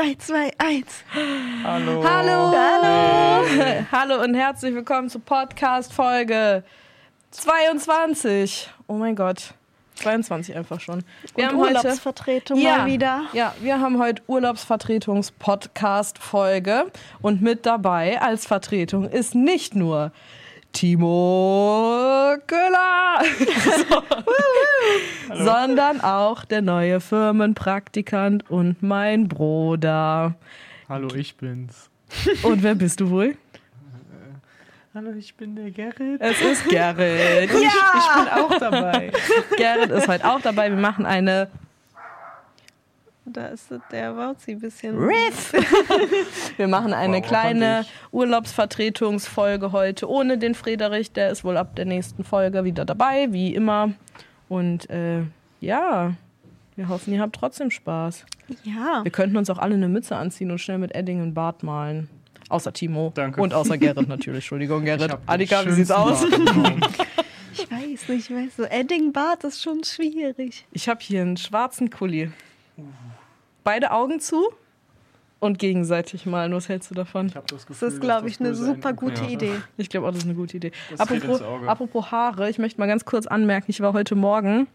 3, 2, 1. Hallo. Hallo. Hallo! Hallo und herzlich willkommen zur Podcast-Folge 22. Oh mein Gott. 22 einfach schon. Wir Und haben heute. Urlaubsvertretung Ja, mal wieder. ja, wir haben heute Urlaubsvertretungs-Podcast-Folge und mit dabei als Vertretung ist nicht nur Timo Köhler, so, sondern auch der neue Firmenpraktikant und mein Bruder. Hallo, ich bin's. Und wer bist du wohl? Hallo, ich bin der Gerrit. Es ist Gerrit. Ich, ich bin auch dabei. Gerrit ist heute auch dabei. Wir machen eine Da ist der Wauzi ein bisschen. Riff. Wir machen eine Wow, kleine. Urlaubsvertretungsfolge heute ohne den Friederich. Der ist wohl ab der nächsten Folge wieder dabei, wie immer. Und äh, ja, wir hoffen, ihr habt trotzdem Spaß. Ja. Wir könnten uns auch alle eine Mütze anziehen und schnell mit Edding und Bart malen. Außer Timo. Danke. Und außer Gerrit natürlich. Entschuldigung, Gerrit. Annika, wie sieht's aus? Bart. Ich weiß nicht, ich weiß so. Eddingbart ist schon schwierig. Ich habe hier einen schwarzen Kuli. Beide Augen zu und gegenseitig malen. Was hältst du davon? Ich das Das Gefühl, ist, glaube ich, eine super gute könnte. Idee. Ich glaube auch, das ist eine gute Idee. Das Apropos, apropos Haare, ich möchte mal ganz kurz anmerken, ich war heute Morgen,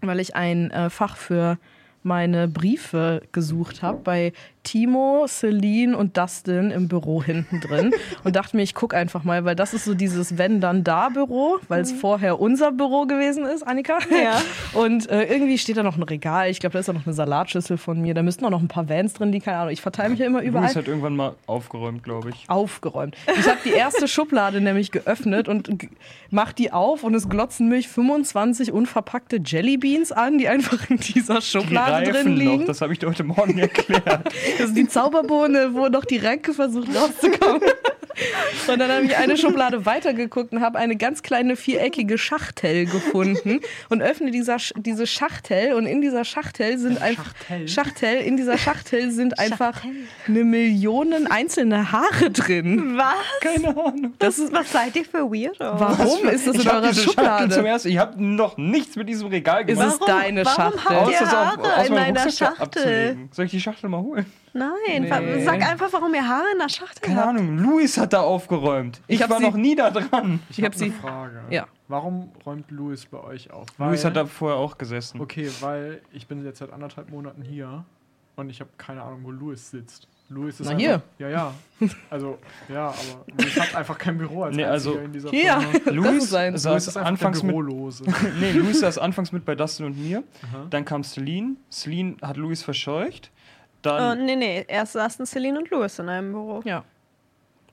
weil ich ein äh, Fach für meine Briefe gesucht habe, bei Timo, Celine und Dustin im Büro hinten drin und dachte mir, ich gucke einfach mal, weil das ist so dieses Wenn-Dann-Da-Büro, weil es vorher unser Büro gewesen ist, Annika. Ja. Und äh, irgendwie steht da noch ein Regal, ich glaube, da ist auch noch eine Salatschüssel von mir, da müssten auch noch ein paar Vans drin, die keine Ahnung, ich verteile mich ja immer überall Louis hat irgendwann mal aufgeräumt, glaube ich. aufgeräumt. Ich habe die erste Schublade nämlich geöffnet und g- mach die auf und es glotzen mich 25 unverpackte Jellybeans an, die einfach in dieser Die Schublade drin Reifen liegen. noch, das habe ich dir heute Morgen erklärt. Das ist die Zauberbohne, wo noch die Ranke versucht rauszukommen. Und dann habe ich eine Schublade weitergeguckt und habe eine ganz kleine viereckige Schachtel gefunden und öffne dieser, Sch- diese Schachtel und in dieser Schachtel sind einfach Schachtel? Schachtel in dieser Schachtel sind einfach Schachtel. eine Million einzelne Haare drin. Was? Keine Ahnung. Das ist Was seid ihr für Weirdo? Warum ist das ich in eurer Schublade? zum ersten. Ich habe noch nichts mit diesem Regal Ist gemacht. es deine warum Schachtel? habt ihr Haare auf- aus in meinem einer Rucksack Schachtel? abzulegen. Soll ich die Schachtel mal holen? Nein, Nee. sag einfach, warum ihr Haare in der Schachtel Keine habt. Ahnung. Louis hat da aufgeräumt. Ich, Ich hab war sie- noch nie da dran. Ich habe sie. eine Frage. Ja. Warum räumt Louis bei euch auf? Louis Weil- hat da vorher auch gesessen. Okay, weil ich bin jetzt seit anderthalb Monaten hier und ich habe keine Ahnung, wo Louis sitzt. Louis ist Na, einfach, hier. Ja, ja. Also, ja, aber Louis hat einfach kein Büro als Nee, also, in dieser Louis ist sein. Louis saß ist anfangs mit Bürolose. Nee, Louis saß anfangs mit bei Dustin und mir. Aha. Dann kam Celine. Celine hat Louis verscheucht. Dann. nee, nee, erst saßen Celine und Louis in einem Büro. Ja.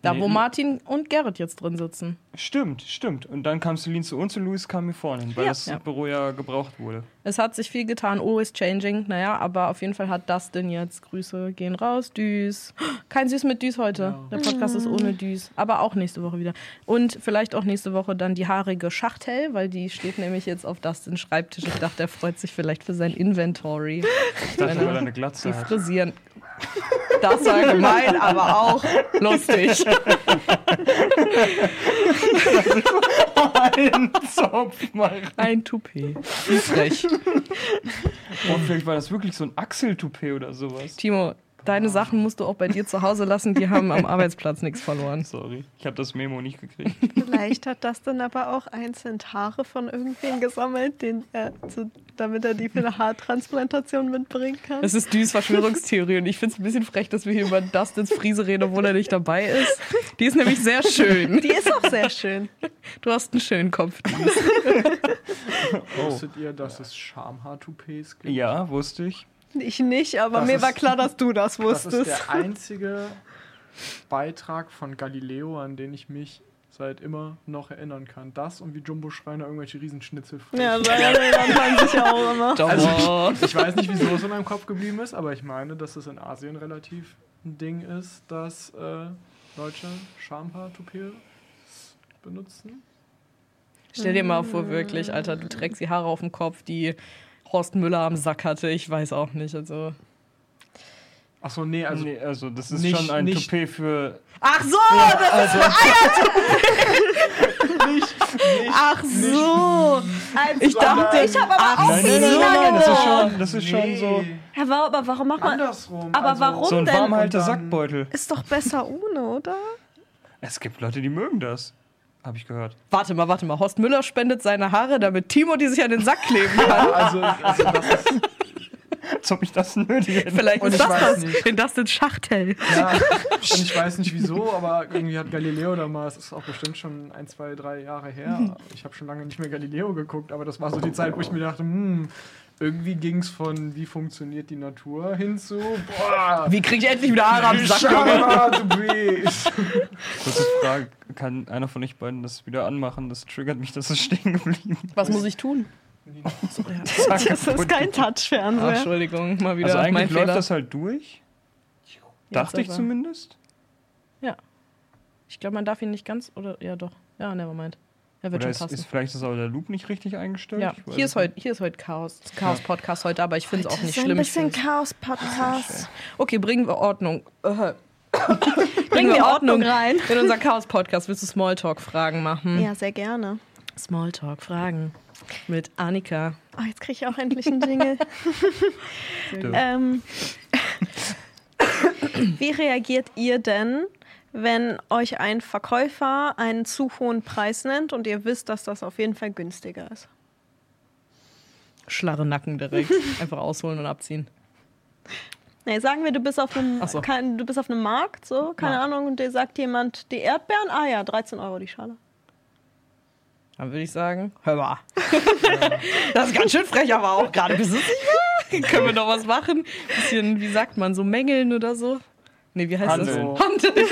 Da, wo Nee. Martin und Gerrit jetzt drin sitzen. Stimmt, stimmt. Und dann kam Celine zu uns und Louis kam mir vorne hin, weil Ja. das Ja. Büro ja gebraucht wurde. Es hat sich viel getan, always changing. Naja, aber auf jeden Fall hat Dustin jetzt Grüße gehen raus. Düs. Kein Süß mit Düs heute. Ja. Der Podcast ist ohne Düs. Aber auch nächste Woche wieder. Und vielleicht auch nächste Woche dann die haarige Schachtel, weil die steht nämlich jetzt auf Dustins Schreibtisch. Ich dachte, er freut sich vielleicht für sein Inventory. Ich dachte, weil er eine Glatze Die hat. frisieren. Das war gemein, aber auch lustig. Einen Zopf machen. Ein Toupet. Wie frech. Oh, vielleicht war das wirklich so ein Achseltoupet oder sowas. Timo, deine Sachen musst du auch bei dir zu Hause lassen. Die haben am Arbeitsplatz nichts verloren. Sorry, ich habe das Memo nicht gekriegt. Vielleicht hat das dann aber auch einzeln Haare von irgendwem gesammelt, den er zu, damit er die für eine Haartransplantation mitbringen kann. Es ist Düs Verschwörungstheorie und ich finde es ein bisschen frech, dass wir hier über Dustins Friese reden, obwohl er nicht dabei ist. Die ist nämlich sehr schön. Die ist auch sehr schön. Du hast einen schönen Kopf, Düs. Oh. Wusstet ihr, dass es Schamhaar-Toupets gibt? Ja, wusste ich. Ich nicht, aber Das mir ist- war klar, dass du das Das ist wusstest. der einzige Beitrag von Galileo, an den ich mich seit immer noch erinnern kann. Das und wie Jumbo Schreiner irgendwelche Riesenschnitzel frisst. Ja, das erinnert man sich auch immer. Also, Ich weiß nicht, wieso es in meinem Kopf geblieben ist, aber ich meine, dass es in Asien relativ ein Ding ist, dass äh, Deutsche Schamhaar-Toupets benutzen. stell dir mal vor, wirklich, Alter, du trägst die Haare auf dem Kopf, die Horst Müller am Sack hatte. Ich weiß auch nicht. Also, Achso, nee, also. nee, also das ist nicht- schon ein nicht- Toupet für. Ach so, das Also, Ach so. Ich dachte, Ich habe aber Ach auch nein, nein, nein, so. nein, nein, das ist schon, das ist schon so, Ja, aber warum macht man. Andersrum. Aber also, warum? so ein denn? Sackbeutel. Ist doch besser ohne, oder? Es gibt Leute, die mögen das. Habe ich gehört. Warte mal, warte mal. Horst Müller spendet seine Haare, damit Timo die sich an den Sack kleben kann. Also, also das ist, Als ob ich das nötig hätte. Vielleicht Und ist ich das weiß das. nicht. Den das den Schachtel. ja, und ich weiß nicht wieso, aber irgendwie hat Galileo damals, das ist auch bestimmt schon ein, zwei, drei Jahre her. Ich habe schon lange nicht mehr Galileo geguckt, aber das war so die Zeit, wo ich mir dachte, hm, irgendwie ging es von wie funktioniert die Natur hin zu, boah, Wie krieg ich endlich wieder Haare am Sack? Kurze Frage: Kann einer von euch beiden das wieder anmachen? Das triggert mich, das ist stehen geblieben. Was muss ich tun? Das ist kein Touch-Fernseher. Entschuldigung, mal wieder Also mein eigentlich läuft Fehler. das halt durch. Dachte ich zumindest. Ich glaube, man darf ihn nicht ganz, oder, ja doch. Ja, nevermind. Er wird Oder schon ist, passen. ist vielleicht ist auch der Loop nicht richtig eingestellt? ja, hier ist, heute, hier ist heute Chaos, Chaos-Podcast heute, aber ich finde es auch nicht ein schlimm. Ich bisschen find's- Chaos-Podcast. Okay, bringen wir Ordnung. Äh, Bringen wir Ordnung rein. In unser Chaos-Podcast willst du Smalltalk-Fragen machen? Ja, sehr gerne. Smalltalk-Fragen mit Annika. Oh, jetzt kriege ich auch endlich einen Jingle. ähm, wie reagiert ihr denn, wenn euch ein Verkäufer einen zu hohen Preis nennt und ihr wisst, dass das auf jeden Fall günstiger ist? Schlare Nacken direkt. Einfach ausholen und abziehen. Nee, sagen wir, du bist auf einem, so. kein, du bist auf einem Markt, so, keine Markt. Ahnung, und dir sagt jemand, die Erdbeeren, ah ja, 13 Euro die Schale. Dann würde ich sagen, hör mal. Das ist ganz schön frech, aber auch gerade. Bist du sicher? Können wir noch was machen? Bisschen, wie sagt man, so mängeln oder so? Nee, wie heißt Handeln. das? Handeln.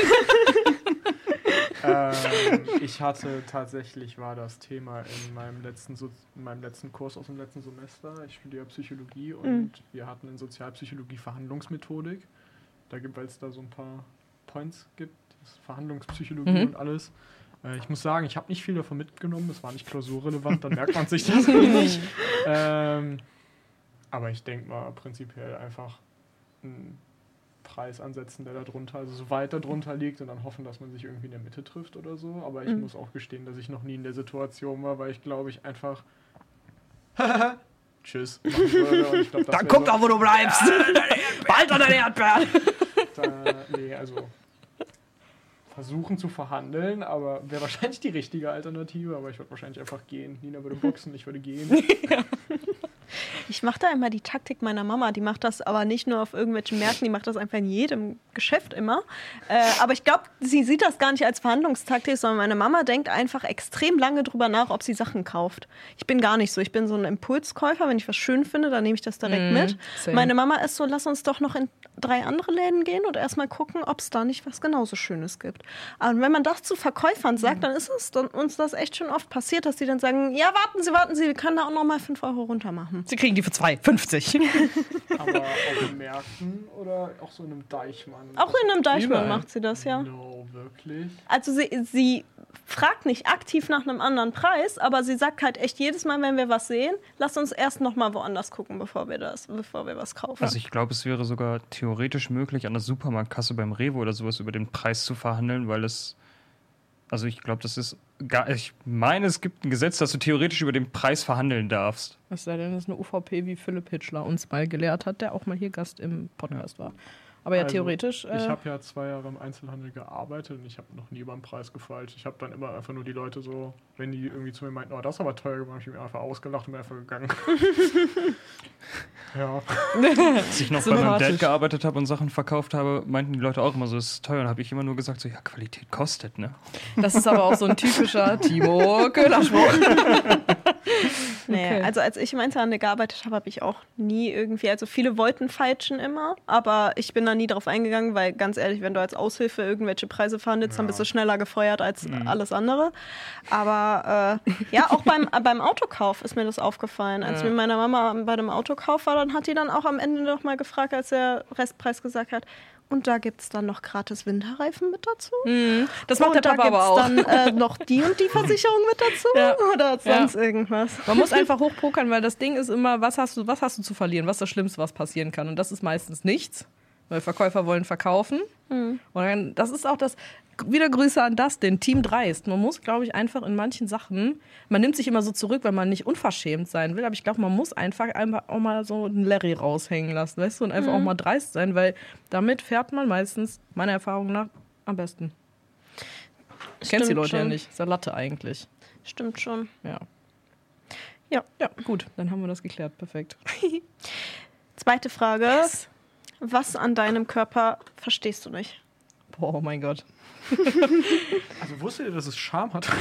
ähm, ich hatte tatsächlich war das Thema in meinem letzten so in meinem letzten Kurs aus dem letzten Semester. Ich studiere Psychologie und wir hatten in Sozialpsychologie Verhandlungsmethodik. Da gibt weil es da so ein paar Points gibt, Verhandlungspsychologie Mhm. und alles. Äh, ich muss sagen, ich habe nicht viel davon mitgenommen. Das war nicht klausurrelevant, dann merkt man sich das nicht. Ähm, aber ich denke mal prinzipiell einfach einen Preis ansetzen, der da drunter, also so weit da drunter liegt und dann hoffen, dass man sich irgendwie in der Mitte trifft oder so. Aber ich Mhm. muss auch gestehen, dass ich noch nie in der Situation war, weil ich glaube ich einfach Tschüss. ich glaub, Dann guck so, doch, wo du bleibst. Bald an deine Erdbeeren. da, nee, also versuchen zu verhandeln, aber wäre wahrscheinlich die richtige Alternative, aber ich würde wahrscheinlich einfach gehen. Nina würde boxen, ich würde gehen. Ich mache da immer die Taktik meiner Mama. Die macht das aber nicht nur auf irgendwelchen Märkten, die macht das einfach in jedem Geschäft immer. Äh, aber ich glaube, sie sieht das gar nicht als Verhandlungstaktik, sondern meine Mama denkt einfach extrem lange drüber nach, ob sie Sachen kauft. Ich bin gar nicht so. Ich bin so ein Impulskäufer. Wenn ich was schön finde, dann nehme ich das direkt Mhm, mit. same. Meine Mama ist so, lass uns doch noch in drei andere Läden gehen und erstmal gucken, ob es da nicht was genauso Schönes gibt. Aber wenn man das zu Verkäufern sagt, dann ist es dann uns das echt schon oft passiert, dass die dann sagen, ja, warten Sie, warten Sie, wir können da auch noch mal 5 Euro runter machen. Sie kriegen die für 2,50. aber auf den Märkten oder auch so in einem Deichmann? Auch in einem Deichmann Überall. macht sie das, ja. No, wirklich? Also sie, sie fragt nicht aktiv nach einem anderen Preis, aber sie sagt halt echt jedes Mal, wenn wir was sehen, lass uns erst noch mal woanders gucken, bevor wir das, bevor wir was kaufen. Also ich glaube, es wäre sogar theoretisch möglich, an der Supermarktkasse beim Rewe oder sowas über den Preis zu verhandeln, weil es. Also ich glaube, das ist gar. Ich meine, es gibt ein Gesetz, dass du theoretisch über den Preis verhandeln darfst. Es sei denn, das ist eine UVP, wie Philipp Hitchler uns mal gelehrt hat, der auch mal hier Gast im Podcast war. Aber ja, Also, theoretisch. Ich Äh, habe ja zwei Jahre im Einzelhandel gearbeitet und ich habe noch nie über den Preis gefeilt. Ich habe dann immer einfach nur die Leute so, wenn die irgendwie zu mir meinten, oh, das ist aber teuer gemacht, ich mir einfach ausgelacht und bin einfach gegangen. ja. Als ich noch bei meinem. Dad gearbeitet habe und Sachen verkauft habe, meinten die Leute auch immer so, es ist teuer. Und habe ich immer nur gesagt, so, ja, Qualität kostet, ne? das ist aber auch so ein typischer Timo Köhler-Spruch. Nee, Okay. also als ich im Einzelhandel gearbeitet habe, habe ich auch nie irgendwie, also viele wollten feilschen immer, aber ich bin da nie drauf eingegangen, weil ganz ehrlich, wenn du als Aushilfe irgendwelche Preise verhandelst, dann Ja. bist du schneller gefeuert als alles andere. Aber äh, ja, auch beim, äh, beim Autokauf ist mir das aufgefallen. Als Ja. mir meine Mama bei dem Autokauf war, dann hat die dann auch am Ende noch mal gefragt, als der Restpreis gesagt hat, und da gibt es dann noch gratis Winterreifen mit dazu. Mhm. Das macht und der Papa aber auch. gibt's dann äh, noch die und die Versicherung mit dazu Ja. oder Ja. sonst irgendwas. Man muss einfach hochpokern, weil das Ding ist immer, was hast du, was hast du zu verlieren? Was ist das Schlimmste, was passieren kann? Und das ist meistens nichts. Weil Verkäufer wollen verkaufen. Hm. Und dann, das ist auch das, wieder Grüße an das, den Team Dreist. Man muss, glaube ich, einfach in manchen Sachen, man nimmt sich immer so zurück, weil man nicht unverschämt sein will, aber ich glaube, man muss einfach, einfach auch mal so einen Larry raushängen lassen, weißt du, und einfach auch mal dreist sein, weil damit fährt man meistens, meiner Erfahrung nach, am besten. Du kennst die Stimmt Leute ja schon. nicht. Ist ja Latte eigentlich. Stimmt schon. Ja. Ja. Ja, gut, dann haben wir das geklärt. Perfekt. Zweite Frage. Was an deinem Körper verstehst du nicht? Boah, oh mein Gott. Also wusstet ihr, dass es Charme hat?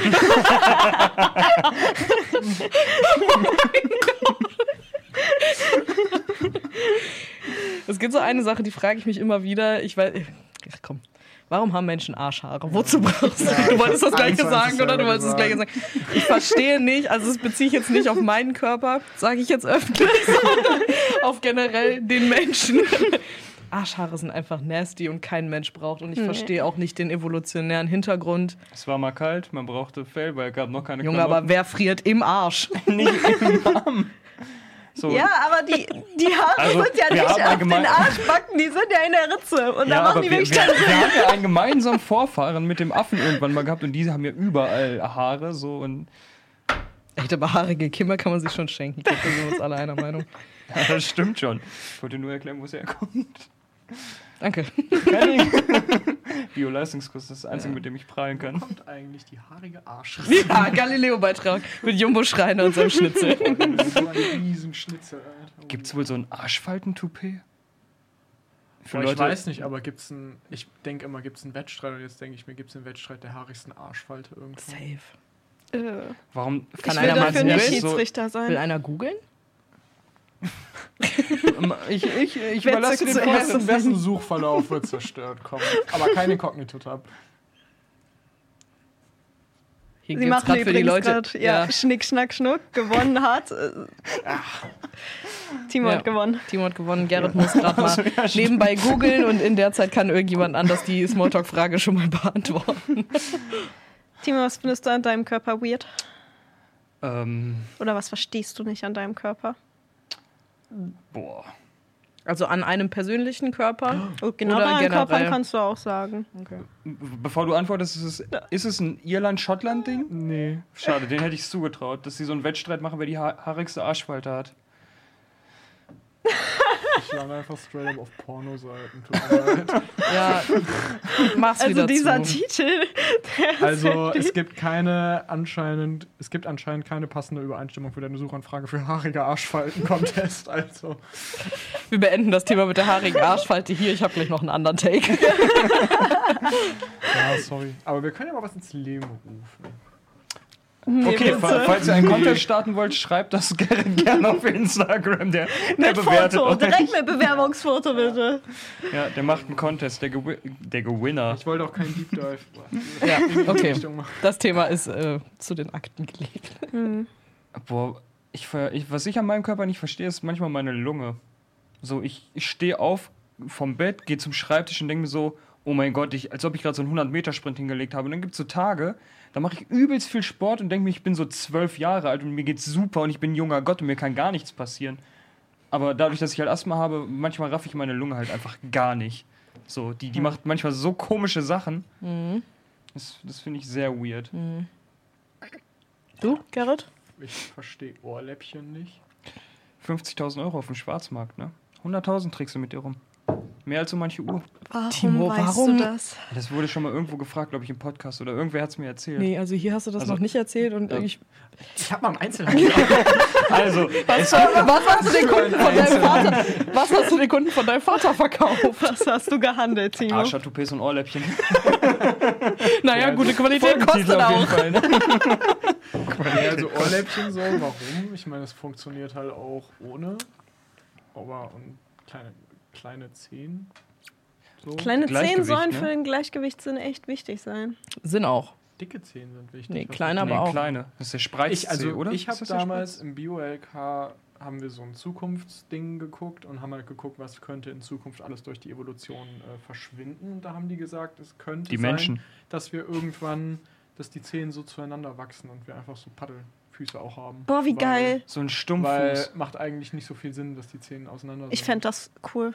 Es gibt so eine Sache, die frage ich mich immer wieder. Ich weiß. Ach komm. Warum haben Menschen Arschhaare? Wozu brauchst du? Ja, du wolltest das ich gleiche sagen, oder? Du wolltest das gleiche sagen. Ich verstehe nicht, also das beziehe ich jetzt nicht auf meinen Körper, sage ich jetzt öffentlich, sondern auf generell den Menschen. Arschhaare sind einfach nasty und kein Mensch braucht. Und ich Nee. verstehe auch nicht den evolutionären Hintergrund. Es war mal kalt, man brauchte Fell, weil es gab noch keine Junge, aber wer friert im Arsch? nicht im Arm. So, Ja, aber die, die Haare Also, sind ja nicht auf den Arschbacken, die sind ja in der Ritze. Und ja, da machen die wir, wirklich wir, wir haben ja einen gemeinsamen Vorfahren mit dem Affen irgendwann mal gehabt und diese haben ja überall Haare so und Echt, aber haarige Kinder kann man sich schon schenken. Ich glaube, da sind wir uns alle einer Meinung. ja, das stimmt schon. Ich wollte nur erklären, wo es herkommt. Danke. Bio-Leistungskurs, das ist das Einzige, mit dem ich prahlen kann. kommt eigentlich die haarige Arsch. Ja, Galileo-Beitrag mit Jumbo Schreiner und seinem Schnitzel. so ein Riesenschnitzel, Alter. Gibt es wohl so ein Arschfalten-Toupet? Für Boah, ich Leute, weiß nicht, aber gibt's einen, ich denke immer, gibt es einen Wettstreit und jetzt denke ich mir, gibt es einen Wettstreit der haarigsten Arschfalte irgendwo. Safe. Äh, warum Kann ich einer will mal dafür nicht So- Schiedsrichter Will sein. einer googeln? Ich, ich, ich überlasse den? Posten. Wessen, Suchverlauf wird zerstört? Komm. Aber keine Kognito-Tab. Hier Sie machen grad für die übrigens Leute. grad, ja, Schnick, Schnack, Schnuck, gewonnen hat. Timo Ja. hat gewonnen. Timo hat gewonnen, Gerrit muss gerade mal nebenbei googeln und in der Zeit kann irgendjemand anders die Smalltalk-Frage schon mal beantworten. Timo, was findest du an deinem Körper weird? Ähm, Oder was verstehst du nicht an deinem Körper? Boah. Also an einem persönlichen Körper? Oh, genau Oder deinen generell? Körpern kannst du auch sagen. Okay. Bevor du antwortest, ist es, ist es ein Irland-Schottland-Ding? Nee. Schade, den hätte ich zugetraut, dass sie so einen Wettstreit machen, wer die ha haarigste Arschfalte hat. Ich lande einfach straight up auf Pornoseiten. Tut mir leid. Ja, mach's Also wieder dieser zu. Titel. Also es gibt keine anscheinend, es gibt anscheinend keine passende Übereinstimmung für deine Suchanfrage für haarige Arschfalten-Contest. Also Wir beenden das Thema mit der haarigen Arschfalte hier. Ich habe gleich noch einen anderen Take. ja, sorry. Aber wir können ja mal was ins Leben rufen. Okay, bitte. fa falls ihr einen Contest starten wollt, schreibt das Gerrit gerne auf Instagram. Der, der Mit bewertet Foto, euch. direkt mit Bewerbungsfoto bitte. Ja, der macht einen Contest, der, Gewi der Gewinner. Ich wollte auch keinen Deep Dive. Ja, okay. Das Thema ist äh, zu den Akten gelegt. Boah, ich, ich, was ich an meinem Körper nicht verstehe, ist manchmal meine Lunge. So, ich, ich stehe auf vom Bett, gehe zum Schreibtisch und denke mir so, oh mein Gott, ich, als ob ich gerade so einen 100-Meter-Sprint hingelegt habe. Und dann gibt es so Tage, da mache ich übelst viel Sport und denke mir, ich bin so zwölf Jahre alt und mir geht's super und ich bin ein junger Gott und mir kann gar nichts passieren. Aber dadurch, dass ich halt Asthma habe, manchmal raff ich meine Lunge halt einfach gar nicht. So, die, die macht manchmal so komische Sachen. Das, das finde ich sehr weird. Du, Gerrit? Ich verstehe Ohrläppchen nicht. 50.000 Euro auf dem Schwarzmarkt, ne? 100.000 trägst du mit dir rum. Mehr als so manche Uhr. Warum Timo, weißt warum? du das? Das wurde schon mal irgendwo gefragt, glaube ich, im Podcast oder irgendwer hat es mir erzählt. Nee, also hier hast du das Also- noch nicht erzählt und Ja. ich. Ich habe mal im Einzelhandel. Also, Was, was hast du den Kunden von deinem Vater? Was hast du den Kunden von deinem Vater verkauft? Was hast du gehandelt, Timo? Arschatupés und Ohrläppchen. Naja, gute Qualität kostet auch. Fall, ne? Ja, also Ohrläppchen so, warum? Ich meine, es funktioniert halt auch ohne. Aber und kleine, kleine Zehen. So. Kleine Zehen sollen ne? für den Gleichgewichtssinn echt wichtig sein. Sind auch. Dicke Zehen sind wichtig. Nee, kleine aber Nee, auch. kleine. Das ist der Spreizzeh, Ich, also, oder? ich habe damals Spreiz? im Bio-LK haben wir so ein Zukunftsding geguckt und haben halt geguckt, was könnte in Zukunft alles durch die Evolution äh, verschwinden. Und da haben die gesagt, es könnte Die sein, Menschen. dass wir irgendwann, dass die Zehen so zueinander wachsen und wir einfach so Paddelfüße auch haben. Boah, wie Weil- geil. So ein Weil Stumpffuß. macht eigentlich nicht so viel Sinn, dass die Zehen auseinander Ich sind. fände das cool.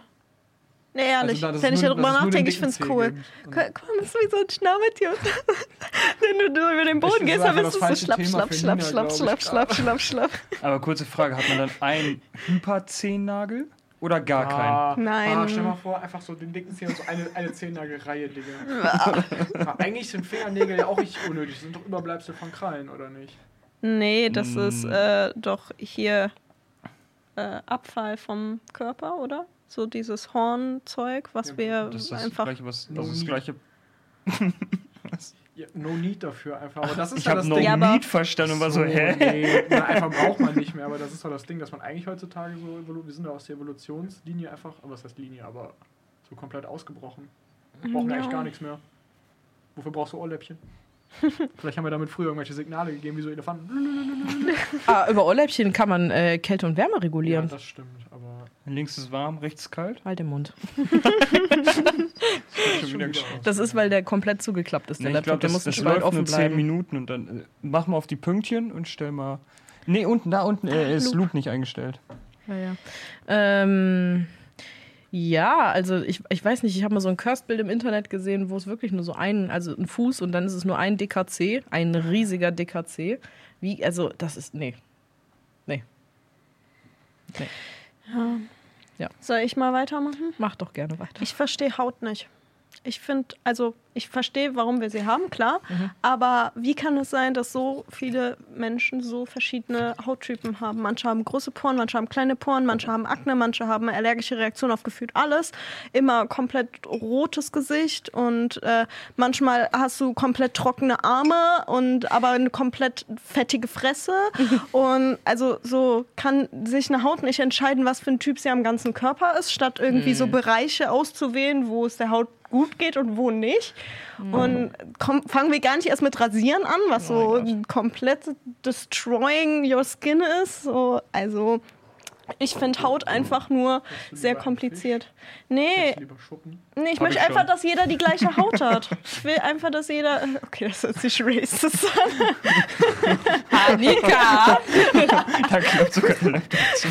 Nee, ehrlich, Also, wenn ich darüber nachdenke, ich finde es cool. Guck mal, das ist wie so ein Schnabeltier. wenn du, über den Ich Boden gehst, dann ist bist du so schlapp, schlapp, schlapp, schlapp, schlapp, ich, schlapp, schlapp, schlapp. Aber kurze Frage, hat man dann einen Hyperzehennagel oder gar keinen? Ah, Nein. Ah, stell mal vor, einfach so den dicken Zeh und so eine, eine Zehnnagelreihe, Digga. Ja, eigentlich sind Fingernägel ja auch richtig unnötig. Das sind doch Überbleibsel von Krallen, oder nicht? Nee, das Mm. ist äh, doch hier äh, Abfall vom Körper, oder? So dieses Hornzeug, was Ja, wir Das ist das einfach. gleiche, was, das, ist das gleiche. Ja, no need dafür einfach. Aber das ist Ich ja habe das No Ding. Need verstanden und war so, hä? Nee, na, einfach braucht man nicht mehr. Aber das ist doch das Ding, dass man eigentlich heutzutage so, wir sind ja aus der Evolutionslinie einfach, aber was heißt Linie, aber so komplett ausgebrochen. Wir brauchen ja. Ja. eigentlich gar nichts mehr. Wofür brauchst du Ohrläppchen? Vielleicht haben wir damit früher irgendwelche Signale gegeben, wie so Elefanten. Ah, über Ohrläppchen kann man äh, Kälte und Wärme Ja, regulieren. das stimmt, aber Links ist warm, rechts ist kalt. halt den Mund. Geschafft. Das ist, weil der komplett zugeklappt ist, der Nee, Laptop. glaube, der das, muss das nicht läuft offen nur 10 bleiben. Minuten und dann äh, mach mal auf die Pünktchen und stell mal. Nee, unten, da unten äh, ist Loop nicht eingestellt. Ja, ja. Ähm, ja, also ich, ich weiß nicht, ich habe mal so ein Cursed-Bild im Internet gesehen, wo es wirklich nur so ein, also ein Fuß und dann ist es nur ein DKC, ein riesiger DKC. Wie, also das ist, nee. Nee, Soll ich mal weitermachen? mach doch gerne weiter. Ich verstehe Haut nicht. Ich finde, also ich verstehe, warum wir sie haben, klar. Mhm. Aber wie kann es sein, dass so viele Menschen so verschiedene Hauttypen haben? Manche haben große Poren, manche haben kleine Poren, manche haben Akne, manche haben allergische Reaktionen auf gefühlt alles. Immer komplett rotes Gesicht und äh, manchmal hast du komplett trockene Arme und aber eine komplett fettige Fresse. und also so kann sich eine Haut nicht entscheiden, was für ein Typ sie am ganzen Körper ist, statt irgendwie so Bereiche auszuwählen, wo es der Haut gut geht und wo nicht. Und komm, fangen wir gar nicht erst mit Rasieren an, was so komplett destroying your skin ist. So, also ich finde Haut einfach nur sehr kompliziert. Nee, lieber Schuppen. Nee, ich Hab möchte ich einfach, schon. dass jeder die gleiche Haut hat. Ich will einfach, dass jeder. Okay, das hört sich racist an. Annika! Da klappt sogar der Laptop zu.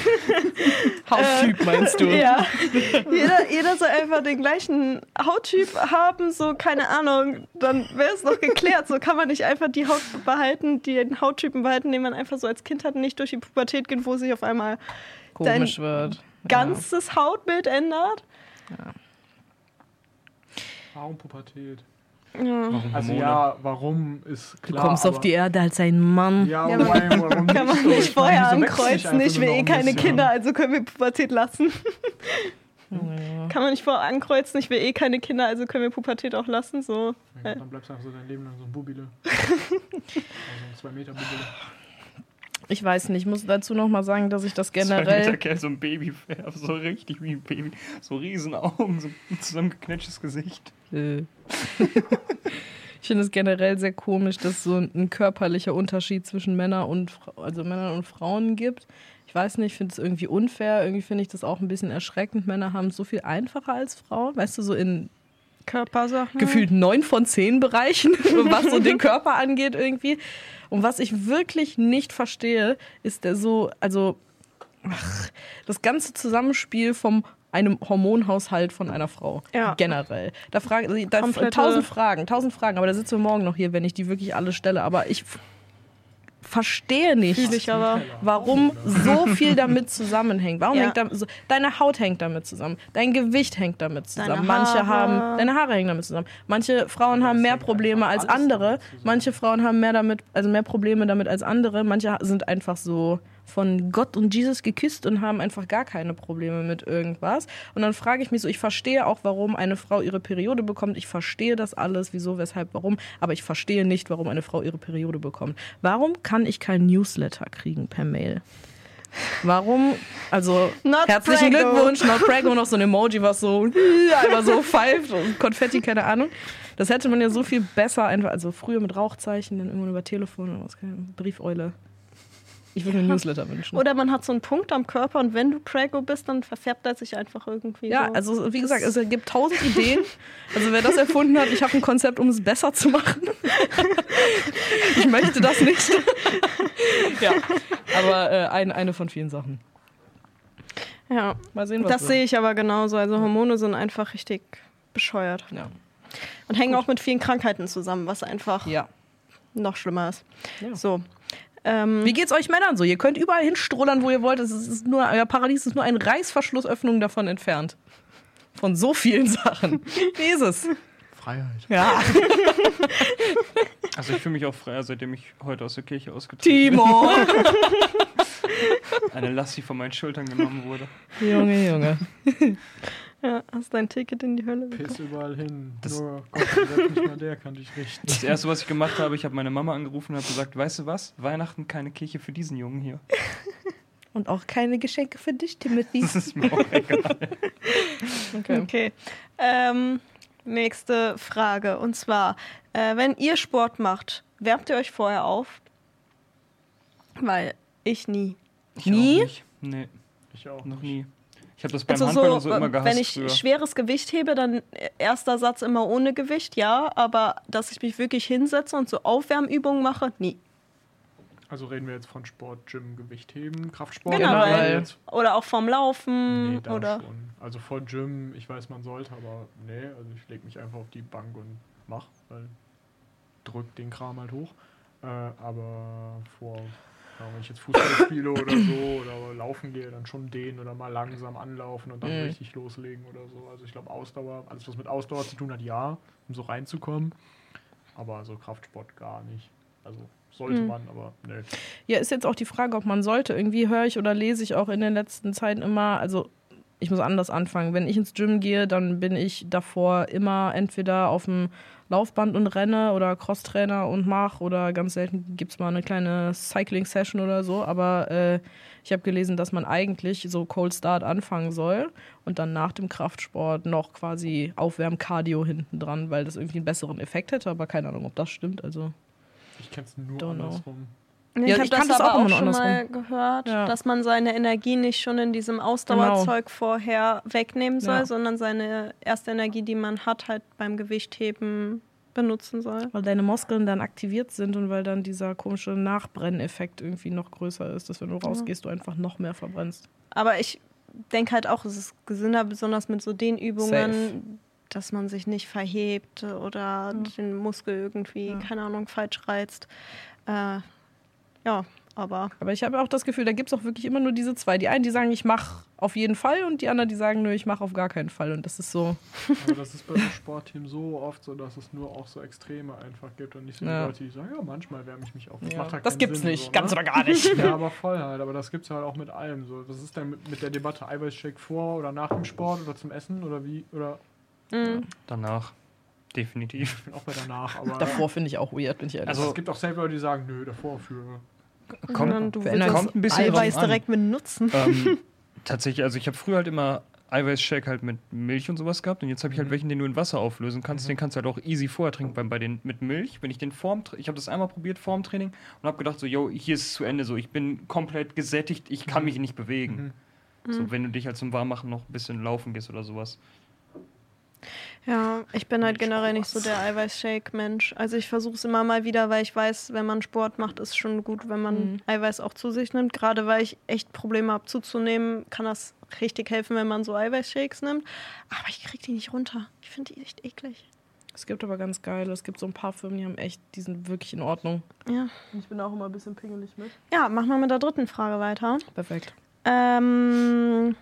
Hauttyp meinst du? Ja. Jeder, jeder soll einfach den gleichen Hauttyp haben, so, keine Ahnung, dann wäre es doch geklärt. So kann man nicht einfach die Haut behalten, den Hauttypen behalten, den man einfach so als Kind hat und nicht durch die Pubertät geht, wo sich auf einmal Komisch wird. ganzes Hautbild ändert. Warum Pubertät? Warum Also ja, warum ist Du klar. kommst auf die Erde als ein Mann. Ja, Ja, wobei, warum Kann man so? nicht Ich meine, vorher wächst ankreuzen, ich will eh ein keine bisschen? Kinder, also können wir Pubertät lassen. Ja. Kann man nicht vorher ankreuzen, ich will eh keine Kinder, also können wir Pubertät auch lassen. So. Ja, gut, dann bleibst du einfach so dein Leben lang so ein Bubile. also ein 2 Meter Bubile. Ich weiß nicht, ich muss dazu noch mal sagen, dass ich das Zwei Meter generell. Kerl, so ein Baby, so richtig wie ein Baby. So riesen Augen, so ein zusammengeknetschtes Gesicht. Äh. Ich finde es generell sehr komisch, dass es so ein körperlicher Unterschied zwischen Männern und also Männern und Frauen gibt. Ich weiß nicht, ich finde es irgendwie unfair. Irgendwie finde ich das auch ein bisschen erschreckend. Männer haben es so viel einfacher als Frauen. Weißt du, so in Körpersachen. gefühlt neun von zehn Bereichen, was so den Körper angeht irgendwie. Und was ich wirklich nicht verstehe, ist der so, also ach, das ganze Zusammenspiel vom einem Hormonhaushalt von einer Frau. Ja. Generell. Da frage da tausend Fragen, tausend Fragen, aber da sitzen wir morgen noch hier, wenn ich die wirklich alle stelle. Aber ich verstehe nicht. Ich aber. Warum so viel damit zusammenhängt? Warum Ja. hängt da, so, deine Haut hängt damit zusammen, dein Gewicht hängt damit zusammen. Deine Manche Haare. haben deine Haare hängen damit zusammen. Manche Frauen haben mehr Probleme als andere. damit. Manche Frauen haben mehr damit, also mehr Probleme damit als andere. Manche sind einfach so von Gott und Jesus geküsst und haben einfach gar keine Probleme mit irgendwas. Und dann frage ich mich so, ich verstehe auch, warum eine Frau ihre Periode bekommt. Ich verstehe das alles, wieso, weshalb, warum. Aber ich verstehe nicht, warum eine Frau ihre Periode bekommt. Warum kann ich kein Newsletter kriegen per Mail? Warum? Also Not herzlichen Prego. Glückwunsch, not Prego, noch so ein Emoji, was so einfach so pfeift und Konfetti, keine Ahnung. Das hätte man ja so viel besser einfach, also früher mit Rauchzeichen, dann irgendwann über Telefon oder was, Briefeule. Ich würde mir ein Newsletter wünschen. Oder man hat so einen Punkt am Körper und wenn du Prego bist, dann verfärbt er sich einfach irgendwie. ja, so. also wie gesagt, es gibt tausend Ideen. Also wer das erfunden hat, ich habe ein Konzept, um es besser zu machen. ich möchte das nicht. ja, aber äh, ein, eine von vielen Sachen. Ja, Mal sehen, was das sehe ich aber genauso. Also Hormone sind einfach richtig bescheuert. Ja. Und hängen auch mit vielen Krankheiten zusammen, was einfach ja. noch schlimmer ist. Ja. So. Ähm, Wie geht's euch Männern so? Ihr könnt überall hinstrollern, wo ihr wollt. Es ist nur, euer Paradies ist nur ein Reißverschlussöffnung davon entfernt. Von so vielen Sachen. Wie ist es? Freiheit. Ja. Also ich fühle mich auch freier, seitdem ich heute aus der Kirche ausgetreten Timo! bin. Eine Last, die von meinen Schultern genommen wurde. Junge, Junge. Ja, hast dein Ticket in die Hölle bekommen. Piss überall hin. Das- Nur Gott, sei Dank nicht mal der kann dich richten. Das erste, was ich gemacht habe, ich habe meine Mama angerufen und habe gesagt, weißt du was? Weihnachten keine Kirche für diesen Jungen hier. Und auch keine Geschenke für dich, Timothy. Das ist mir auch egal. Okay. Okay. Ähm, nächste Frage. Und zwar, äh, wenn ihr Sport macht, wärmt ihr euch vorher auf? Weil ich nie. Ich Nie? Auch nicht. Nee, Ich auch. noch nicht. nie. Ich habe das beim Also Handball so, und so immer gehasst wenn ich früher. schweres Gewicht hebe, dann erster Satz immer ohne Gewicht, ja. Aber dass ich mich wirklich hinsetze und so Aufwärmübungen mache, nie. Also reden wir jetzt von Sport, Gym, Gewichtheben, Kraftsport. Genau, oder weil- jetzt Oder auch vorm Laufen Nee, da oder. schon. Also vor Gym, ich weiß, man sollte, aber nee, also ich lege mich einfach auf die Bank und mach, weil drück den Kram halt hoch. Äh, aber vor, ja, wenn ich jetzt Fußball spiele oder so oder laufen gehe, dann schon den oder mal langsam anlaufen und dann Mhm. richtig loslegen oder so. Also ich glaube Ausdauer, alles was mit Ausdauer zu tun hat, ja, um so reinzukommen. Aber so Kraftsport gar nicht. Also sollte Mhm. man, aber nee. Ja, ist jetzt auch die Frage, ob man sollte. Irgendwie höre ich oder lese ich auch in den letzten Zeiten immer, also ich muss anders anfangen. Wenn ich ins Gym gehe, dann bin ich davor immer entweder auf dem Laufband und renne oder Crosstrainer und mach oder ganz selten gibt es mal eine kleine Cycling-Session oder so. Aber äh, ich habe gelesen, dass man eigentlich so Cold Start anfangen soll und dann nach dem Kraftsport noch quasi Aufwärm-Cardio hinten dran, weil das irgendwie einen besseren Effekt hätte, aber keine Ahnung, ob das stimmt. Also Ich kenne es nur Don't know. Nee, Ja, ich ich habe das auch aber auch, immer schon mal gehört, Ja. dass man seine Energie nicht schon in diesem Ausdauerzeug vorher wegnehmen soll, Ja. sondern seine erste Energie, die man hat, halt beim Gewichtheben benutzen soll. Weil deine Muskeln dann aktiviert sind und weil dann dieser komische Nachbrenneffekt irgendwie noch größer ist, dass wenn du rausgehst, du einfach noch mehr verbrennst. Aber ich denke halt auch, es ist gesünder, besonders mit so den Übungen, Safe. dass man sich nicht verhebt oder den Muskel irgendwie, keine Ahnung, falsch reizt. Äh, ja, aber Aber ich habe auch das Gefühl, da gibt es auch wirklich immer nur diese zwei. Die einen, die sagen, ich mache auf jeden Fall und die anderen, die sagen, nö, ich mache auf gar keinen Fall. Und das ist so, Aber das ist bei den Sportteams so oft so, dass es nur auch so Extreme einfach gibt und nicht so die Ja. Leute, die sagen, ja, manchmal wärme ich mich auf. Das ja, macht halt das gibt's Sinn, nicht, so, ganz ne? oder gar nicht. Ja, aber voll halt. Aber das gibt's halt auch mit allem. So. Was ist denn mit, mit der Debatte Eiweißshake vor oder nach dem Sport oder zum Essen oder wie? Oder mh, Danach. Definitiv. ich bin auch bei danach. Aber Davor finde ich auch weird, bin ich ehrlich. Also- es gibt auch selber Leute, die sagen, nö, davor für. Kommt, sondern du kommt ein bisschen Eiweiß direkt mit nutzen. ähm, tatsächlich, also ich habe früher halt immer Eiweißshake halt mit Milch und sowas gehabt und jetzt habe ich halt Mhm. welchen, den du in Wasser auflösen kannst. Mhm. Den kannst du halt auch easy vorher trinken. Bei, bei den mit Milch, wenn ich den Tra- ich habe das einmal probiert vorm Training und habe gedacht so, yo, hier ist es zu Ende so, ich bin komplett gesättigt, ich kann Mhm. mich nicht bewegen. Mhm. So, wenn du dich halt zum Warmmachen noch ein bisschen laufen gehst oder sowas. Ja, ich bin halt generell nicht so der Eiweiß-Shake-Mensch. Also ich versuche es immer mal wieder, weil ich weiß, wenn man Sport macht, ist schon gut, wenn man Mhm. Eiweiß auch zu sich nimmt. Gerade weil ich echt Probleme habe zuzunehmen, kann das richtig helfen, wenn man so Eiweiß-Shakes nimmt. Aber ich kriege die nicht runter. Ich finde die echt eklig. es gibt aber ganz geile, es gibt so ein paar Firmen, die haben echt, die sind wirklich in Ordnung. Ja. Ich bin auch immer ein bisschen pingelig mit. Ja, machen wir mit der dritten Frage weiter. Perfekt. Ähm,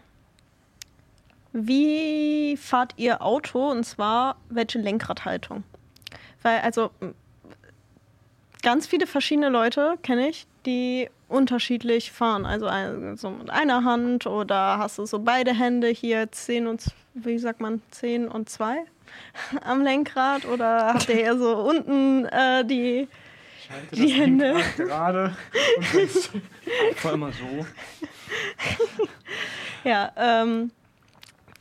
wie fahrt ihr Auto und zwar welche Lenkradhaltung? Weil, also, ganz viele verschiedene Leute kenne ich, die unterschiedlich fahren. Also so mit einer Hand oder hast du so beide Hände hier, 10 und, wie sagt man, 10 und 2 am Lenkrad oder habt ihr eher so unten äh, die. Die Hände. Gerade und fest. Vor immer so. Ja, ähm,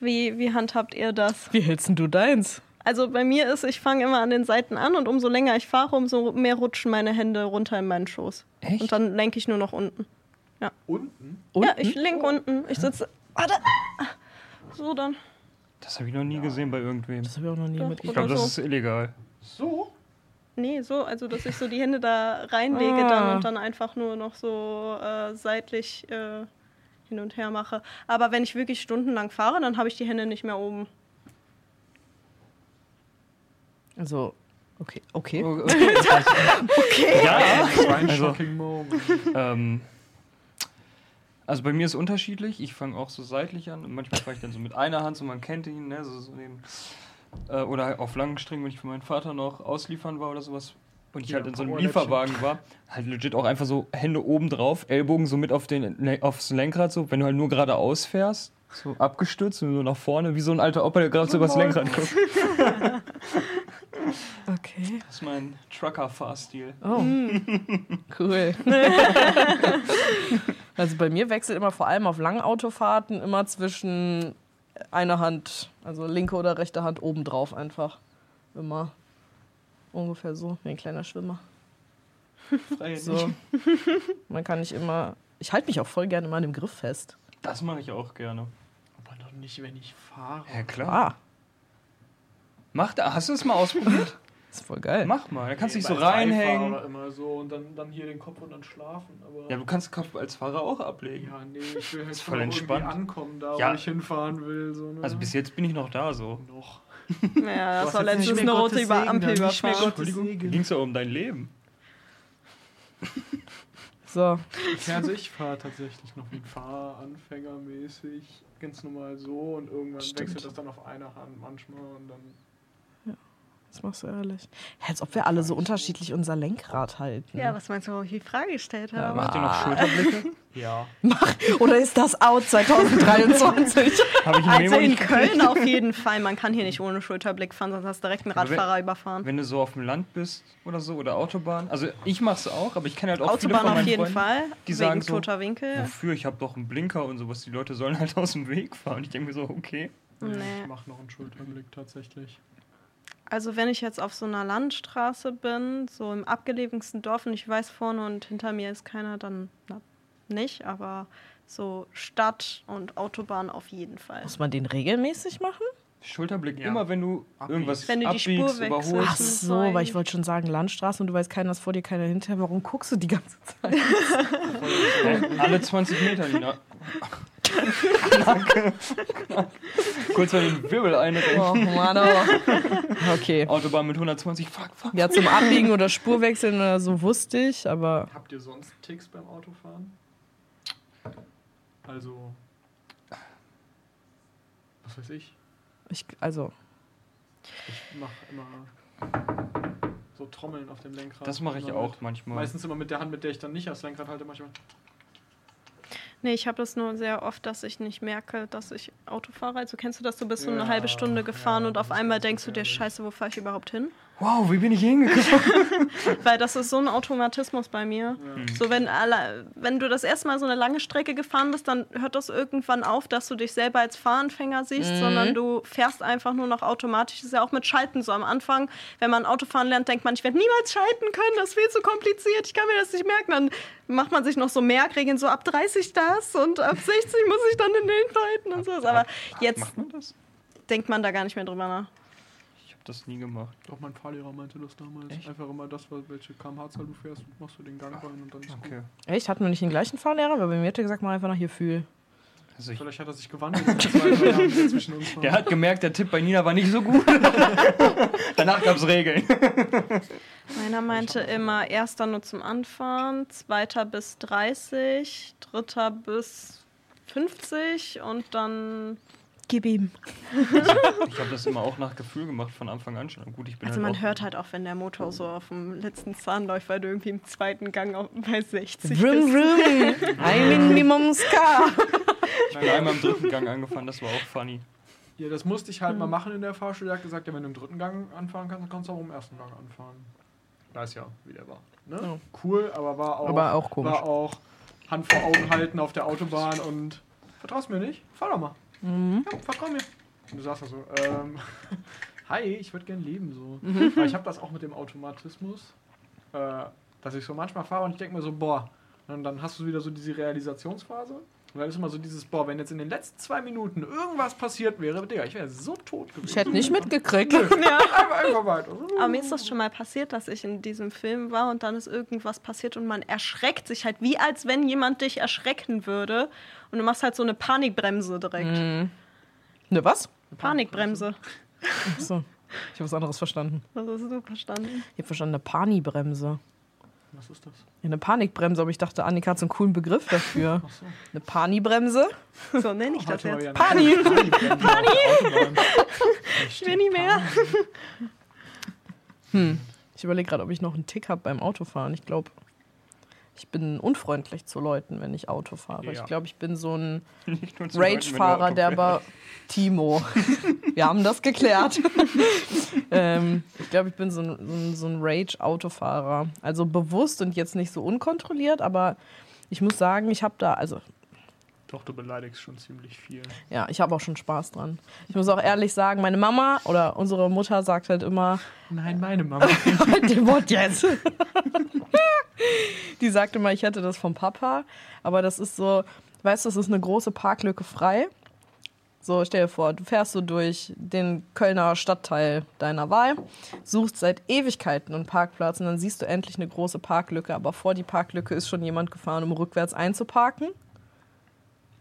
wie, wie handhabt ihr das? Wie hältst denn du deins? Also bei mir ist, ich fange immer an den Seiten an und umso länger ich fahre, umso mehr rutschen meine Hände runter in meinen Schoß. Echt? Und dann lenke ich nur noch unten. Unten? Ja, ich lenke unten. Ich sitze. Warte. So dann. Das habe ich noch nie gesehen bei irgendwem. Das habe ich auch noch nie Doch, mit. Ich glaube, das so. ist illegal. So? Nee, so, also dass ich so die Hände da reinlege Ah. dann und dann einfach nur noch so äh, seitlich äh, hin und her mache. Aber wenn ich wirklich stundenlang fahre, dann habe ich die Hände nicht mehr oben. Also, okay, okay. Oh, Okay. Ja, Das war ein Also- shocking Moment. ähm, also bei mir ist unterschiedlich. Ich fange auch so seitlich an. Und manchmal fahre ich dann so mit einer Hand, so man kennt ihn, ne? So, so den, äh, oder auf langen Strängen, wenn ich für meinen Vater noch ausliefern war oder sowas. Und ich halt in so einem. Lieferwagen war, halt legit auch einfach so Hände oben drauf, Ellbogen so mit auf den, Le- aufs Lenkrad, so, wenn du halt nur geradeaus fährst, so abgestützt und so nach vorne, wie so ein alter Opa, der gerade so übers Lenkrad guckt. Okay. Das ist mein Trucker-Fahrstil. Oh, cool. also bei mir wechselt immer vor allem auf langen Autofahrten immer zwischen einer Hand, also linke oder rechte Hand oben drauf einfach. Immer ungefähr so, wie ein kleiner Schwimmer. So. Man kann nicht immer. Ich halte mich auch voll gerne immer an dem Griff fest. Das mache ich auch gerne. Aber doch nicht, wenn ich fahre. Ja, klar. Ah, Mach da, hast du es mal ausprobiert? ist voll geil. Mach mal, da kannst du dich so reinhängen. immer so und dann, dann hier den Kopf und dann schlafen. Aber Ja, du kannst den Kopf als Fahrer auch ablegen. ja, nee, ich will halt voll entspannt. ankommen, da Ja. wo ich hinfahren will. So, ne? Also bis jetzt bin ich noch da so. noch. Ja, das war letztens eine rote über Segen, Ampel überfahren. Ging es ja um dein Leben. So. Ja, also ich fahre tatsächlich noch wie ein Fahranfänger mäßig, ganz normal so und irgendwann Stimmt. wechselt das dann auf eine Hand manchmal und dann. Das machst du ehrlich. Ja, als ob wir alle so unterschiedlich unser Lenkrad halten. Ja, was meinst du, warum ich die Frage gestellt Ja, habe? Macht ihr noch Schulterblicke? Ja. Oder ist das out 2023? Habe ich Also in? Köln auf jeden Fall. Man kann hier nicht ohne Schulterblick fahren, sonst hast du direkt einen wenn- Radfahrer überfahren. Wenn du so auf dem Land bist oder so oder Autobahn. Also ich mach's auch, aber ich kenne halt auch viele Autobahn von auf meinen jeden Freunden, Fall. die wegen sagen so, toter Winkel. Wofür? Ich habe doch einen Blinker und sowas. Die Leute sollen halt aus dem Weg fahren. Ich denke mir so, okay. Nee. Ich mache noch einen Schulterblick tatsächlich. Also wenn ich jetzt auf so einer Landstraße bin, so im abgelegensten Dorf und ich weiß, vorne und hinter mir ist keiner, dann na, nicht. Aber so Stadt und Autobahn auf jeden Fall. Muss man den regelmäßig machen? Schulterblick Ja. immer, wenn du Abbiegst. irgendwas Wenn du die abbiegst, Spur überholst. Ach so, weil ich wollte schon sagen Landstraße und du weißt, keiner ist vor dir, keiner hinter. Warum guckst du die ganze Zeit? Alle 20 Meter, Nina. Kurz mal den Wirbel einrenken. Oh Mann, oh. Okay. Autobahn mit 120, fuck, fuck. Ja, zum Abbiegen oder Spurwechseln oder so wusste ich, aber Habt ihr sonst Ticks beim Autofahren? Also. Was weiß ich? ich, also, Ich mache immer so Trommeln auf dem Lenkrad. Das mache ich auch mit- manchmal. Meistens immer mit der Hand, mit der ich dann nicht das Lenkrad halte, manchmal. Nee, ich habe das nur sehr oft, dass ich nicht merke, dass ich Auto fahre. Also kennst du das, du bist so eine Ja, halbe Stunde gefahren ja, und auf einmal denkst du dir, scheiße, wo fahre ich überhaupt hin? Wow, wie bin ich hier hingekommen? Weil das ist so ein Automatismus bei mir. Ja. So, wenn, alle, wenn du das erste Mal so eine lange Strecke gefahren bist, dann hört das irgendwann auf, dass du dich selber als Fahranfänger siehst, Mhm. sondern du fährst einfach nur noch automatisch. Das ist ja auch mit Schalten so. Am Anfang, wenn man Autofahren lernt, denkt man, ich werde niemals schalten können, das ist viel zu kompliziert, ich kann mir das nicht merken. Dann macht man sich noch so Merkregeln, so ab 30 das und ab 60 muss ich dann in den Schalten und so. Aber jetzt denkt man da gar nicht mehr drüber nach. Das nie gemacht. Auch mein Fahrlehrer meinte das damals. Echt? Einfach immer das, was- welche kmh-Zahl du fährst, machst du den Gang rein und dann ist Okay. echt, hatten wir nicht den gleichen Fahrlehrer? Weil bei mir hat er gesagt, mach einfach nach hier fühl. Also gut. ich, Vielleicht hat er sich gewandelt der hat gemerkt, der Tipp bei Nina war nicht so gut. Danach gab es Regeln. Meiner meinte immer, erster nur zum Anfahren, zweiter bis 30, dritter bis 50 und dann. Gib ihm. Ich habe das immer auch nach Gefühl gemacht, von Anfang an schon. Gut, ich bin Also halt man hört halt auch, wenn der Motor so auf dem letzten Zahn läuft, weil du irgendwie im zweiten Gang auf, bei 60 Vroom, bist. vroom. Ein Minimum Ska. Ich bin einmal im dritten Gang angefangen, das war auch funny. Ja, das musste ich halt mal machen in der Fahrschule. Er hat gesagt, ja, wenn du im dritten Gang anfahren kannst, dann kannst du auch im ersten Gang anfahren. Weiß ja, wie der war. Ne? Ja. Cool, aber war auch, Aber auch komisch. war auch Hand vor Augen halten auf der Autobahn und vertraust mir nicht? Fahr doch mal. Mhm. Ja, vertrau mir. Und du sagst da so, ähm, hi, ich würde gern leben so. Mhm. Aber ich habe das auch mit dem Automatismus, äh, dass ich so manchmal fahre und ich denke mir so, boah, und dann hast du wieder so diese Realisationsphase Und dann ist immer so dieses, boah, wenn jetzt in den letzten zwei Minuten irgendwas passiert wäre, Digga, ich wäre so tot gewesen. Ich hätte nicht mitgekriegt. Ja. einfach, einfach weiter. Aber mir ist das schon mal passiert, dass ich in diesem Film war und dann ist irgendwas passiert und man erschreckt sich halt, wie als wenn jemand dich erschrecken würde. Und du machst halt so eine Panikbremse direkt. Ne, was? Panikbremse. Achso. Ich habe was anderes verstanden. Was hast du verstanden? Ich habe verstanden, eine Pani-Bremse. Was ist das? Ja, eine Panikbremse, aber ich dachte, Annika hat so einen coolen Begriff dafür. Ach so. Eine Pani-Bremse? So nenne ich das Heute mal jetzt. eine Pani. Pani! Ich will nie mehr. Hm. Ich überlege gerade, ob ich noch einen Tick habe beim Autofahren. Ich glaube, ich bin unfreundlich zu Leuten, wenn ich Auto fahre. Ja. Ich glaube, ich bin so ein Rage-Fahrer, der aber Timo. Wir haben das geklärt. ähm, ich glaube, ich bin so ein, so ein, so ein Rage-Autofahrer. Also bewusst und jetzt nicht so unkontrolliert, aber ich muss sagen, ich habe da, also Doch, du beleidigst schon ziemlich viel. ja, ich habe auch schon Spaß dran. Ich muss auch ehrlich sagen, meine Mama oder unsere Mutter sagt halt immer, Nein, meine Mama. Halt den Mund jetzt. Die sagte mal, ich hätte das vom Papa, aber das ist so, weißt du, es ist eine große Parklücke frei. So, stell dir vor, du fährst so durch den Kölner Stadtteil deiner Wahl, suchst seit Ewigkeiten einen Parkplatz und dann siehst du endlich eine große Parklücke, aber vor die Parklücke ist schon jemand gefahren, um rückwärts einzuparken.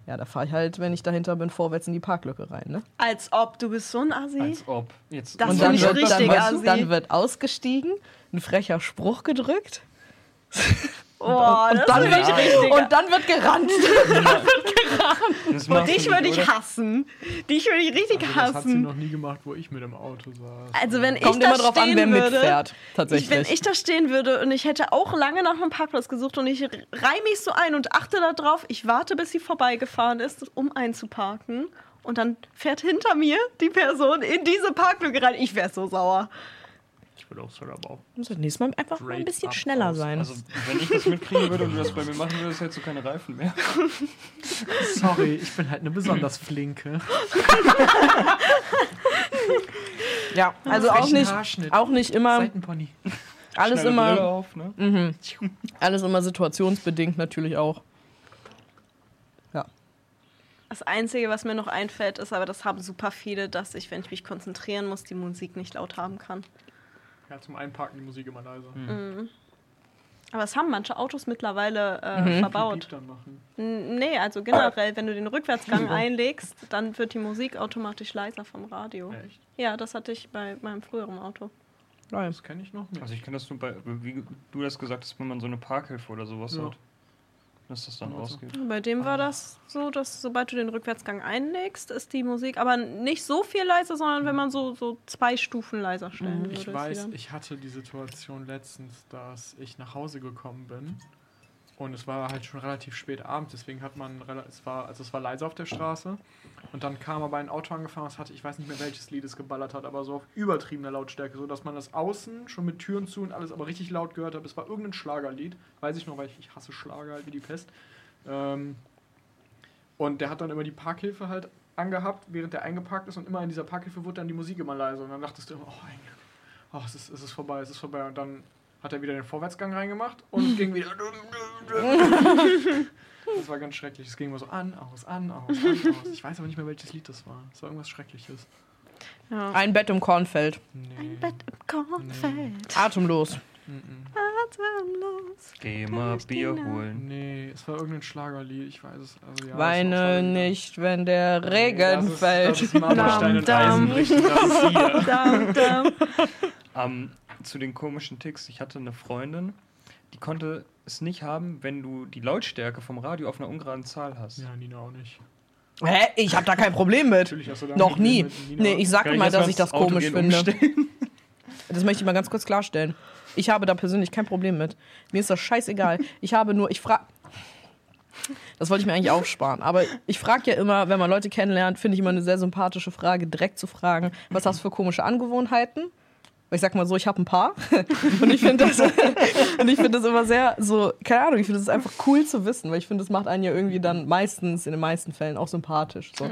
Ja, da fahre ich halt, wenn ich dahinter bin, vorwärts in die Parklücke rein, ne? Als ob, du bist so ein Assi. Als ob. Jetzt Das und dann wird, richtig dann, wird, dann wird ausgestiegen, ein frecher Spruch gedrückt. Oh, und, das dann ich wird, richtig. und dann wird gerannt. Das Und machst dich du würde ich hassen. Dich würde ich richtig Also, das hat sie hassen. noch nie gemacht, wo ich mit im Auto saß. Also wenn ich Kommt da immer drauf an, stehen wer würde, mitfährt. Ich, Tatsächlich. wenn ich da stehen würde und ich hätte auch lange nach einem Parkplatz gesucht und ich reih mich so ein und achte darauf, ich warte, bis sie vorbeigefahren ist, um einzuparken. Und dann fährt hinter mir die Person in diese Parklücke rein. Ich wäre so sauer. Würde auch aber auch. muss das nächste Mal einfach mal ein bisschen schneller aus. sein. Also, wenn ich das mitkriegen würde und du das bei mir machen würdest, hättest du keine Reifen mehr. Sorry, ich bin halt eine besonders flinke. ja, also auch nicht, auch nicht immer Seitenpony. alles Schnelle immer, auf, ne? mhm, alles immer situationsbedingt natürlich auch. Ja. Das Einzige, was mir noch einfällt, ist, aber das haben super viele, dass ich, wenn ich mich konzentrieren muss, die Musik nicht laut haben kann. Ja, zum Einparken die Musik immer leiser. Mhm. Aber es haben manche Autos mittlerweile äh, Mhm. verbaut. Nee, also generell, wenn du den Rückwärtsgang einlegst, dann wird die Musik automatisch leiser vom Radio. Echt? Ja, das hatte ich bei meinem früheren Auto. Geil. Das kenne ich noch nicht. Also ich kenne das nur bei, wie du das gesagt hast, wenn man so eine Parkhilfe oder sowas Ja. hat. Dass das dann Also. ausgeht. Bei dem war das so, dass sobald du den Rückwärtsgang einlegst, ist die Musik aber nicht so viel leiser, sondern wenn man so, so zwei Stufen leiser stellen würde. Ich weiß, ich hatte die Situation letztens, dass ich nach Hause gekommen bin und es war halt schon relativ spät abends, deswegen hat man es war also es war leise auf der Straße und dann kam aber ein Auto angefahren, das hatte ich weiß nicht mehr welches Lied es geballert hat, aber so auf übertriebener Lautstärke, so dass man das außen schon mit Türen zu und alles aber richtig laut gehört hat. Es war irgendein Schlagerlied, weiß ich noch, weil ich, ich hasse Schlager halt wie die Pest. Ähm, und der hat dann immer die Parkhilfe halt angehabt, während der eingeparkt ist und immer in dieser Parkhilfe wurde dann die Musik immer leiser und dann dachtest du immer, oh, oh es, ist, es ist vorbei, es ist vorbei und dann hat er wieder den Vorwärtsgang reingemacht und es ging wieder. Das war ganz schrecklich. Es ging immer so an, aus, an, aus, an, aus. Ich weiß aber nicht mehr, welches Lied das war. Es war irgendwas Schreckliches. Ja. Ein Bett im Kornfeld. Nee. Ein Bett im Kornfeld. Atemlos. Mm -mm. Atemlos. Geh mal Bier holen. Nee, es war irgendein Schlagerlied. Ich weiß es. Also, ja, Weine nicht, wenn der Nee, Regen das ist, fällt. Das ist Marmorstein und Dam, dam. Das ist hier. Dam, dam. Ähm, zu den komischen Ticks. Ich hatte eine Freundin, die konnte es nicht haben, wenn du die Lautstärke vom Radio auf einer ungeraden Zahl hast. Ja, Nina auch nicht. Hä? Ich habe da kein Problem mit. Natürlich hast du da Noch ein nie. Nee, ich sag erst dass mal ich das Auto komisch finde. umstellen? Das möchte ich mal ganz kurz klarstellen. Ich habe da persönlich kein Problem mit. Mir ist das scheißegal. Ich habe nur, ich frage. Das wollte ich mir eigentlich aufsparen. Aber ich frage ja immer, wenn man Leute kennenlernt, finde ich immer eine sehr sympathische Frage, direkt zu fragen, was hast du für komische Angewohnheiten? Weil ich sag mal so, ich habe ein paar. Und ich finde das, und ich finde das immer sehr so, keine Ahnung, ich finde das einfach cool zu wissen, weil ich finde, das macht einen ja irgendwie dann meistens, in den meisten Fällen auch sympathisch. So. Und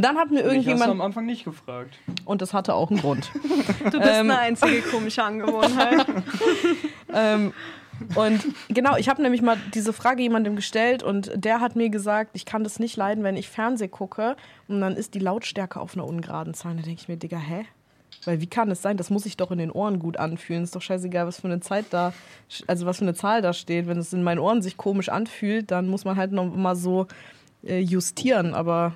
dann hat mir hast du am irgendjemand, Anfang nicht gefragt. und das hatte auch einen Grund. Du bist Ähm. eine einzige komische Angewohnheit. ähm, Und genau, ich habe nämlich mal diese Frage jemandem gestellt und der hat mir gesagt, ich kann das nicht leiden, wenn ich Fernseh gucke und dann ist die Lautstärke auf einer ungeraden Zahl. Da denke ich mir, Digga, hä? Weil wie kann es sein? Das muss sich doch in den Ohren gut anfühlen. Ist doch scheißegal, was für eine Zeit da, also was für eine Zahl da steht. Wenn es in meinen Ohren sich komisch anfühlt, dann muss man halt noch mal so äh, justieren. Aber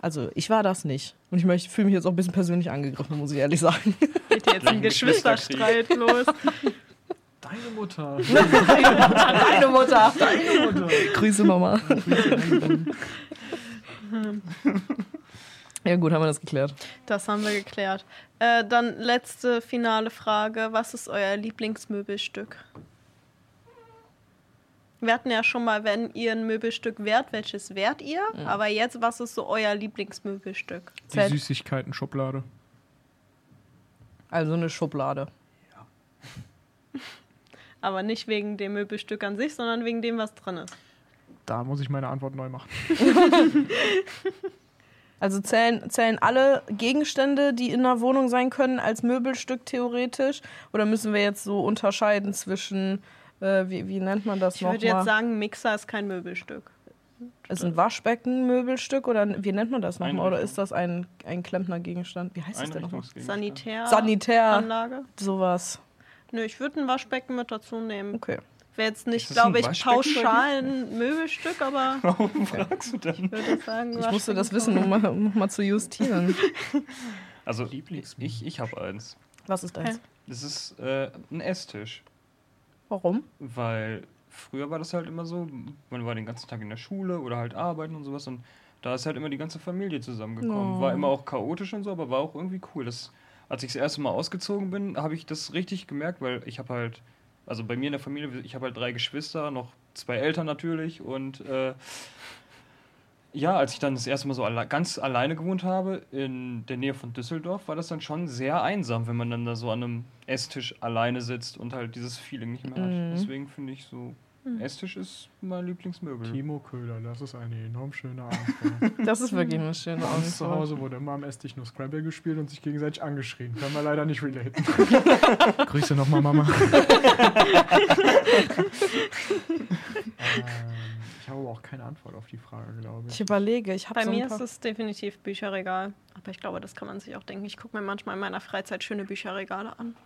also ich war das nicht. Und ich fühle mich jetzt auch ein bisschen persönlich angegriffen, muss ich ehrlich sagen. Geht jetzt ein Geschwisterstreit los. Deine Mutter. Deine Mutter. Deine Mutter. Grüße, Mama. Ja, gut, haben wir das geklärt. Das haben wir geklärt. Äh, dann letzte finale Frage. Was ist euer Lieblingsmöbelstück? Wir hatten ja schon mal, wenn ihr ein Möbelstück wärt, welches wärt ihr? Mhm. Aber jetzt, was ist so euer Lieblingsmöbelstück? Die Süßigkeiten-Schublade. Also eine Schublade. Aber nicht wegen dem Möbelstück an sich, sondern wegen dem, was drin ist. Da muss ich meine Antwort neu machen. Also zählen, zählen alle Gegenstände, die in einer Wohnung sein können, als Möbelstück theoretisch? Oder müssen wir jetzt so unterscheiden zwischen, äh, wie, wie nennt man das Ich nochmal? würde jetzt sagen, Mixer ist kein Möbelstück. Ist ein Waschbecken Möbelstück oder wie nennt man das nochmal? Oder ist das ein, ein Klempnergegenstand? Wie heißt das denn nochmal? Sanitär. Sanitär, Anlage. sowas. Nö, ich würde ein Waschbecken mit dazu nehmen. Okay. Wäre jetzt nicht, glaube ich, pauschal ein Möbelstück, aber Warum fragst du denn? ich würde sagen, Ich musste das wissen, um mal, um mal zu justieren. Also ich, ich habe eins. Was ist das? Okay. Das ist äh, ein Esstisch. Warum? Weil früher war das halt immer so, man war den ganzen Tag in der Schule oder halt arbeiten und sowas und da ist halt immer die ganze Familie zusammengekommen. Oh. War immer auch chaotisch und so, aber war auch irgendwie cool. Das, als ich das erste Mal ausgezogen bin, habe ich das richtig gemerkt, weil ich habe halt, also bei mir in der Familie, ich habe halt drei Geschwister, noch zwei Eltern natürlich und äh, ja, als ich dann das erste Mal so alle, ganz alleine gewohnt habe, in der Nähe von Düsseldorf, war das dann schon sehr einsam, wenn man dann da so an einem Esstisch alleine sitzt und halt dieses Feeling nicht mehr hat. Mhm. Deswegen finde ich so, Esstisch ist mein Lieblingsmöbel. Timo Köhler, das ist eine enorm schöne Antwort. Das ist wirklich eine schöne uns zu. Hause wurde immer am Esstisch nur Scrabble gespielt und sich gegenseitig angeschrien. Können wir leider nicht relaten. Grüße nochmal, Mama. ähm, ich habe aber auch keine Antwort auf die Frage, glaube Ich ich. überlege, ich Bei so mir ist es definitiv Bücherregal. Aber ich glaube, das kann man sich auch denken. Ich gucke mir manchmal in meiner Freizeit schöne Bücherregale an.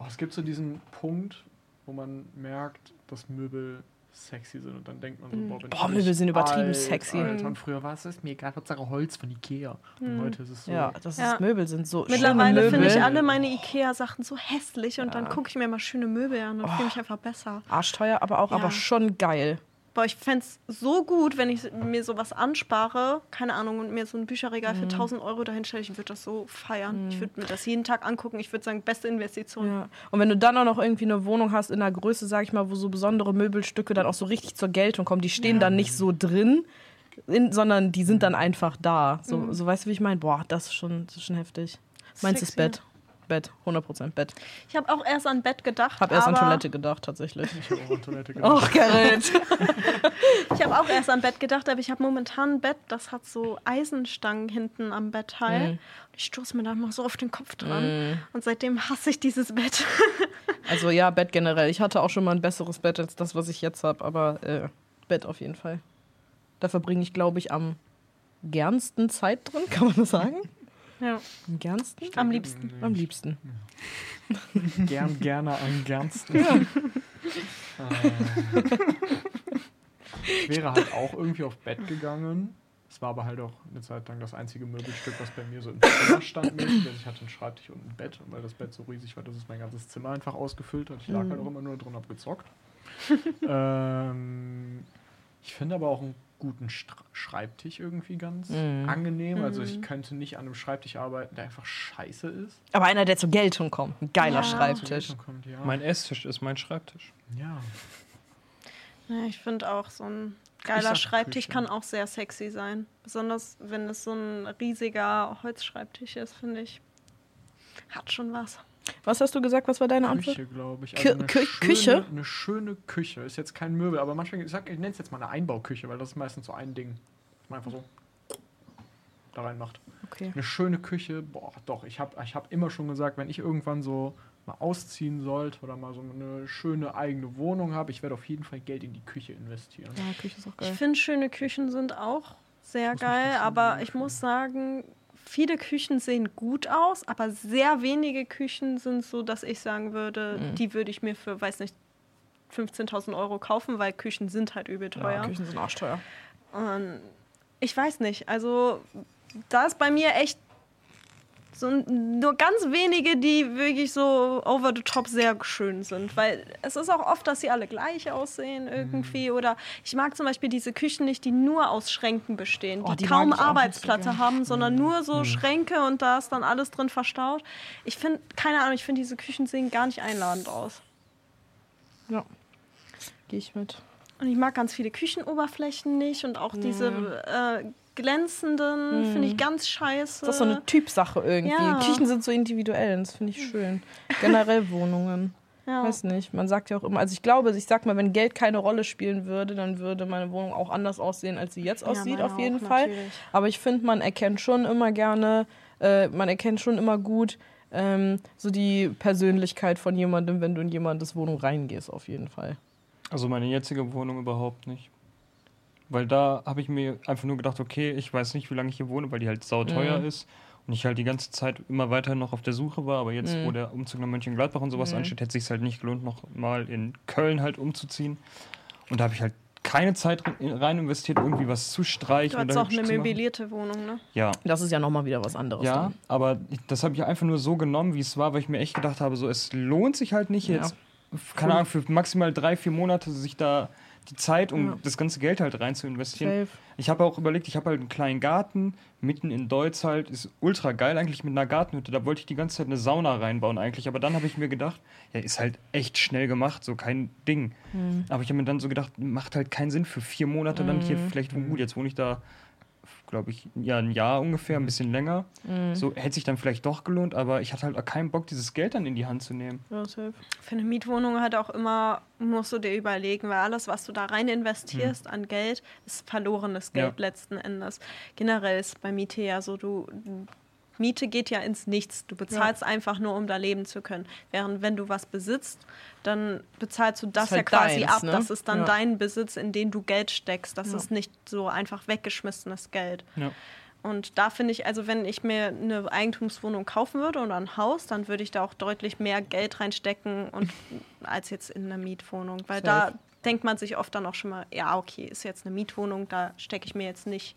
Oh, es gibt so diesen Punkt, wo man merkt, dass Möbel sexy sind und dann denkt man so, boah, bin Boah, ich Möbel sind übertrieben alt, sexy. Alter. Und früher war es das mega, Hauptsache Holz von Ikea. Und heute ist es so, Ja, das Ja. ist Möbel sind so Mittlerweile finde ich alle meine Ikea-Sachen so hässlich und dann Ja. gucke ich mir mal schöne Möbel an und fühle mich einfach besser. Arschteuer, aber auch Ja. aber schon geil. Boah, ich fände es so gut, wenn ich mir sowas anspare, keine Ahnung, und mir so ein Bücherregal Mhm. für 1000 Euro dahin stelle. Ich würde das so feiern. Ich würde mir das jeden Tag angucken. Ich würde sagen, beste Investition. Ja. Und wenn du dann auch noch irgendwie eine Wohnung hast in einer Größe, sag ich mal, wo so besondere Möbelstücke dann auch so richtig zur Geltung kommen, die stehen dann nicht so drin, in, sondern die sind dann einfach da. So, so weißt du, wie ich meine? Boah, das ist schon, das ist schon heftig. Meins ist. Bett. Bett, 100% Bett. Ich habe auch erst an Bett gedacht. Hab erst an Toilette gedacht, tatsächlich. Ich habe auch an Toilette gedacht. Och, Gerrit. Ich habe auch erst an Bett gedacht, aber ich habe momentan ein Bett, das hat so Eisenstangen hinten am Bettteil. Mhm. Ich stoße mir da mal so auf den Kopf dran. Und seitdem hasse ich dieses Bett. Also ja, Bett generell. Ich hatte auch schon mal ein besseres Bett als das, was ich jetzt habe, aber äh, Bett auf jeden Fall. Da verbringe ich, glaube ich, am gernsten Zeit drin, kann man das sagen? Ja, Am gernsten? am liebsten. Am liebsten. Gern, gerne, am gernsten. Äh, ich wäre halt auch irgendwie auf Bett gegangen. Es war aber halt auch eine Zeit lang das einzige Möbelstück, was bei mir so im Zimmer stand. Mit. Also ich hatte einen Schreibtisch und ein Bett. Und weil das Bett so riesig war, dass es mein ganzes Zimmer einfach ausgefüllt hat. Ich lag halt auch immer nur drin, hab gezockt. ähm, ich finde aber auch einen guten Stra Schreibtisch irgendwie ganz Mhm. angenehm. Also ich könnte nicht an einem Schreibtisch arbeiten, der einfach scheiße ist. Aber einer, der zur Geltung kommt. Ein geiler Ja. Schreibtisch. Kommt, ja. Mein Esstisch ist mein Schreibtisch. ja. Ja, ich finde auch, so ein geiler Schreibtisch Küche. kann auch sehr sexy sein. Besonders wenn es so ein riesiger Holzschreibtisch ist, finde ich. Hat schon was. Was hast du gesagt? Was war deine Antwort? Küche, glaube ich. Kü- eine Kü- schöne, Küche? Eine schöne Küche. Ist jetzt kein Möbel, aber manchmal, ich, sag, ich nenne es jetzt mal eine Einbauküche, weil das ist meistens so ein Ding. dass man einfach so da reinmacht. Okay. Eine schöne Küche, boah, doch. Ich habe ich hab immer schon gesagt, wenn ich irgendwann so mal ausziehen sollte oder mal so eine schöne eigene Wohnung habe, ich werde auf jeden Fall Geld in die Küche investieren. Ja, Küche ist auch Ich geil. finde, schöne Küchen sind auch sehr geil, aber ich muss sagen, viele Küchen sehen gut aus, aber sehr wenige Küchen sind so, dass ich sagen würde, Mhm. die würde ich mir für, weiß nicht, 15.000 Euro kaufen, weil Küchen sind halt übel teuer. Küchen sind arschteuer. Und ich weiß nicht, also da ist bei mir echt so nur ganz wenige, die wirklich so over the top sehr schön sind, weil es ist auch oft, dass sie alle gleich aussehen irgendwie oder ich mag zum Beispiel diese Küchen nicht, die nur aus Schränken bestehen, Oh, die, die kaum so Arbeitsplatte gern. haben, sondern nur so Schränke und da ist dann alles drin verstaut. Ich finde, keine Ahnung, ich finde diese Küchen sehen gar nicht einladend aus. Ja. Gehe ich mit. Und ich mag ganz viele Küchenoberflächen nicht und auch diese äh, glänzenden finde ich ganz scheiße. Das ist so eine Typsache irgendwie. Ja. Küchen sind so individuell das finde ich schön. Generell Wohnungen. ja. Weiß nicht. Man sagt ja auch immer, also ich glaube, ich sag mal, wenn Geld keine Rolle spielen würde, dann würde meine Wohnung auch anders aussehen, als sie jetzt aussieht, meine auf jeden auch, Fall. natürlich. Aber ich finde, man erkennt schon immer gerne, äh, man erkennt schon immer gut ähm, so die Persönlichkeit von jemandem, wenn du in jemandes Wohnung reingehst, auf jeden Fall. Also meine jetzige Wohnung überhaupt nicht. Weil da habe ich mir einfach nur gedacht, okay, ich weiß nicht, wie lange ich hier wohne, weil die halt sauteuer Mhm. ist. Und ich halt die ganze Zeit immer weiter noch auf der Suche war. Aber jetzt, Mhm. wo der Umzug nach Mönchengladbach und sowas Mhm. ansteht, hätte es sich halt nicht gelohnt, noch mal in Köln halt umzuziehen. Und da habe ich halt keine Zeit rein- investiert, irgendwie was zu streichen. Du hast oder auch eine hübsch zu machen. möblierte Wohnung, ne? Ja, Das ist ja nochmal wieder was anderes. ja, dann. aber das habe ich einfach nur so genommen, wie es war, weil ich mir echt gedacht habe, so es lohnt sich halt nicht Ja. jetzt, keine Ahnung, für maximal drei, vier Monate sich da die Zeit, um Ja. das ganze Geld halt rein zu investieren. Safe. Ich habe auch überlegt, ich habe halt einen kleinen Garten, mitten in Deutz halt, ist ultra geil eigentlich mit einer Gartenhütte. Da wollte ich die ganze Zeit eine Sauna reinbauen eigentlich, aber dann habe ich mir gedacht, ja, ist halt echt schnell gemacht, so kein Ding. Hm. Aber ich habe mir dann so gedacht, macht halt keinen Sinn für vier Monate dann hier vielleicht, gut, jetzt wohne ich da, glaube ich, ja, ein Jahr ungefähr, ein bisschen länger. Mhm. So hätte sich dann vielleicht doch gelohnt, aber ich hatte halt auch keinen Bock, dieses Geld dann in die Hand zu nehmen. Ja, safe. Für eine Mietwohnung halt auch immer, musst du dir überlegen, weil alles, was du da rein investierst an Geld, ist verlorenes Geld Ja. letzten Endes. Generell ist bei Miete ja so, du. Miete geht ja ins Nichts. Du bezahlst einfach nur, um da leben zu können. Während wenn du was besitzt, dann bezahlst du das Ist halt ja quasi deins, ab. ne? Das ist dann Ja. dein Besitz, in den du Geld steckst. Das Ja. ist nicht so einfach weggeschmissenes Geld. Ja. Und da finde ich, also wenn ich mir eine Eigentumswohnung kaufen würde oder ein Haus, dann würde ich da auch deutlich mehr Geld reinstecken und, als jetzt in eine Mietwohnung. Weil da Safe. denkt man sich oft dann auch schon mal, ja, okay, ist jetzt eine Mietwohnung, da stecke ich mir jetzt nicht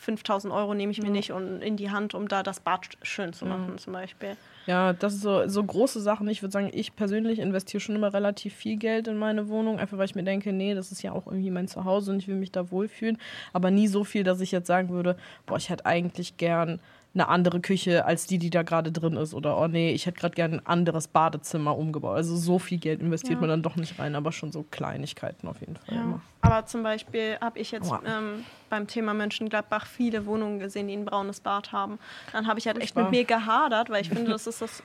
5000 Euro nehme ich mir nicht un- in die Hand, um da das Bad schön zu machen, zum Beispiel. Ja, das ist so, so große Sachen. Ich würde sagen, ich persönlich investiere schon immer relativ viel Geld in meine Wohnung, einfach weil ich mir denke, nee, das ist ja auch irgendwie mein Zuhause und ich will mich da wohlfühlen. Aber nie so viel, dass ich jetzt sagen würde, boah, ich hätte eigentlich gern eine andere Küche als die, die da gerade drin ist. Oder oh nee, ich hätte gerade gern ein anderes Badezimmer umgebaut. Also so viel Geld investiert Ja. man dann doch nicht rein, aber schon so Kleinigkeiten auf jeden Fall immer. Aber zum Beispiel habe ich jetzt ähm, beim Thema Mönchengladbach viele Wohnungen gesehen, die ein braunes Bad haben. Dann habe ich halt echt mit mir gehadert, weil ich finde, das ist das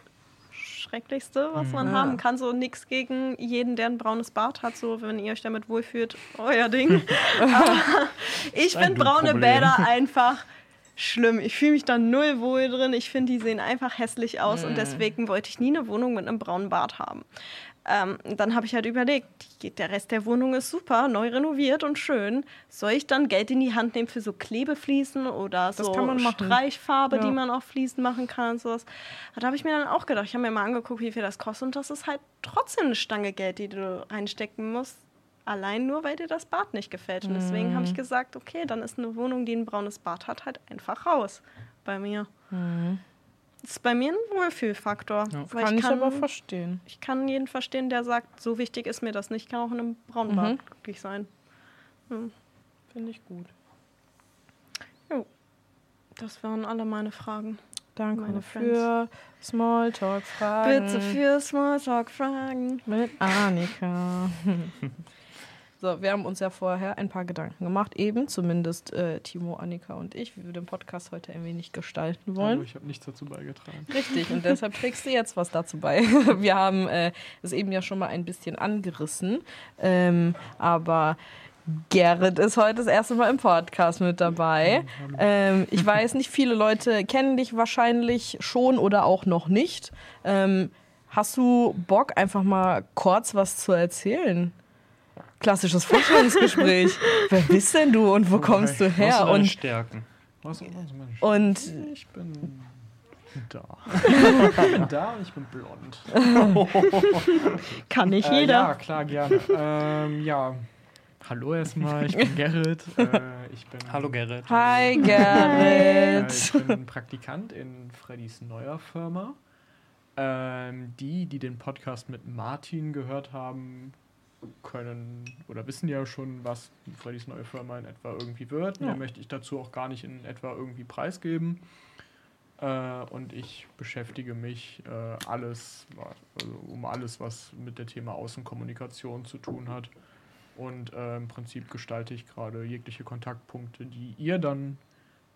Schrecklichste, was man Ja. haben kann. So nichts gegen jeden, der ein braunes Bad hat. So, wenn ihr euch damit wohlfühlt, euer Ding. Aber ich finde braune Problem. Bäder einfach schlimm. Ich fühle mich da null wohl drin. Ich finde, die sehen einfach hässlich aus und deswegen wollte ich nie eine Wohnung mit einem braunen Bad haben. Ähm, dann habe ich halt überlegt, der Rest der Wohnung ist super, neu renoviert und schön. Soll ich dann Geld in die Hand nehmen für so Klebefliesen oder so kann man machen. Streichfarbe, Ja. die man auf Fliesen machen kann und sowas? Da habe ich mir dann auch gedacht, ich habe mir mal angeguckt, wie viel das kostet und das ist halt trotzdem eine Stange Geld, die du reinstecken musst. Allein nur, weil dir das Bad nicht gefällt. Und deswegen habe ich Mhm. gesagt, okay, dann ist eine Wohnung, die ein braunes Bad hat, halt einfach raus bei mir. Das ist bei mir ein Wohlfühlfaktor. Ja. Kann ich, kann, aber verstehen. ich kann jeden verstehen, der sagt, so wichtig ist mir das nicht, kann auch in einem braunen Mhm. Bad glücklich sein. Finde ich gut. Das waren alle meine Fragen. Danke Meine für Smalltalk-Fragen. Bitte für Smalltalk-Fragen. Mit Annika. so, wir haben uns ja vorher ein paar Gedanken gemacht, eben zumindest äh, Timo, Annika und ich, wie wir den Podcast heute ein wenig gestalten wollen. Also ich habe nichts dazu beigetragen. Richtig, und deshalb trägst du jetzt was dazu bei. Wir haben äh, es eben ja schon mal ein bisschen angerissen, ähm, aber Gerrit ist heute das erste Mal im Podcast mit dabei. Ähm, ich weiß nicht, viele Leute kennen dich wahrscheinlich schon oder auch noch nicht. Ähm, hast du Bock, einfach mal kurz was zu erzählen? Klassisches Vorstellungsgespräch. Wer bist denn du und wo kommst du Was sind her? Und, Stärken? Was, was, und Ich bin da. ich bin da und ich bin blond. Kann nicht Äh, jeder. ja, klar, gerne. ähm, ja, hallo erstmal, ich bin Gerrit. Äh, ich bin, Hallo Gerrit. hi Äh, Gerrit. ich bin Praktikant in Freddys neuer Firma. Ähm, die, die den Podcast mit Martin gehört haben, können oder wissen ja schon, was Freddys neue Firma in etwa irgendwie wird. Mehr Ja. möchte ich dazu auch gar nicht in etwa irgendwie preisgeben. Äh, und ich beschäftige mich äh, alles, also um alles, was mit dem Thema Außenkommunikation zu tun hat. Und äh, im Prinzip gestalte ich gerade jegliche Kontaktpunkte, die ihr dann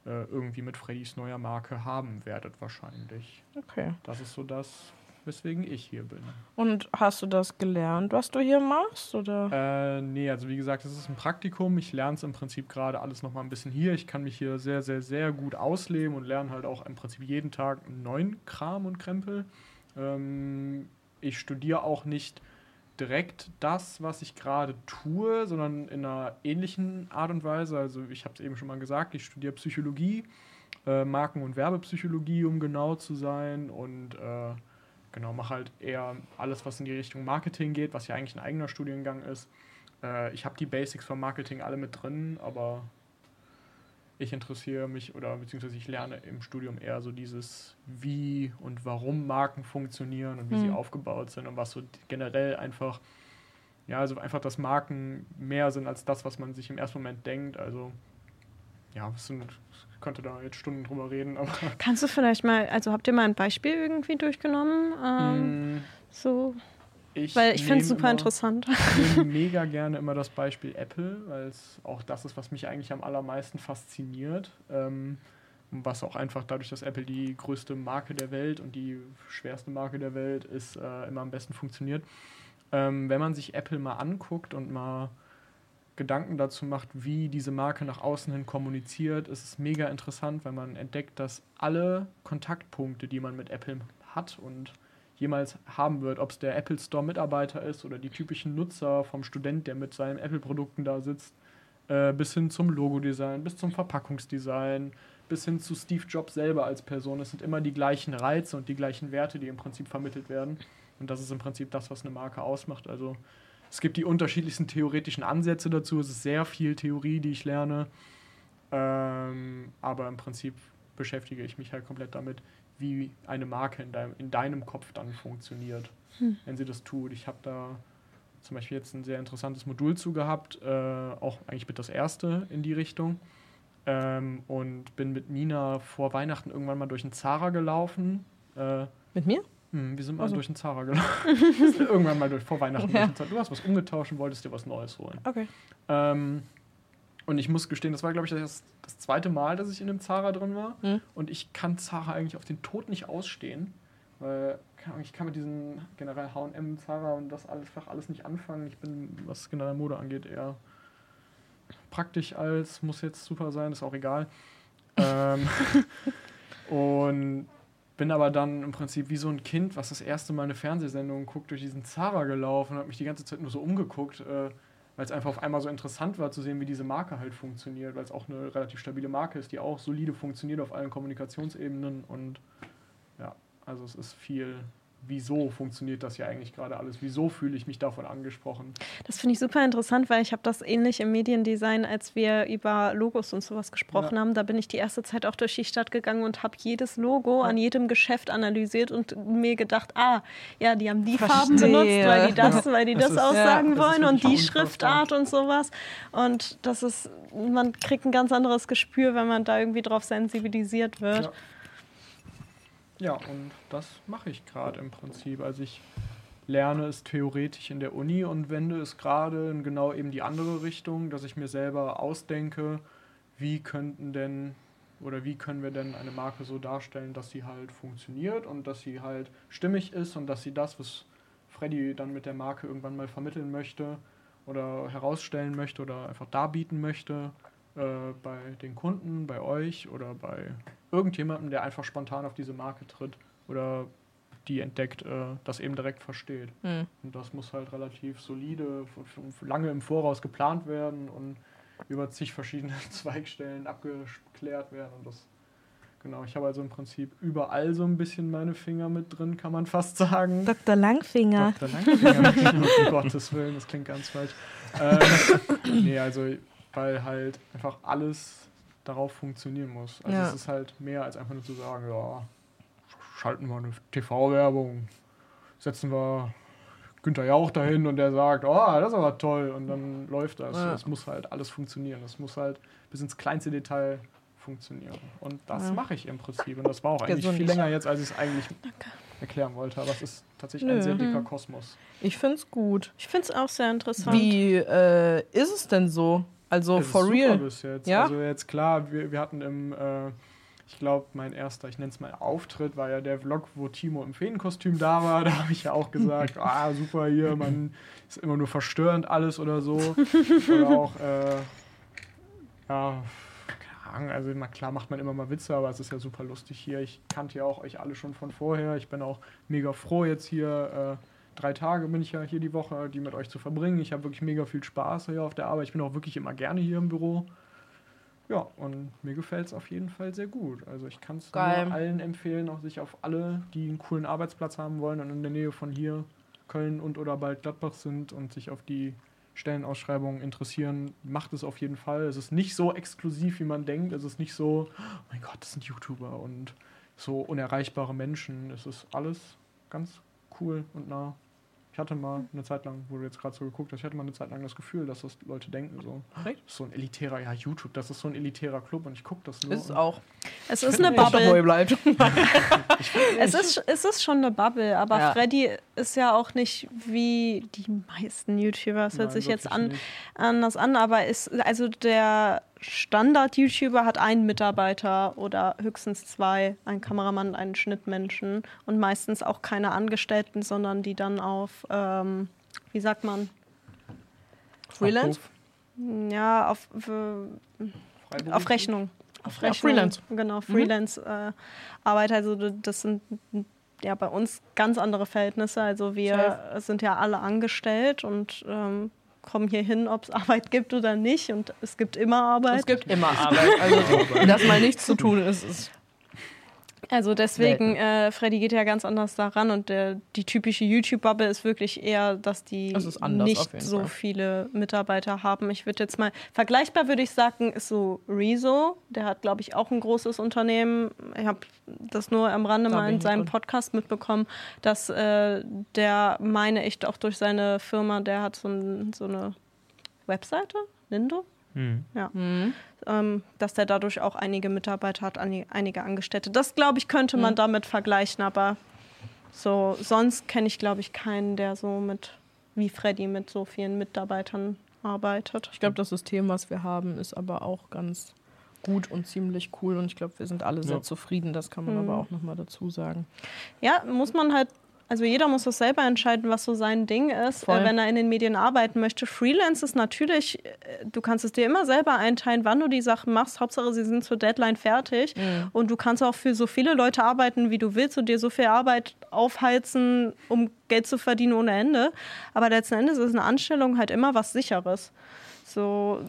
äh, irgendwie mit Freddys neuer Marke haben werdet wahrscheinlich. Okay. Das ist so das, weswegen ich hier bin. Und hast du das gelernt, was du hier machst? Oder? Äh, nee, also wie gesagt, es ist ein Praktikum. Ich lerne es im Prinzip gerade alles nochmal ein bisschen hier. Ich kann mich hier sehr, sehr, sehr gut ausleben und lerne halt auch im Prinzip jeden Tag einen neuen Kram und Krempel. Ähm, ich studiere auch nicht direkt das, was ich gerade tue, sondern in einer ähnlichen Art und Weise. Also ich habe es eben schon mal gesagt, ich studiere Psychologie, äh, Marken- und Werbepsychologie, um genau zu sein und äh, genau, mache halt eher alles, was in die Richtung Marketing geht, was ja eigentlich ein eigener Studiengang ist. Äh, ich habe die Basics vom Marketing alle mit drin, aber ich interessiere mich oder beziehungsweise ich lerne im Studium eher so dieses, wie und warum Marken funktionieren und wie sie Mhm. aufgebaut sind und was so generell einfach, ja, also einfach, dass Marken mehr sind als das, was man sich im ersten Moment denkt. Also, ja, es sind, könnte da jetzt Stunden drüber reden, aber. Kannst du vielleicht mal, also habt ihr mal ein Beispiel irgendwie durchgenommen? Ähm, Mm, so, ich weil ich finde es super immer- interessant. Ich nehme mega gerne immer das Beispiel Apple, weil es auch das ist, was mich eigentlich am allermeisten fasziniert. Ähm, was auch einfach dadurch, dass Apple die größte Marke der Welt und die schwerste Marke der Welt ist, äh, immer am besten funktioniert. Ähm, wenn man sich Apple mal anguckt und mal Gedanken dazu macht, wie diese Marke nach außen hin kommuniziert, ist es mega interessant, weil man entdeckt, dass alle Kontaktpunkte, die man mit Apple hat und jemals haben wird, ob es der Apple Store Mitarbeiter ist oder die typischen Nutzer vom Student, der mit seinen Apple-Produkten da sitzt, äh, bis hin zum Logodesign, bis zum Verpackungsdesign, bis hin zu Steve Jobs selber als Person. Es sind immer die gleichen Reize und die gleichen Werte, die im Prinzip vermittelt werden. Und das ist im Prinzip das, was eine Marke ausmacht. Also es gibt die unterschiedlichsten theoretischen Ansätze dazu. Es ist sehr viel Theorie, die ich lerne. Ähm, aber im Prinzip beschäftige ich mich halt komplett damit, wie eine Marke in deinem, in deinem Kopf dann funktioniert, wenn sie das tut. Ich habe da zum Beispiel jetzt ein sehr interessantes Modul zu gehabt, äh, auch eigentlich mit das erste in die Richtung. Ähm, und bin mit Nina vor Weihnachten irgendwann mal durch den Zara gelaufen. Äh, Mit mir? Hm, wir sind mal Also. durch den Zara gelaufen. Irgendwann mal durch, vor Weihnachten Ja. durch. Du hast was umgetauscht und wolltest dir was Neues holen. Okay. Ähm, und ich muss gestehen, das war, glaube ich, das, das zweite Mal, dass ich in einem Zara drin war. Mhm. Und ich kann Zara eigentlich auf den Tod nicht ausstehen. Weil ich kann mit diesen generell HM, Zara und das alles, einfach alles nicht anfangen. Ich bin, was generell Mode angeht, eher praktisch als muss jetzt super sein, ist auch egal. ähm, und bin aber dann im Prinzip wie so ein Kind, was das erste Mal eine Fernsehsendung guckt, durch diesen Zara gelaufen und habe mich die ganze Zeit nur so umgeguckt, äh, weil es einfach auf einmal so interessant war zu sehen, wie diese Marke halt funktioniert, weil es auch eine relativ stabile Marke ist, die auch solide funktioniert auf allen Kommunikationsebenen und ja, also es ist viel, wieso funktioniert das ja eigentlich gerade alles, wieso fühle ich mich davon angesprochen. Das finde ich super interessant, weil ich habe das ähnlich im Mediendesign, als wir über Logos und sowas gesprochen Ja. haben. Da bin ich die erste Zeit auch durch die Stadt gegangen und habe jedes Logo an jedem Geschäft analysiert und mir gedacht, ah, ja, die haben die Farben Verstehe. benutzt, weil die das, Ja. weil die Das das, ist- aussagen ja, das wollen und wirklich die. Schriftart und sowas. Und das ist, man kriegt ein ganz anderes Gespür, wenn man da irgendwie drauf sensibilisiert wird. Ja. Und das mache ich gerade im Prinzip. Also ich lerne es theoretisch in der Uni und wende es gerade in genau eben die andere Richtung, dass ich mir selber ausdenke, wie könnten denn oder wie können wir denn eine Marke so darstellen, dass sie halt funktioniert und dass sie halt stimmig ist und dass sie das, was Freddy dann mit der Marke irgendwann mal vermitteln möchte oder herausstellen möchte oder einfach darbieten möchte, äh, bei den Kunden, bei euch oder bei irgendjemandem, der einfach spontan auf diese Marke tritt oder die entdeckt, äh, das eben direkt versteht. Mhm. Und das muss halt relativ solide, lange im Voraus geplant werden und über zig verschiedene Zweigstellen abgeklärt werden. Und das, genau, ich habe also im Prinzip überall so ein bisschen meine Finger mit drin, kann man fast sagen. Dr. Langfinger. Dr. Langfinger, um Gottes Willen, das klingt ganz falsch. Ähm, nee, also, weil halt einfach alles darauf funktionieren muss. Also Ja. es ist halt mehr als einfach nur zu sagen, ja, schalten wir eine TV-Werbung, setzen wir Günther Jauch dahin und der sagt, oh, das ist aber toll und dann läuft das. Ja. Es muss halt alles funktionieren. Es muss halt bis ins kleinste Detail funktionieren. Und das Ja. mache ich im Prinzip. Und das war auch eigentlich Gesund. viel länger jetzt, als ich es eigentlich erklären wollte. Aber es ist tatsächlich ein Nö. sehr Mhm. dicker Kosmos. Ich find's gut. Ich finde es auch sehr interessant. Wie äh, ist es denn so? Also Es ist for super real. bis jetzt. Ja? Also jetzt klar, wir, wir hatten im, äh, ich glaube, mein erster, ich nenne es mal Auftritt, war ja der Vlog, wo Timo im Feenkostüm da war. Da habe ich ja auch gesagt, ah, super hier, man ist immer nur verstörend alles oder so. oder auch, äh, ja, keine Ahnung, also na klar macht man immer mal Witze, aber es ist ja super lustig hier. Ich kannte ja auch euch alle schon von vorher. Ich bin auch mega froh jetzt hier. Äh, drei Tage bin ich ja hier die Woche, die mit euch zu verbringen. Ich habe wirklich mega viel Spaß hier auf der Arbeit. Ich bin auch wirklich immer gerne hier im Büro. Ja, und mir gefällt es auf jeden Fall sehr gut. Also ich kann es nur allen empfehlen, auch sich auf alle, die einen coolen Arbeitsplatz haben wollen und in der Nähe von hier, Köln und oder bald Gladbach sind und sich auf die Stellenausschreibungen interessieren, macht es auf jeden Fall. Es ist nicht so exklusiv, wie man denkt. Es ist nicht so, oh mein Gott, das sind YouTuber und so unerreichbare Menschen. Es ist alles ganz cool und nah. Ich hatte mal eine Zeit lang, wo du jetzt gerade so geguckt hast, ich hatte mal eine Zeit lang das Gefühl, dass das Leute denken so. Echt? Das ist so ein elitärer, ja, YouTube, das ist so ein elitärer Club und ich gucke das nur. Ist auch. es ist eine nicht. Bubble. Ihr bleibt. Es ist, es ist schon eine Bubble, aber Ja. Freddy ist ja auch nicht wie die meisten YouTuber. Es hört Nein, sich jetzt an, nicht. anders an, aber ist, also der Standard-YouTuber hat einen Mitarbeiter oder höchstens zwei, einen Kameramann, einen Schnittmenschen und meistens auch keine Angestellten, sondern die dann auf, ähm, wie sagt man, Freelance? Abruf, ja, auf, äh, auf Rechnung. Auf Ja, Rechnung. Freelance. Genau, Freelance äh, Arbeit. Also das sind ja bei uns ganz andere Verhältnisse. Also wir sind ja alle angestellt und ähm, kommen hier hin, ob es Arbeit gibt oder nicht. Und es gibt immer Arbeit. Es gibt immer Arbeit. Also, dass mal nichts zu tun ist, ist Also deswegen, äh, Freddy geht ja ganz anders daran und der, die typische YouTube-Bubble ist wirklich eher, dass die Das anders, nicht so Fall. viele Mitarbeiter haben. Ich würde jetzt mal, vergleichbar würde ich sagen, ist so Rezo. Der hat, glaube ich, auch ein großes Unternehmen. Ich habe das nur am Rande Da mal in seinem. Podcast mitbekommen, dass äh, der, meine ich, auch durch seine Firma, der hat so, ein, so eine Webseite, Lindo, Hm. Mhm. ähm, dass der dadurch auch einige Mitarbeiter hat, einige Angestellte. Das, glaube ich, könnte man Mhm. damit vergleichen, aber so sonst kenne ich, glaube ich, keinen, der so mit, wie Freddy, mit so vielen Mitarbeitern arbeitet. Ich glaube, das System, was wir haben, ist aber auch ganz gut und ziemlich cool und ich glaube, wir sind alle sehr Ja. zufrieden. Das kann man Mhm. aber auch nochmal dazu sagen. Ja, muss man halt, also jeder muss das selber entscheiden, was so sein Ding ist, Voll. äh, wenn er in den Medien arbeiten möchte. Freelance ist natürlich, äh, du kannst es dir immer selber einteilen, wann du die Sachen machst. Hauptsache, sie sind zur Deadline fertig. Mhm. Und du kannst auch für so viele Leute arbeiten, wie du willst und dir so viel Arbeit aufheizen, um Geld zu verdienen ohne Ende. Aber letzten Endes ist eine Anstellung halt immer was Sicheres. So,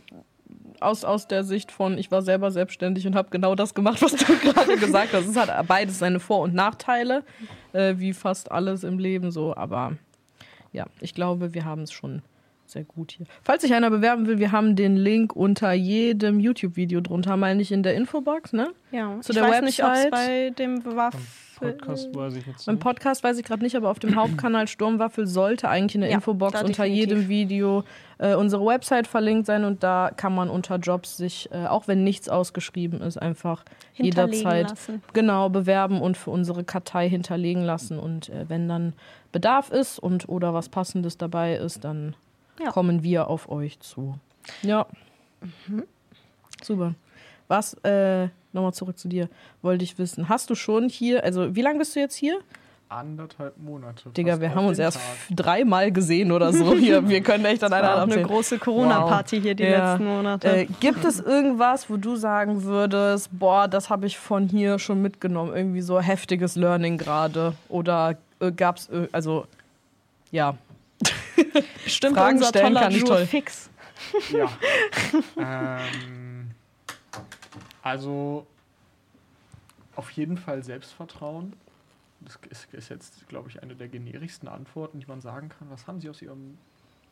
Aus, aus der Sicht von, ich war selber selbstständig und habe genau das gemacht, was du gerade gesagt hast. Es hat beides seine Vor- und Nachteile, äh, wie fast alles im Leben so. Aber ja, ich glaube, wir haben es schon sehr gut hier. Falls sich einer bewerben will, wir haben den Link unter jedem YouTube-Video drunter, mal nicht in der Infobox, ne? ja. Zu ich der weiß nicht, ob es Website. bei dem Waffel... Podcast weiß ich jetzt Beim nicht. Podcast weiß ich gerade nicht, aber auf dem Hauptkanal Sturmwaffel sollte eigentlich in der Ja, Infobox unter definitiv. jedem Video äh, unsere Website verlinkt sein und da kann man unter Jobs sich, äh, auch wenn nichts ausgeschrieben ist, einfach jederzeit lassen. genau bewerben und für unsere Kartei hinterlegen lassen. Und äh, wenn dann Bedarf ist und oder was Passendes dabei ist, dann Ja. kommen wir auf euch zu. Ja. Super. Was, äh, nochmal zurück zu dir, wollte ich wissen. Hast du schon hier, also wie lange bist du jetzt hier? anderthalb Monate. Digga, wir haben uns erst dreimal gesehen oder so. Hier, wir können echt an einer War auch eine große Corona-Party hier die Ja. letzten Monate. Äh, gibt es irgendwas, wo du sagen würdest, boah, das habe ich von hier schon mitgenommen, irgendwie so heftiges Learning gerade? Oder äh, gab es, äh, also, ja. Bestimmt Fragen unser stellen toller kann ich toll. Fix. Ja. ähm, also auf jeden Fall Selbstvertrauen. Das ist, ist jetzt, glaube ich, eine der generischsten Antworten, die man sagen kann. Was haben Sie aus Ihrem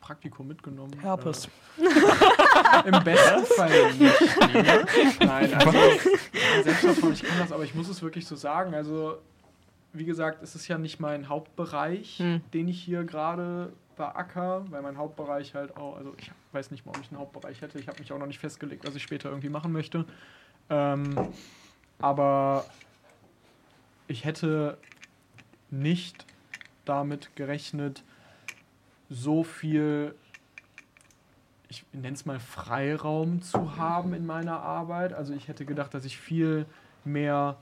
Praktikum mitgenommen? Herpes. Äh, Im besten Fall nicht. ne? Nein, also ja, Selbstvertrauen, ich kann das, aber ich muss es wirklich so sagen. Also, wie gesagt, es ist ja nicht mein Hauptbereich, Hm. den ich hier gerade beacker, weil mein Hauptbereich halt auch, also ich weiß nicht mal, ob ich einen Hauptbereich hätte. Ich habe mich auch noch nicht festgelegt, was ich später irgendwie machen möchte. Ähm, aber ich hätte nicht damit gerechnet, so viel, ich nenne es mal Freiraum zu haben in meiner Arbeit. Also ich hätte gedacht, dass ich viel mehr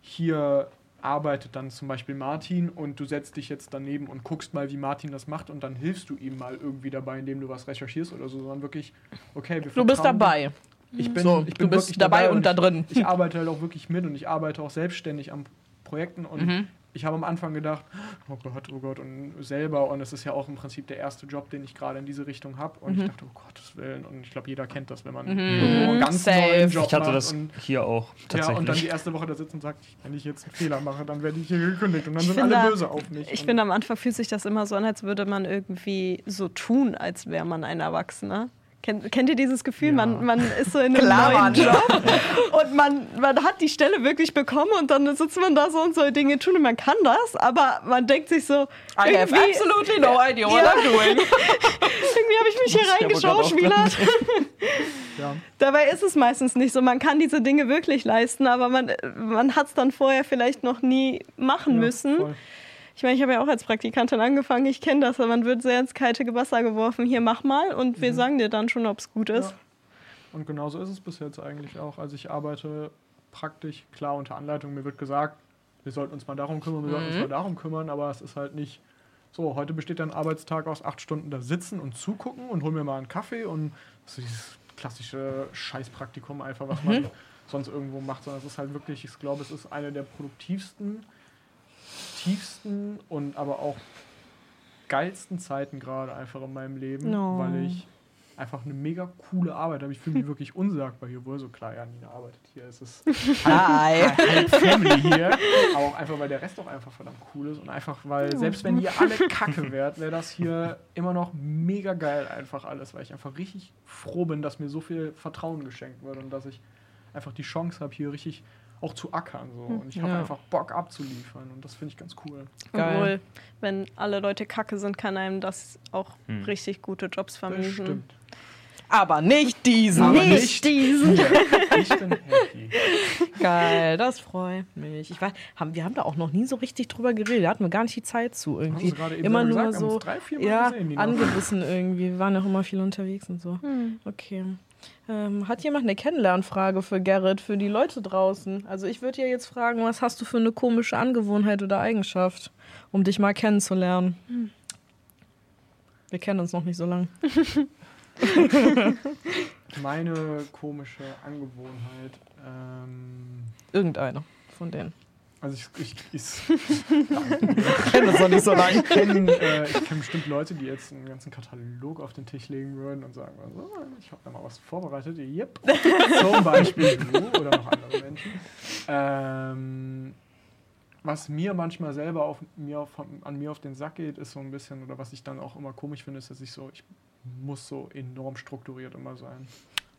hier arbeitet dann zum Beispiel Martin und du setzt dich jetzt daneben und guckst mal, wie Martin das macht und dann hilfst du ihm mal irgendwie dabei, indem du was recherchierst oder so, sondern wirklich, okay, wir Du bist dabei. Ich bin, So, ich bin du bist wirklich dabei und ich, da drin. Ich arbeite halt auch wirklich mit und ich arbeite auch selbstständig an Projekten und Mhm. ich habe am Anfang gedacht, oh Gott, oh Gott, und selber und es ist ja auch im Prinzip der erste Job, den ich gerade in diese Richtung habe und ich dachte, oh Gottes Willen und ich glaube, jeder kennt das, wenn man Mhm. irgendwo einen ganz Safe. neuen Job Ich hatte das und hier auch ja, tatsächlich. und dann die erste Woche da sitzt und sagt, wenn ich jetzt einen Fehler mache, dann werde ich hier gekündigt und dann Ich sind alle böse auf mich. Ich finde, am Anfang fühlt sich das immer so an, als würde man irgendwie so tun, als wäre man ein Erwachsener. Kennt, kennt ihr dieses Gefühl? Ja. Man, man ist so in einem Klar, neuen. Job und man, man hat die Stelle wirklich bekommen und dann sitzt man da so und soll Dinge tun und man kann das, aber man denkt sich so, I have absolutely no idea what Ja. I'm doing. irgendwie habe ich mich hier reingeschauspielert. ja. Dabei ist es meistens nicht so. Man kann diese Dinge wirklich leisten, aber man, man hat es dann vorher vielleicht noch nie machen Ja, müssen. voll. Ich meine, ich habe ja auch als Praktikantin angefangen, ich kenne das, aber man wird sehr ins kalte Wasser geworfen. Hier, mach mal. Und wir sagen dir dann schon, ob es gut ist. Ja. Und genauso ist es bis jetzt eigentlich auch. Also ich arbeite praktisch, klar unter Anleitung, mir wird gesagt, wir sollten uns mal darum kümmern, wir sollten uns mal darum kümmern, aber es ist halt nicht so, heute besteht ein Arbeitstag aus acht Stunden da sitzen und zugucken und hol mir mal einen Kaffee und so dieses klassische Scheißpraktikum einfach, was man sonst irgendwo macht, sondern es ist halt wirklich, ich glaube, es ist eine der produktivsten, tiefsten und aber auch geilsten Zeiten gerade einfach in meinem Leben, Oh. weil ich einfach eine mega coole Arbeit habe. Ich fühle mich wirklich unsagbar hier, wohl so klar, ja, Nina arbeitet hier. Es ist Hi. halt Family hier, aber auch einfach, weil der Rest auch einfach verdammt cool ist und einfach, weil selbst wenn ihr alle kacke wärt, wäre das hier immer noch mega geil einfach alles, weil ich einfach richtig froh bin, dass mir so viel Vertrauen geschenkt wird und dass ich einfach die Chance habe, hier richtig auch zu ackern so und ich habe Ja. einfach Bock abzuliefern und das finde ich ganz cool. Geil. Obwohl, wenn alle Leute kacke sind, kann einem das auch Hm. richtig gute Jobs Das vermiesen. stimmt. Aber nicht diesen. Aber Nicht nicht diesen. Ich bin happy. Geil, das freut mich. Ich weiß, haben, wir haben da auch noch nie so richtig drüber geredet. Da hatten wir gar nicht die Zeit zu Hast irgendwie. du gerade eben Immer nur gesagt, so drei, vier Mal ja, gesehen, angerissen irgendwie. Wir waren auch immer viel unterwegs und so. Hm. Okay. Ähm, hat jemand eine Kennenlernfrage für Gerrit, für die Leute draußen? Also ich würde ja jetzt fragen, was hast du für eine komische Angewohnheit oder Eigenschaft, um dich mal kennenzulernen? Hm. Wir kennen uns noch nicht so lange. Meine komische Angewohnheit. Ähm, Irgendeine von denen. Also ich, ich, ich, Kennen uns noch nicht so lange. ich kenne äh, ich kenn bestimmt Leute, die jetzt einen ganzen Katalog auf den Tisch legen würden und sagen, also, ich habe da mal was vorbereitet. Yep. Zum Beispiel du oder noch andere Menschen. Ähm, was mir manchmal selber auf mir auf, an mir auf den Sack geht, ist so ein bisschen, oder was ich dann auch immer komisch finde, ist, dass ich so, ich muss so enorm strukturiert immer sein.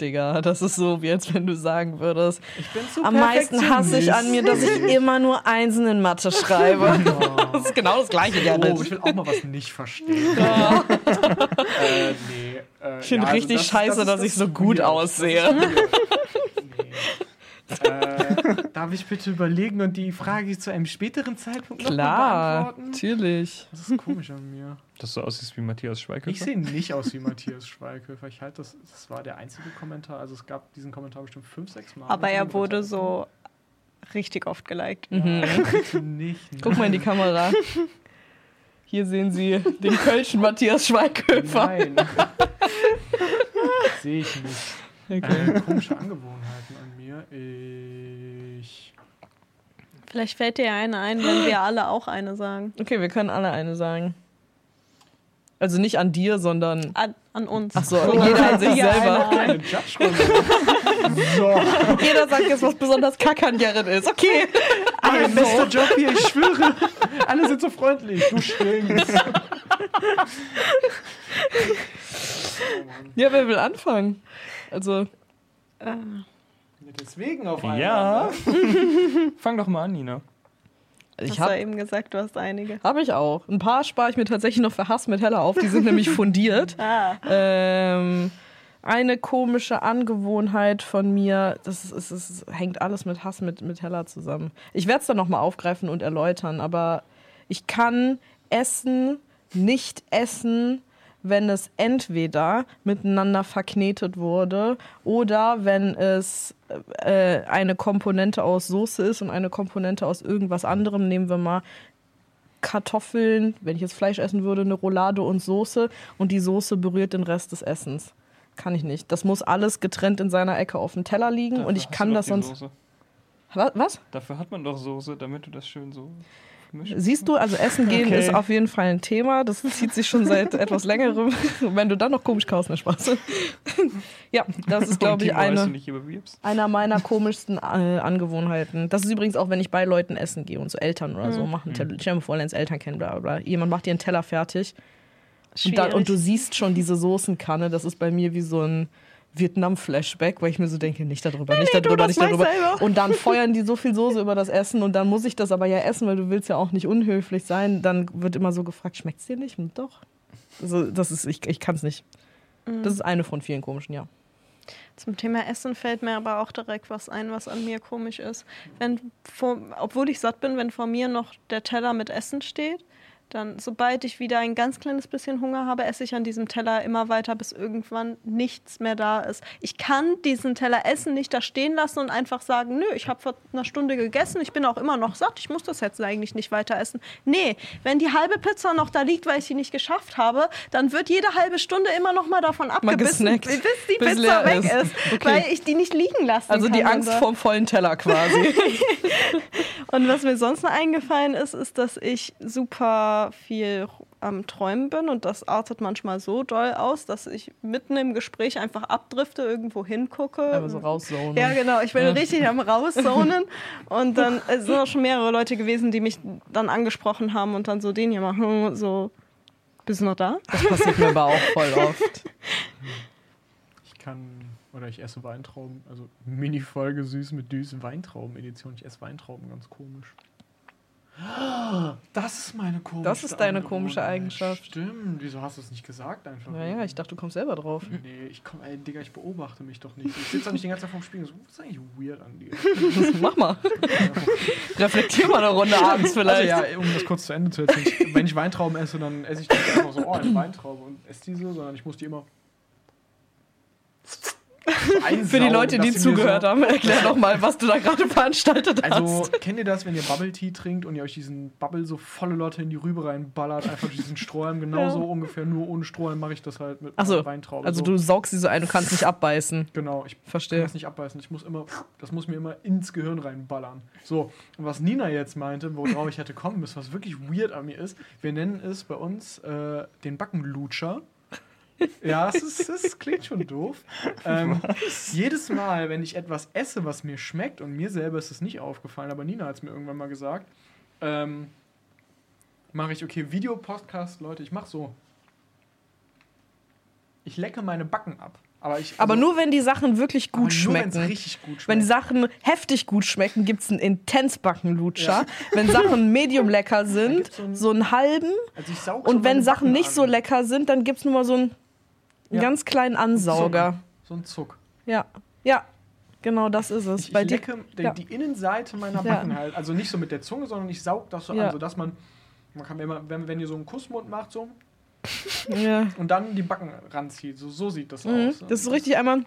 Digga, das ist so, wie als wenn du sagen würdest. Ich bin zu Am meisten hasse ich an mir, dass ich immer nur Einsen in Mathe schreibe. Das ist genau das gleiche, Oh, ich will auch mal was nicht verstehen. Ja. äh, nee. Äh, Ich finde ja, also richtig das- scheiße, das ist- dass das ich so gut weird. aussehe. Nee. äh, darf ich bitte überlegen und die Frage zu einem späteren Zeitpunkt Klar, natürlich. Das ist komisch an mir. Dass du aussiehst wie Matthias Schweighöfer? Ich sehe nicht aus wie Matthias Schweighöfer. Ich halte das, das war der einzige Kommentar. Also es gab diesen Kommentar bestimmt fünf, sechs Mal. Aber er wurde so richtig oft geliked. Mhm. Bitte nicht. Guck mal in die Kamera. Hier sehen Sie den Kölschen Matthias Schweighöfer. Nein. Sehe ich nicht. Okay. Äh, komische Angewohnheiten an mir. Ich. Vielleicht fällt dir ja eine ein, wenn wir alle auch eine sagen. okay, wir können alle eine sagen. Also nicht an dir, sondern. An, an uns. Ach so, jeder an sich selber. Eine so. Jeder sagt jetzt, was besonders kacke an Jared ist. Okay. Mein bester Job hier, ich schwöre. Alle sind so freundlich. Du stinkst. Ja, wer will anfangen? Also, Äh, Deswegen auf einmal. Ja. ne? Fang doch mal an, Nina. ich ich habe habe ja eben gesagt, du hast einige. hab ich auch. Ein paar spare ich mir tatsächlich noch für Hass mit Heller auf. Die sind nämlich fundiert. Ah, Ähm, eine komische Angewohnheit von mir, das ist, es ist, hängt alles mit Hass mit, mit Hella zusammen. Ich werde es dann nochmal aufgreifen und erläutern, aber ich kann Essen nicht essen, wenn es entweder miteinander verknetet wurde oder wenn es äh, eine Komponente aus Soße ist und eine Komponente aus irgendwas anderem. Nehmen wir mal Kartoffeln, wenn ich jetzt Fleisch essen würde, eine Roulade und Soße und die Soße berührt den Rest des Essens. Kann ich nicht. Das muss alles getrennt in seiner Ecke auf dem Teller liegen und Dafür ich hast kann das sonst. Soße. Was? Dafür hat man doch Soße, damit du das schön so. Siehst du, also Essen gehen Okay. ist auf jeden Fall ein Thema. Das zieht sich schon seit etwas längerem. Und wenn du dann noch komisch kaust, ne Spaß. ja, das ist, glaube ich, eine, einer meiner komischsten äh, Angewohnheiten. Das ist übrigens auch, wenn ich bei Leuten essen gehe und so Eltern oder so machen. Stell dir mal vor, lernst Eltern kennen, bla bla. bla. Jemand macht dir einen Teller fertig und, dann, und du siehst schon diese Soßenkanne. Das ist bei mir wie so ein Vietnam-Flashback, weil ich mir so denke, nicht darüber, nicht nee, darüber, nicht darüber. selber. Und dann feuern die so viel Soße über das Essen und dann muss ich das aber ja essen, weil du willst ja auch nicht unhöflich sein. Dann wird immer so gefragt, schmeckt's dir nicht? Und doch. Also das ist, ich, ich kann es nicht. Das ist eine von vielen komischen, ja. Zum Thema Essen fällt mir aber auch direkt was ein, was an mir komisch ist. Wenn vor, obwohl ich satt bin, wenn vor mir noch der Teller mit Essen steht, dann, sobald ich wieder ein ganz kleines bisschen Hunger habe, esse ich an diesem Teller immer weiter, bis irgendwann nichts mehr da ist. Ich kann diesen Teller essen, nicht da stehen lassen und einfach sagen, nö, ich habe vor einer Stunde gegessen, ich bin auch immer noch satt, ich muss das jetzt eigentlich nicht weiter essen. Nee, wenn die halbe Pizza noch da liegt, weil ich sie nicht geschafft habe, dann wird jede halbe Stunde immer noch mal davon abgebissen, gesnackt, bis die bis Pizza weg ist. ist, Okay. weil ich die nicht liegen lassen Also kann. die Angst da. vorm vollen Teller quasi. Und was mir sonst noch eingefallen ist, ist, dass ich super viel am Träumen bin und das artet manchmal so doll aus, dass ich mitten im Gespräch einfach abdrifte, irgendwo hingucke. Aber so raussauen. Ja, genau. Ich bin richtig am Rauszonen. Und dann es sind auch schon mehrere Leute gewesen, die mich dann angesprochen haben und dann so den hier machen, so, bist du noch da? Das passiert mir aber auch voll oft. Ich kann, oder ich esse Weintrauben, also Mini-Folge süß mit Düsen, Weintrauben-Edition. Ich esse Weintrauben ganz komisch. Das ist meine komische Das ist deine komische. Eigenschaft. Stimmt, wieso hast du es nicht gesagt einfach? Naja, ich dachte, du kommst selber drauf. Nee, ich komm, ey, Digga, ich beobachte mich doch nicht. Ich sitze doch nicht den ganzen Tag vorm Spiegel. So, was ist eigentlich weird an dir? Mach mal. Reflektier mal eine Runde abends vielleicht. Also ja, um das kurz zu Ende zu erzählen. Wenn ich Weintrauben esse, dann esse ich nicht einfach so, oh, eine Weintraube und esse die so, sondern ich muss die immer. Für die Leute, die zugehört so, haben, erklär doch mal, was du da gerade veranstaltet Also, hast. kennt ihr das, wenn ihr Bubble Tea trinkt und ihr euch diesen Bubble so volle Leute in die Rübe reinballert, einfach diesen Strohhalm, genauso Ja. ungefähr, nur ohne Strohhalm mache ich das halt mit so, meiner Weintraube. Also so. du saugst sie so ein, du kannst nicht abbeißen. Genau, ich kann Verstehe. das nicht abbeißen. Ich muss immer, das muss mir immer ins Gehirn reinballern. So, und was Nina jetzt meinte, worauf ich hätte kommen müssen, was wirklich weird an mir ist, wir nennen es bei uns äh, den Backenlutscher. Ja, es, ist, es klingt schon doof. Ähm, jedes Mal, wenn ich etwas esse, was mir schmeckt, und mir selber ist es nicht aufgefallen, aber Nina hat es mir irgendwann mal gesagt, ähm, mache ich, okay, Videopodcast, Leute, ich mache so. Ich lecke meine Backen ab. Aber, ich, Aber also- nur wenn die Sachen wirklich aber gut nur, schmecken. richtig gut schmeckt. Wenn die Sachen heftig gut schmecken, gibt es einen Intensbackenlutscher. Wenn Sachen medium lecker sind, so einen- so einen halben. also Und wenn Sachen Backen nicht an. so lecker sind, dann gibt es nur mal so einen, einen Ja. ganz kleinen Ansauger. So ein Zuck. Ja, ja, genau das ist es. Ich, Bei ich lecke die, ja. die Innenseite meiner Ja. Backen halt. Also nicht so mit der Zunge, sondern ich saug das so Ja. an, sodass man, man kann immer, wenn, wenn ihr so einen Kussmund macht, so, ja. und dann die Backen ranzieht. So, so sieht das Mhm. aus. Das ist so richtig einmal.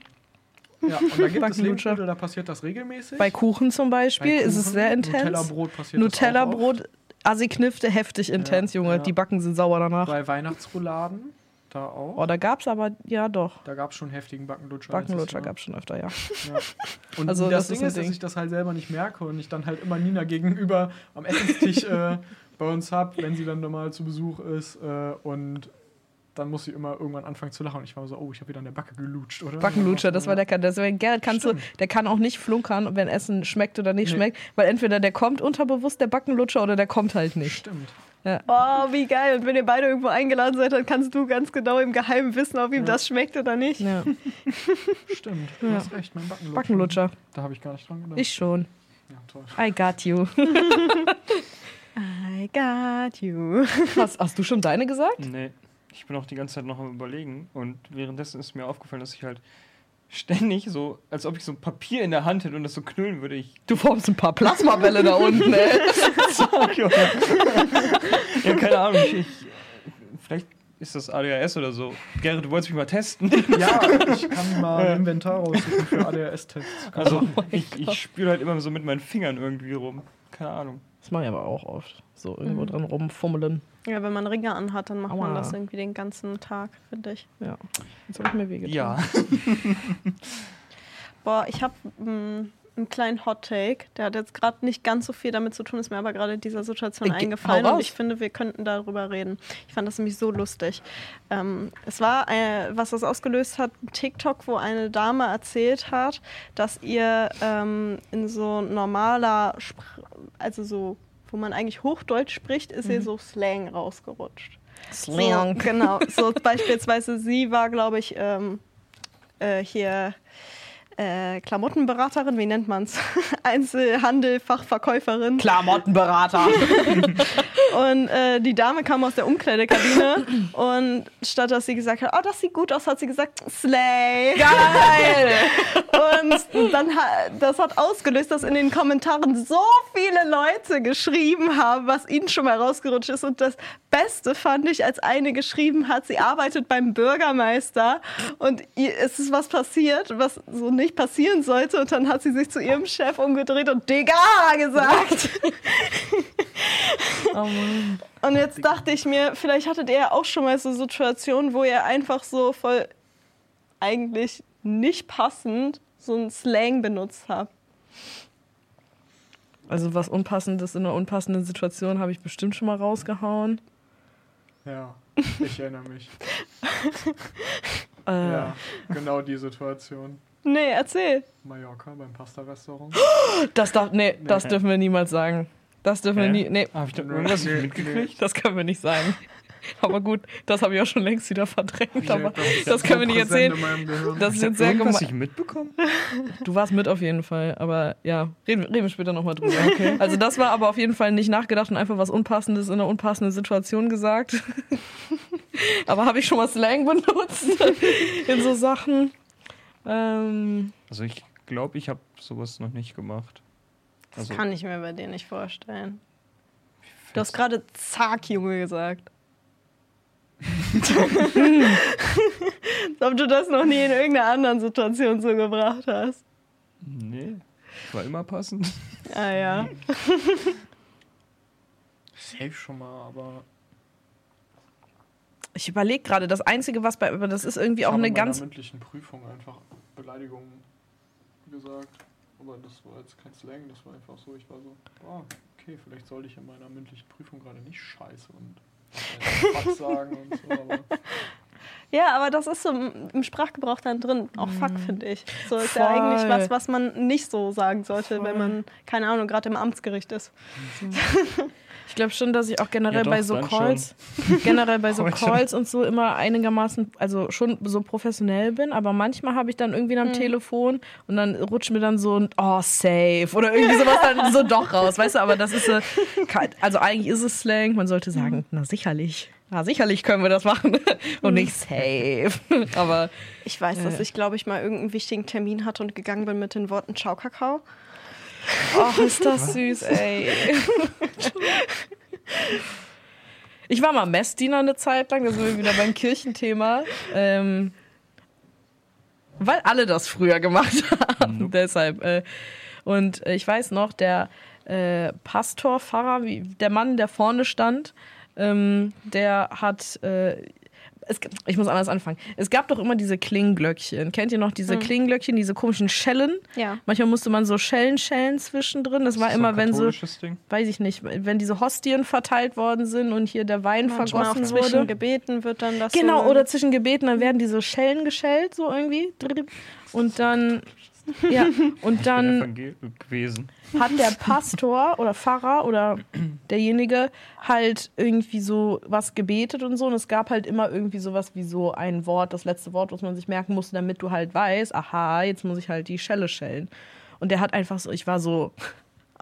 Ja, und da gibt es. Lebensmittel, da passiert das regelmäßig. Bei Kuchen zum Beispiel Bei ist es Kuchen, sehr intens. Nutella-Brot passiert das auch Nutella-Brot, Assi-Knifte, heftig intens, Junge. ja. Die Backen sind sauer danach. Bei Weihnachtsrouladen, da auch. Oh, da gab's aber, ja doch. Da gab es schon heftigen Backenlutscher. Backenlutscher Jahr. gab's schon öfter, ja. Ja. Und Also, das, das ist Ding ist, dass Ding. ich das halt selber nicht merke und ich dann halt immer Nina gegenüber am Essenstisch äh, bei uns habe, wenn sie dann normal zu Besuch ist. Äh, und dann muss sie immer irgendwann anfangen zu lachen. Und ich war so, oh, ich habe wieder an der Backe gelutscht, oder? Backenlutscher, das war der kann. Deswegen Gerrit kannst du, der kann auch nicht flunkern, wenn Essen schmeckt oder nicht Nee. schmeckt, weil entweder der kommt unterbewusst, der Backenlutscher, oder der kommt halt nicht. Stimmt. Oh, wie geil. Und wenn ihr beide irgendwo eingeladen seid, dann kannst du ganz genau im Geheimen wissen, ob ihm Ja. das schmeckt oder nicht. Ja. Stimmt. Du Ja. hast recht, mein Backenlutscher. Backenlutscher. Da habe ich gar nicht dran gedacht. Ich schon. Ja, toll. I got you. I got you. Hast, hast du schon deine gesagt? Nee, ich bin auch die ganze Zeit noch am Überlegen und währenddessen ist mir aufgefallen, dass ich halt ständig so, als ob ich so ein Papier in der Hand hätte und das so knüllen würde. Ich Du formst ein paar Plasmabälle da unten, ey. ja, keine Ahnung. Ich, ich, vielleicht ist das ADHS oder so. Gerrit, du wolltest mich mal testen. Ja, ich kann mal ein Inventar raussuchen für ADHS-Tests. Also Oh ich, ich spüle halt immer so mit meinen Fingern irgendwie rum. Keine Ahnung. Das mache ich aber auch oft. So irgendwo Mhm. dran rumfummeln. Ja, wenn man Ringe anhat, dann macht Aua. man das irgendwie den ganzen Tag, finde ich. Ja. Jetzt habe ich mir wehgetan. Ja. Boah, ich habe einen kleinen Hot Take. Der hat jetzt gerade nicht ganz so viel damit zu tun, ist mir aber gerade in dieser Situation Äh, ge- eingefallen und ich finde, wir könnten darüber reden. Ich fand das nämlich so lustig. Ähm, es war, äh, was das ausgelöst hat, ein TikTok, wo eine Dame erzählt hat, dass ihr ähm, in so normaler, Spr also so, wo man eigentlich Hochdeutsch spricht, ist ihr so Slang rausgerutscht. Slang. So, genau. So beispielsweise sie war, glaube ich, ähm, äh, hier äh, Klamottenberaterin, wie nennt man's? Einzelhandel, Fachverkäuferin. Klamottenberater. Und äh, die Dame kam aus der Umkleidekabine und statt dass sie gesagt hat, oh, das sieht gut aus, hat sie gesagt, Slay. Geil! Und dann das hat ausgelöst, dass in den Kommentaren so viele Leute geschrieben haben, was ihnen schon mal rausgerutscht ist. Und das Beste fand ich, als eine geschrieben hat, sie arbeitet beim Bürgermeister und es ist was passiert, was so nicht passieren sollte. Und dann hat sie sich zu ihrem Chef umgedreht und Digga gesagt. Oh. Und jetzt dachte ich mir, vielleicht hattet ihr ja auch schon mal so Situationen, wo ihr einfach so voll eigentlich nicht passend so einen Slang benutzt habt. Also was Unpassendes in einer unpassenden Situation habe ich bestimmt schon mal rausgehauen. Ja, ich erinnere mich. Äh, Ja, genau die Situation. Nee, erzähl. Mallorca beim Pasta-Restaurant. Das darf, nee, das dürfen wir niemals sagen. Das dürfen wir Hä? nie, nee, Habe ich da irgendwas nee, mitgekriegt? das können wir nicht sagen. Aber gut, das habe ich auch schon längst wieder verdrängt. Aber ist das können wir nicht erzählen. Das ist jetzt sehr gemein. ich mitbekommen? Du warst mit auf jeden Fall, aber ja, reden, reden wir später nochmal drüber. Also das war aber auf jeden Fall nicht nachgedacht und einfach was Unpassendes in einer unpassenden Situation gesagt. aber habe ich schon mal Slang benutzt in so Sachen. Ähm, Also ich glaube, ich habe sowas noch nicht gemacht. Das Also, kann ich mir bei dir nicht vorstellen. Du hast gerade Zack, Junge, gesagt. Als ob du das noch nie in irgendeiner anderen Situation so gebracht hast. Nee, war immer passend. Ah ja. Safe schon mal, aber ich überlege gerade, das Einzige, was bei, aber das ist irgendwie ich auch eine ganz, mündlichen Prüfung einfach Beleidigungen gesagt. Aber das war jetzt kein Slang, das war einfach so, ich war so, ah, okay, vielleicht sollte ich in meiner mündlichen Prüfung gerade nicht scheiße und äh, Fuck sagen und so, aber Ja, aber das ist so im Sprachgebrauch dann drin. Auch Fuck, finde ich. So ist ja Voll. eigentlich was, was man nicht so sagen sollte, wenn Voll. man, keine Ahnung, gerade im Amtsgericht ist. ich glaube schon, dass ich auch generell Ja, doch, bei so Calls, generell bei so. Calls und so immer einigermaßen, also schon so professionell bin, aber manchmal habe ich dann irgendwie am Telefon und dann rutscht mir dann so ein Oh, safe oder irgendwie sowas dann so doch raus, weißt du, aber das ist so, also eigentlich ist es Slang, man sollte sagen, na sicherlich. Na, sicherlich können wir das machen und nicht safe. Aber Ich weiß, dass ja. ich, glaube ich, mal irgendeinen wichtigen Termin hatte und gegangen bin mit den Worten Ciao, Kakao. Ach, ist das süß, ey. Ich war mal Messdiener eine Zeit lang, da sind wir wieder beim Kirchenthema. Ähm, Weil alle das früher gemacht haben. Nope. Deshalb. Äh, und äh, ich weiß noch, der äh, Pastor, Pfarrer, wie, der Mann, der vorne stand, ähm, der hat. Äh, es, ich muss anders anfangen. Es gab doch immer diese Klingenglöckchen. Kennt ihr noch diese Klingenglöckchen, diese komischen Schellen? Ja. Manchmal musste man so Schellen schellen zwischendrin. Das war So ein immer, wenn so, Ding. weiß ich nicht, wenn diese Hostien verteilt worden sind und hier der Wein Manchmal auch vergossen zwischen wurde. Gebeten wird dann das Genau, so oder zwischen Gebeten, dann werden diese Schellen geschellt, so irgendwie. Und dann, ja, und dann gewesen. hat der Pastor oder Pfarrer oder derjenige halt irgendwie so was gebetet und so. Und es gab halt immer irgendwie sowas wie so ein Wort, das letzte Wort, was man sich merken musste, damit du halt weißt, aha, jetzt muss ich halt die Schelle schellen. Und der hat einfach so, ich war so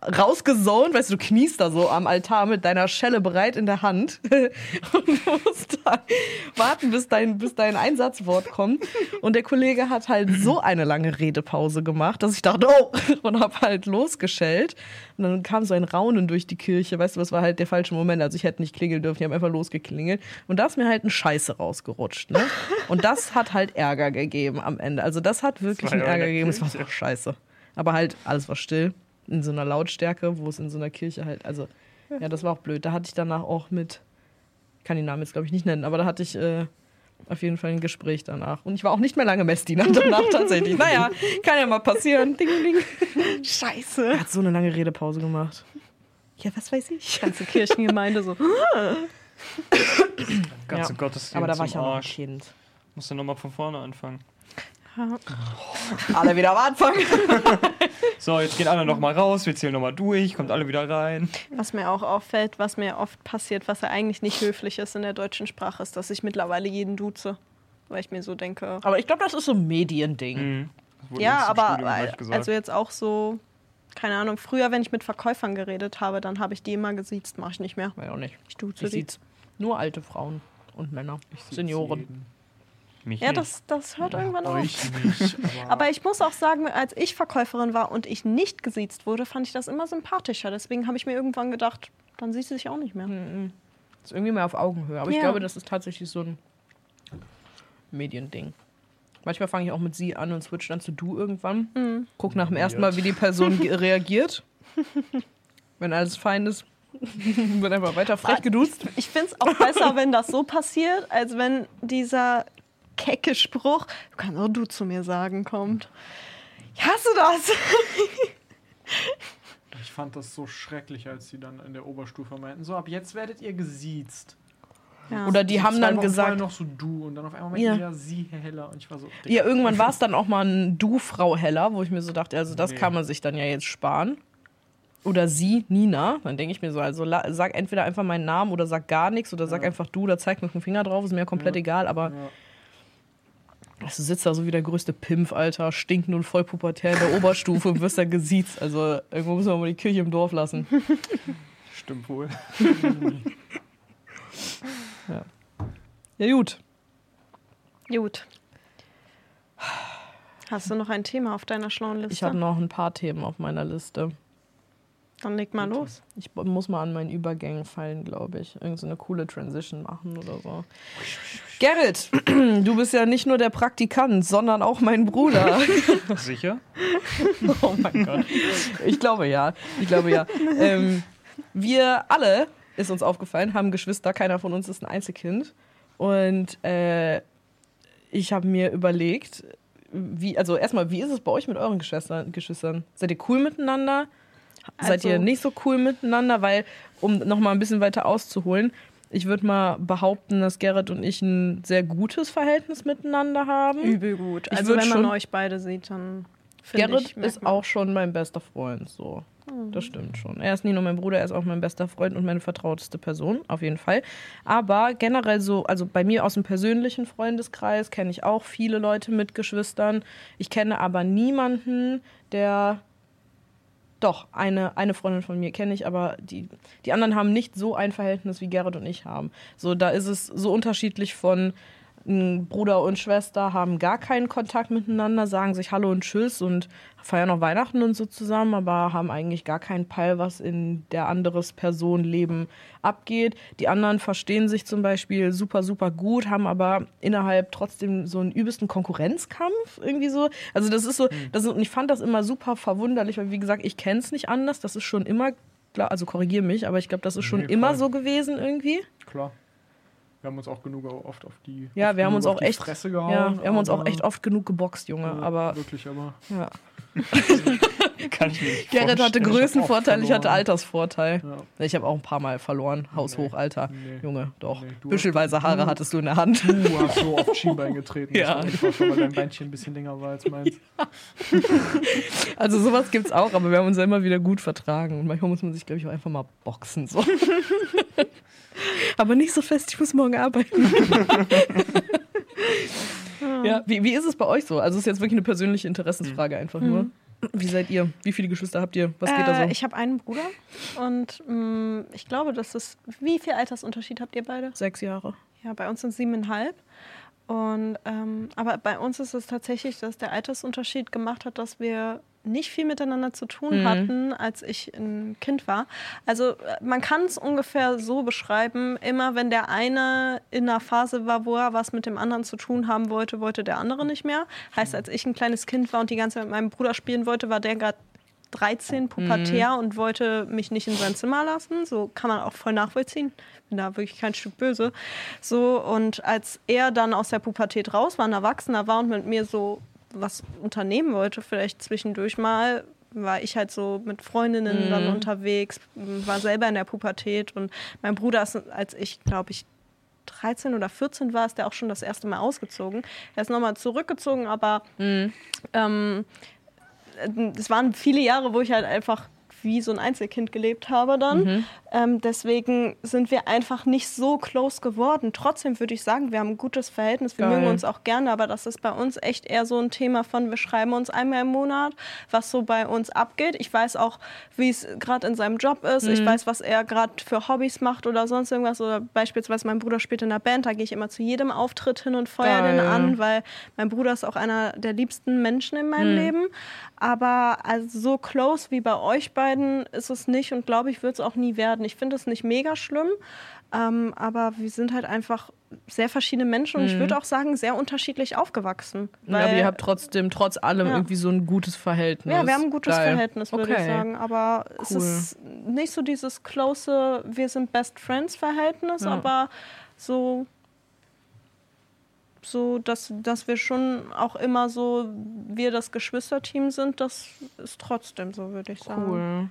rausgesont, weißt du, du kniest da so am Altar mit deiner Schelle bereit in der Hand und du musst dann warten, bis dein, bis dein Einsatzwort kommt. Und der Kollege hat halt so eine lange Redepause gemacht, dass ich dachte, oh, und hab halt losgeschellt. Und dann kam so ein Raunen durch die Kirche, weißt du, das war halt der falsche Moment. Also ich hätte nicht klingeln dürfen, ich habe einfach losgeklingelt. Und da ist mir halt ein Scheiße rausgerutscht, ne? Und das hat halt Ärger gegeben am Ende. Also das hat wirklich war einen Ärger gegeben. Es war so Kirche. scheiße. Aber halt, alles war still. In so einer Lautstärke, wo es in so einer Kirche halt, also, ja, das war auch blöd. Da hatte ich danach auch mit, ich kann den Namen jetzt glaube ich nicht nennen, aber da hatte ich äh, auf jeden Fall ein Gespräch danach. Und ich war auch nicht mehr lange Messdiener danach tatsächlich. Naja, kann ja mal passieren. Ding, ding. Scheiße. Er hat so eine lange Redepause gemacht. Ja, was weiß ich. Ganze Kirchengemeinde so. Ganze Ja. Gottesdienst Aber da war ich auch noch ein. Kind. Musst du nochmal von vorne anfangen. Alle wieder am Anfang. So, jetzt gehen alle nochmal raus, wir zählen nochmal durch, kommt alle wieder rein. Was mir auch auffällt, was mir oft passiert, was ja eigentlich nicht höflich ist in der deutschen Sprache, ist, dass ich mittlerweile jeden duze. Weil ich mir so denke. Aber ich glaube, das ist so ein Mediending. Mhm. Ja, aber Studium also jetzt auch so, keine Ahnung, früher, wenn ich mit Verkäufern geredet habe, dann habe ich die immer gesiezt, mache ich nicht mehr. Weiß auch nicht. Ich duze Ich die. sieht's nur alte Frauen und Männer. Senioren. Mich Ja, das, das hört irgendwann auf. Nicht. Aber, Aber ich muss auch sagen, als ich Verkäuferin war und ich nicht gesiezt wurde, fand ich das immer sympathischer. Deswegen habe ich mir irgendwann gedacht, dann siehst du dich auch nicht mehr. Ist irgendwie mehr auf Augenhöhe. Aber ich Ja. glaube, das ist tatsächlich so ein Mediending. Manchmal fange ich auch mit sie an und switch dann zu du irgendwann. Mhm. Guck nach dem ersten Mal, wie die Person reagiert. Wenn alles fein ist, wird einfach weiter frech geduzt. Ich finde es auch besser, wenn das so passiert, als wenn dieser kecke Spruch, du kannst auch du zu mir sagen, kommt. Ich hasse das. ich fand das so schrecklich, als sie dann in der Oberstufe meinten, so ab jetzt werdet ihr gesiezt. Ja. Oder die So haben zwei dann Wochen gesagt, noch so du und dann auf einmal meinten Ja. ja. sie, Herr Heller. Und ich war so, ja, irgendwann war es dann auch mal ein Du, Frau Heller, wo ich mir so dachte, also das Nee. kann man sich dann ja jetzt sparen. Oder sie, Nina. Dann denke ich mir so, also sag entweder einfach meinen Namen oder sag gar nichts oder sag Ja. einfach du oder zeig mit dem Finger drauf, ist mir komplett Ja. egal, aber Ja. Also, du sitzt da so wie der größte Pimpf, Alter, stinkend und voll pubertär in der Oberstufe und wirst da gesiezt. Also irgendwo müssen wir mal die Kirche im Dorf lassen. Stimmt wohl. Ja gut. Gut. Hast du noch ein Thema auf deiner schlauen Liste? Ich habe noch ein paar Themen auf meiner Liste. Dann leg mal los. Ich muss mal an meinen Übergängen fallen, glaube ich. Irgend so eine coole Transition machen oder so. Gerrit, du bist ja nicht nur der Praktikant, sondern auch mein Bruder. Sicher? Oh mein Gott. Ich glaube ja. Ich glaube ja. Ähm, wir alle, ist uns aufgefallen, haben Geschwister. Keiner von uns ist ein Einzelkind. Und äh, ich habe mir überlegt, wie, also erstmal, wie ist es bei euch mit euren Geschwistern? Geschwistern? Seid ihr cool miteinander? Seid Also- ihr nicht so cool miteinander? Weil, um nochmal ein bisschen weiter auszuholen, ich würde mal behaupten, dass Gerrit und ich ein sehr gutes Verhältnis miteinander haben. Übel gut. Ich Also wenn man schon- euch beide sieht, dann finde Gerrit ich, merkt ist auch schon mein bester Freund, so. Das stimmt schon. Er ist nicht nur mein Bruder, er ist auch mein bester Freund und meine vertrauteste Person, auf jeden Fall. Aber generell so, also bei mir aus dem persönlichen Freundeskreis kenne ich auch viele Leute mit Geschwistern. Ich kenne aber niemanden, der. Doch, eine, eine Freundin von mir kenne ich, aber die, die anderen haben nicht so ein Verhältnis, wie Gerrit und ich haben. So, da ist es so unterschiedlich von Bruder und Schwester haben gar keinen Kontakt miteinander, sagen sich Hallo und Tschüss und feiern auch Weihnachten und so zusammen, aber haben eigentlich gar keinen Peil, was in der anderes Person Leben abgeht. Die anderen verstehen sich zum Beispiel super, super gut, haben aber innerhalb trotzdem so einen übelsten Konkurrenzkampf irgendwie so. Also das ist so, das ist, und ich fand das immer super verwunderlich, weil wie gesagt, ich kenne es nicht anders. Das ist schon immer, klar, also korrigiere mich, aber ich glaube, das ist schon Nee, immer so gewesen irgendwie. Klar. Wir haben uns auch genug oft auf die Ja, oft wir haben uns auf auch echt, Fresse ja, gehauen. wir haben uns auch echt oft genug geboxt, Junge. Ja, aber Wirklich, aber. ja. Kann ich nicht Gerrit hatte. Größenvorteil, ich hatte. Altersvorteil. Ja. Ich habe auch ein paar Mal verloren. Haushoch, Nee. Alter. Nee. Junge, doch. Nee, Büschelweise Haare du- hattest du in der Hand. Du hast so auf Schienbein getreten. Ja. War weil dein Beinchen ein bisschen länger war als meins. Also sowas gibt's auch, aber wir haben uns ja immer wieder gut vertragen. Und manchmal muss man sich, glaube ich, auch einfach mal boxen. So. aber nicht so fest, ich muss morgen arbeiten. ja, wie, wie ist es bei euch so? Also es ist jetzt wirklich eine persönliche Interessensfrage einfach nur. Wie seid ihr? Wie viele Geschwister habt ihr? Was geht da Äh, so? ich habe einen Bruder und mh, ich glaube, das ist. Wie viel Altersunterschied habt ihr beide? Sechs Jahre. Ja, bei uns sind siebeneinhalb. Und ähm, aber bei uns ist es tatsächlich, dass der Altersunterschied gemacht hat, dass wir nicht viel miteinander zu tun Mhm. hatten, als ich ein Kind war. Also äh, man kann es ungefähr so beschreiben, immer wenn der eine in einer Phase war, wo er was mit dem anderen zu tun haben wollte, wollte der andere nicht mehr. Heißt, als ich ein kleines Kind war und die ganze Zeit mit meinem Bruder spielen wollte, war der gerade 13, pubertär und wollte mich nicht in sein Zimmer lassen. So kann man auch voll nachvollziehen. Bin da wirklich kein Stück böse. So, und als er dann aus der Pubertät raus war, ein Erwachsener war und mit mir so was unternehmen wollte, vielleicht zwischendurch mal, war ich halt so mit Freundinnen dann unterwegs, war selber in der Pubertät und mein Bruder ist, als ich, glaube ich, 13 oder 14 war, ist der auch schon das erste Mal ausgezogen. Er ist nochmal zurückgezogen, aber ähm, es waren viele Jahre, wo ich halt einfach wie so ein Einzelkind gelebt habe dann. Ähm, deswegen sind wir einfach nicht so close geworden. Trotzdem würde ich sagen, wir haben ein gutes Verhältnis. Wir Geil. mögen uns auch gerne, aber das ist bei uns echt eher so ein Thema von, wir schreiben uns einmal im Monat, was so bei uns abgeht. Ich weiß auch, wie es gerade in seinem Job ist. Mhm. Ich weiß, was er gerade für Hobbys macht oder sonst irgendwas. Oder beispielsweise mein Bruder spielt in der Band, da gehe ich immer zu jedem Auftritt hin und feuer den Geil. an, weil mein Bruder ist auch einer der liebsten Menschen in meinem Leben. Aber also so close wie bei euch beiden ist es nicht und glaube ich, wird es auch nie werden. Ich finde es nicht mega schlimm, ähm, aber wir sind halt einfach sehr verschiedene Menschen und ich würde auch sagen, sehr unterschiedlich aufgewachsen. aber Weil- ihr habt trotzdem, trotz allem, Ja. irgendwie so ein gutes Verhältnis. ja, wir haben ein gutes Geil. Verhältnis, würde ich Okay. sagen. Aber es Cool. ist nicht so dieses close, wir sind Best Friends Verhältnis, Ja. aber so, so dass, dass wir schon auch immer so, wir das Geschwisterteam sind, das ist trotzdem so, würde ich sagen. Cool.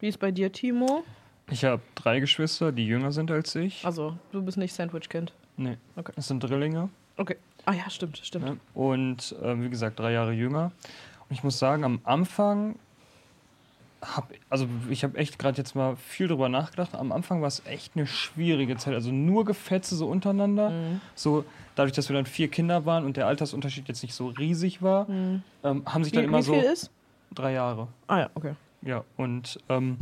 Wie ist bei dir, Timo? Ich habe drei Geschwister, die jünger sind als ich. Also, du bist nicht Sandwich-Kind. Nee, Okay. das sind Drillinge. Okay. Ah ja, stimmt, stimmt. Ne? Und ähm, wie gesagt, drei Jahre jünger. Und ich muss sagen, am Anfang habe also ich habe echt gerade jetzt mal viel drüber nachgedacht. Am Anfang war es echt eine schwierige Zeit. Also nur Gefetze so untereinander. Mhm. So dadurch, dass wir dann vier Kinder waren und der Altersunterschied jetzt nicht so riesig war, ähm, haben sich Wie, dann immer wie so viel ist? drei Jahre. Ah ja, okay. Ja, und ähm,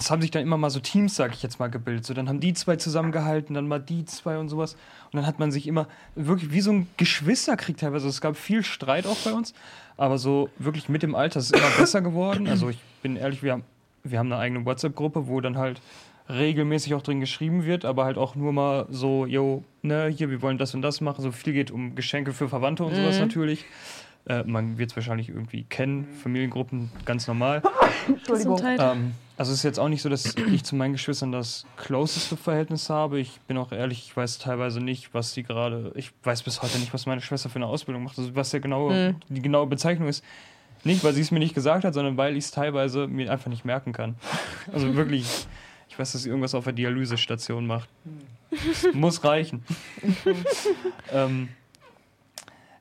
es haben sich dann immer mal so Teams, sag ich jetzt mal, gebildet. So, dann haben die zwei zusammengehalten, dann mal die zwei und sowas. Und dann hat man sich immer wirklich wie so ein Geschwisterkrieg teilweise. Es gab viel Streit auch bei uns, aber so wirklich mit dem Alter ist es immer besser geworden. Also ich bin ehrlich, wir haben, wir haben eine eigene WhatsApp-Gruppe, wo dann halt regelmäßig auch drin geschrieben wird, aber halt auch nur mal so, yo, ne, hier, wir wollen das und das machen. So viel geht um Geschenke für Verwandte und sowas natürlich. Äh, man wird es wahrscheinlich irgendwie kennen, Familiengruppen, ganz normal. Gesundheit. Ähm, also es ist jetzt auch nicht so, dass ich zu meinen Geschwistern das closeste Verhältnis habe. Ich bin auch ehrlich, ich weiß teilweise nicht, was die gerade. Ich weiß bis heute nicht, was meine Schwester für eine Ausbildung macht. Also was der genaue, die genaue Bezeichnung ist. Nicht, weil sie es mir nicht gesagt hat, sondern weil ich es teilweise mir einfach nicht merken kann. Also wirklich, ich weiß, dass sie irgendwas auf der Dialysestation macht. Das muss reichen. ähm,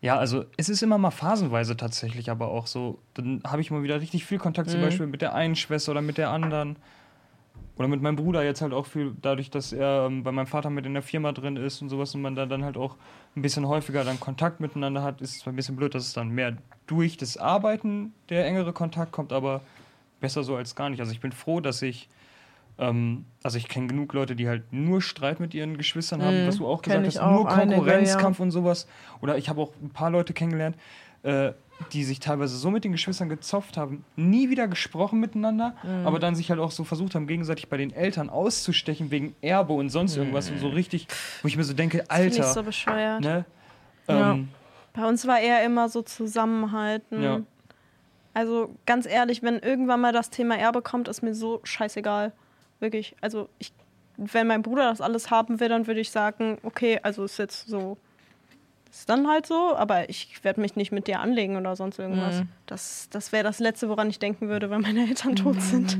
ja, also es ist immer mal phasenweise tatsächlich, aber auch so. Dann habe ich mal wieder richtig viel Kontakt, zum Mhm. Beispiel mit der einen Schwester oder mit der anderen. Oder mit meinem Bruder jetzt halt auch viel, dadurch, dass er ähm, bei meinem Vater mit in der Firma drin ist und sowas und man da dann halt auch ein bisschen häufiger dann Kontakt miteinander hat, ist es zwar ein bisschen blöd, dass es dann mehr durch das Arbeiten der engere Kontakt kommt, aber besser so als gar nicht. Also ich bin froh, dass ich Ähm, also ich kenne genug Leute, die halt nur Streit mit ihren Geschwistern haben, Mhm, was du auch gesagt hast, auch nur einige, Konkurrenzkampf und sowas. Oder ich habe auch ein paar Leute kennengelernt, äh, die sich teilweise so mit den Geschwistern gezopft haben, nie wieder gesprochen miteinander, Mhm. aber dann sich halt auch so versucht haben, gegenseitig bei den Eltern auszustechen wegen Erbe und sonst irgendwas und so richtig, wo ich mir so denke, Finde ich Alter, so bescheuert. ne? Ja. Ähm, Bei uns war eher immer so Zusammenhalten. Ja. Also ganz ehrlich, wenn irgendwann mal das Thema Erbe kommt, ist mir so scheißegal. Wirklich. Also ich, wenn mein Bruder das alles haben will, dann würde ich sagen, okay, also ist jetzt so, ist dann halt so, aber ich werde mich nicht mit dir anlegen oder sonst irgendwas. Mhm. Das, das wäre das Letzte, woran ich denken würde, wenn meine Eltern tot sind.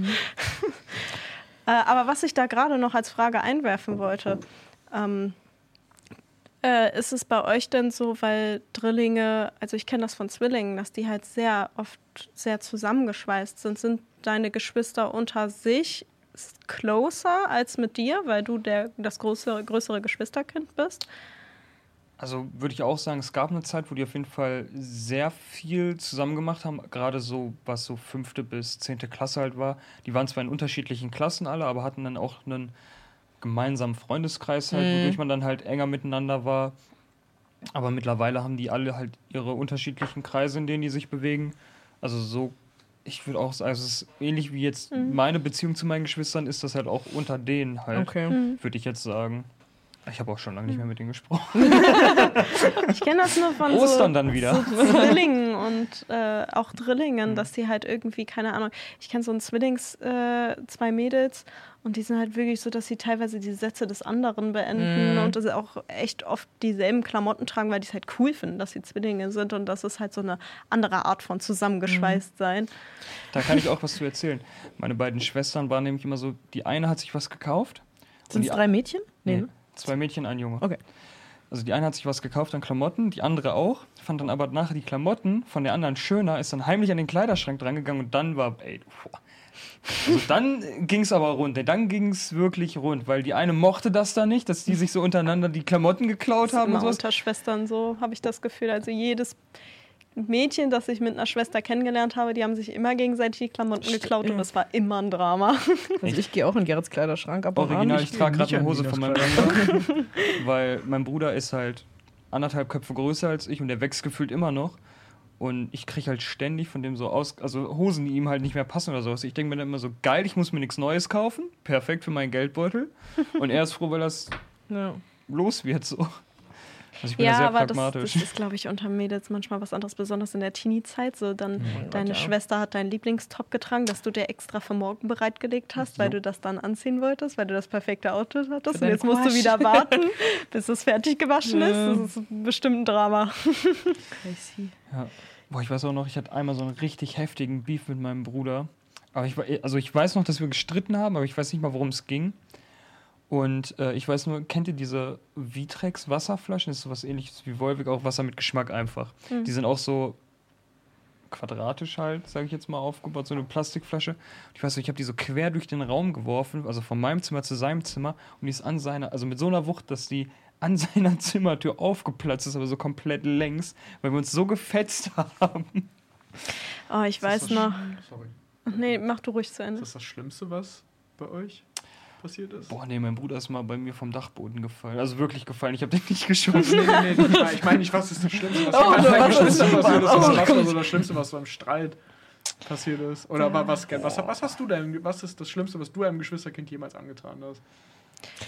äh, aber was ich da gerade noch als Frage einwerfen wollte, ähm, äh, ist es bei euch denn so, weil Drillinge, also ich kenne das von Zwillingen, dass die halt sehr oft sehr zusammengeschweißt sind. Sind deine Geschwister unter sich closer als mit dir, weil du der, das größere, größere Geschwisterkind bist? Also würde ich auch sagen, es gab eine Zeit, wo die auf jeden Fall sehr viel zusammen gemacht haben, gerade so, was so fünfte bis zehnte Klasse halt war. Die waren zwar in unterschiedlichen Klassen alle, aber hatten dann auch einen gemeinsamen Freundeskreis halt, Mhm. wodurch man dann halt enger miteinander war. Aber mittlerweile haben die alle halt ihre unterschiedlichen Kreise, in denen die sich bewegen. Also so, ich würde auch sagen, also es ist ähnlich wie jetzt Mhm. meine Beziehung zu meinen Geschwistern, ist das halt auch unter denen halt, Okay. Hm. würde ich jetzt sagen. Ich habe auch schon lange nicht mehr mit denen gesprochen. Ich kenne das nur von Ostern so, dann wieder. so Zwillingen und äh, auch Drillingen, dass die halt irgendwie, keine Ahnung, ich kenne so einen Zwillings, äh, zwei Mädels und die sind halt wirklich so, dass sie teilweise die Sätze des anderen beenden Mhm. und dass sie auch echt oft dieselben Klamotten tragen, weil die es halt cool finden, dass sie Zwillinge sind und das ist halt so eine andere Art von zusammengeschweißt sein. Da kann ich auch was zu erzählen. Meine beiden Schwestern waren nämlich immer so, die eine hat sich was gekauft. Sind es drei Mädchen? Nee, ne? Zwei Mädchen, ein Junge. Okay. Also die eine hat sich was gekauft an Klamotten, die andere auch, fand dann aber nachher die Klamotten von der anderen schöner, ist dann heimlich an den Kleiderschrank drangegangen und dann war, ey, boah. Also dann ging es aber rund, ey, dann ging es wirklich rund, weil die eine mochte das da nicht, dass die sich so untereinander die Klamotten geklaut Das ist haben und immer sowas. unter Schwestern so, habe ich das Gefühl. Also jedes Mädchen, das ich mit einer Schwester kennengelernt habe, die haben sich immer gegenseitig die Klamotten geklaut und das war immer ein Drama. Also ich gehe auch in Gerrits Kleiderschrank, aber Original, ich trage nicht gerade eine Hose von meinem Bruder, weil mein Bruder ist halt anderthalb Köpfe größer als ich und der wächst gefühlt immer noch. Und ich kriege halt ständig von dem so aus, also Hosen, die ihm halt nicht mehr passen oder sowas. Ich denke mir dann immer so, geil, ich muss mir nichts Neues kaufen. Perfekt für meinen Geldbeutel. Und er ist froh, weil das Ja. los wird so. Also ich bin Ja, sehr aber das, pragmatisch. das ist, glaube ich, unter Mädels manchmal was anderes, besonders in der Teenie-Zeit. So, dann deine ja. Schwester hat deinen Lieblingstop getragen, dass du dir extra für morgen bereitgelegt hast, weil du das dann anziehen wolltest, weil du das perfekte Outfit hattest. Und jetzt musst du wieder warten, bis es fertig gewaschen Ja. ist. Das ist bestimmt ein Drama. Crazy. Ja. Boah, ich weiß auch noch, ich hatte einmal so einen richtig heftigen Beef mit meinem Bruder. Aber ich, also ich weiß noch, dass wir gestritten haben, aber ich weiß nicht mal, worum es ging. Und äh, ich weiß nur, kennt ihr diese Vitrex Wasserflaschen? Das ist sowas ähnliches wie Wolwig, auch Wasser mit Geschmack einfach. Mhm. Die sind auch so quadratisch halt, sage ich jetzt mal, aufgebaut, so eine Plastikflasche. Und ich weiß nicht, ich habe die so quer durch den Raum geworfen, also von meinem Zimmer zu seinem Zimmer und die ist an seiner, also mit so einer Wucht, dass die an seiner Zimmertür aufgeplatzt ist, aber so komplett längs, weil wir uns so gefetzt haben. Oh, ich Ist das weiß noch. Sorry. Nee, mach du ruhig zu Ist Ende. das das Schlimmste, was bei euch passiert ist? Boah, nee, mein Bruder ist mal bei mir vom Dachboden gefallen. Also wirklich gefallen, ich habe den nicht geschossen. Nee, nee, nee, ich meine ich mein nicht, was ist das Schlimmste, was Oh, was das Schlimmste passiert ist, Oh, was so das Schlimmste, was beim Streit passiert ist? Oder wa- was, was, was hast du deinem, was ist das Schlimmste, was du einem Geschwisterkind jemals angetan hast?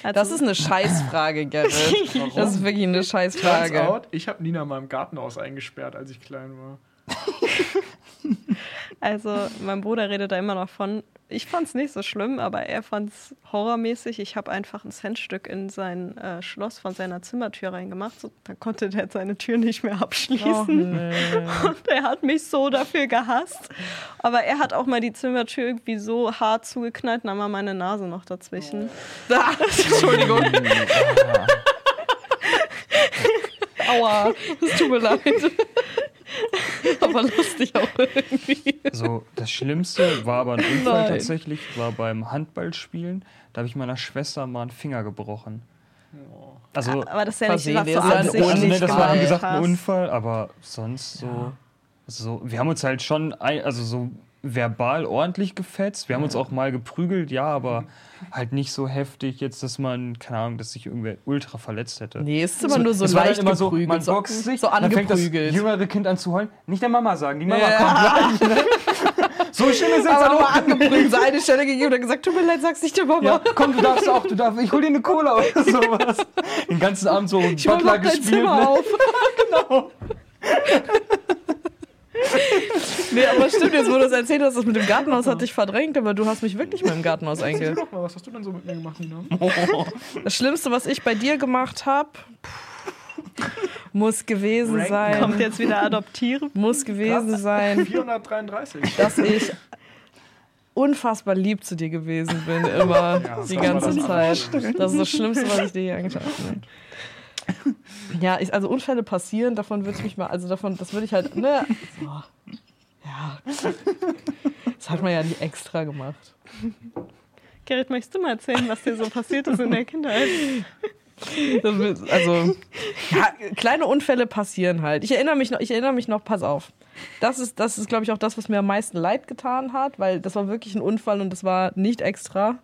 Also, Das ist eine Scheißfrage, Gerrit. Das ist wirklich eine Scheißfrage. out, ich habe Nina mal im Gartenhaus eingesperrt, als ich klein war. Also, mein Bruder redet da immer noch von. Ich fand es nicht so schlimm, aber er fand es horrormäßig. Ich habe einfach ein Centstück in sein äh, Schloss von seiner Zimmertür reingemacht. So, dann konnte der seine Tür nicht mehr abschließen. Och, nee. Und er hat mich so dafür gehasst. Aber er hat auch mal die Zimmertür irgendwie so hart zugeknallt, und dann war meine Nase noch dazwischen. Ah, Entschuldigung. Aua. Es tut mir leid. Aber lustig auch irgendwie. So, das Schlimmste war aber ein Unfall Nein. tatsächlich, war beim Handballspielen. Da habe ich meiner Schwester mal einen Finger gebrochen. Also, Aber das ist ja nicht sind also, also ne, das war wie gesagt ein. Unfall, aber sonst so, so. Wir haben uns halt schon, ein, also so verbal ordentlich gefetzt. Wir haben uns auch mal geprügelt, ja, aber halt nicht so heftig jetzt, dass man, keine Ahnung, dass sich irgendwer ultra verletzt hätte. Nee, es ist immer nur so es war dann leicht immer so, geprügelt. man so, boxt sich, so dann fängt das jüngere Kind an zu heulen. Nicht der Mama sagen, die Mama Ja. kommt gleich. Ne? So schlimm ist jetzt aber nur auch. angeprügelt, so eine Stelle gegeben und dann gesagt, tut mir leid, sag's nicht der Mama. Ja, komm, du darfst auch, du darfst, ich hol dir eine Cola oder sowas. Den ganzen Abend so Ich Butler gespielt. Zimmer Ne? auf. Genau. Nee, aber stimmt, jetzt wo du das erzählt hast, das mit dem Gartenhaus hat dich verdrängt, aber du hast mich wirklich mal im Gartenhaus Erzähl einge... doch mal, was hast du denn so mit mir gemacht, Nina? Das Schlimmste, was ich bei dir gemacht habe, muss gewesen Ranken. sein, Kommt jetzt wieder adoptieren. muss gewesen Krass. sein, 433. dass ich unfassbar lieb zu dir gewesen bin, immer Ja, die ganze Zeit. Das ist das Schlimmste, was ich dir je angetan habe. Ja, ich, also Unfälle passieren, davon würde ich mich mal, also davon, das würde ich halt, ne, so, ja, das hat man ja nicht extra gemacht. Gerrit, möchtest du mal erzählen, was dir so passiert ist in der Kindheit? Also, ja, kleine Unfälle passieren halt. Ich erinnere mich noch, ich erinnere mich noch, pass auf. Das ist, das ist, glaube ich, auch das, was mir am meisten leid getan hat, weil das war wirklich ein Unfall und das war nicht extra.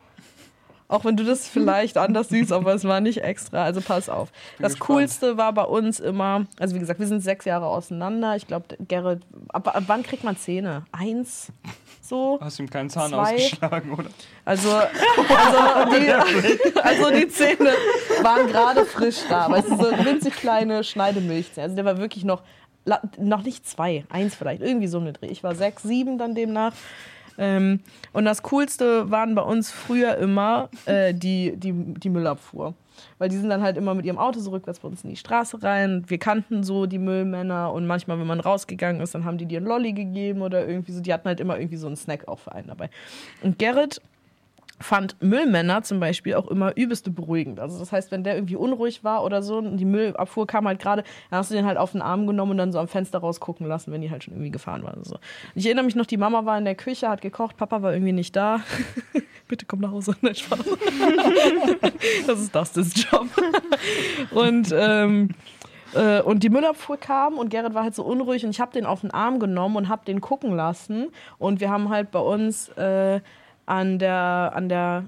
Auch wenn du das vielleicht anders siehst, aber es war nicht extra. Also pass auf. Das gespannt. Coolste war bei uns immer, also wie gesagt, wir sind sechs Jahre auseinander. Ich glaube, Gerrit, ab, ab wann kriegt man Zähne? Eins? So? Hast du ihm keinen Zahn Zwei. ausgeschlagen, oder? Also, also, die, also die Zähne waren gerade frisch da. Weißt du, so winzig kleine Schneidemilchzähne. Also der war wirklich noch, noch nicht zwei, eins vielleicht, irgendwie so eine Dreh. Ich war sechs, sieben dann demnach. Ähm, und das Coolste waren bei uns früher immer äh, die, die, die Müllabfuhr. Weil die sind dann halt immer mit ihrem Auto so rückwärts bei uns in die Straße rein. Wir kannten so die Müllmänner und manchmal, wenn man rausgegangen ist, dann haben die dir einen Lolli gegeben oder irgendwie so. Die hatten halt immer irgendwie so einen Snack auch für einen dabei. Und Gerrit fand Müllmänner zum Beispiel auch immer übelste beruhigend. Also das heißt, wenn der irgendwie unruhig war oder so und die Müllabfuhr kam halt gerade, dann hast du den halt auf den Arm genommen und dann so am Fenster rausgucken lassen, wenn die halt schon irgendwie gefahren waren. So. Ich erinnere mich noch, die Mama war in der Küche, hat gekocht, Papa war irgendwie nicht da. Bitte komm nach Hause. Nein, Spaß. das ist Dustins Job. und ähm, äh, und die Müllabfuhr kam und Gerrit war halt so unruhig und ich habe den auf den Arm genommen und habe den gucken lassen und wir haben halt bei uns äh, an der an der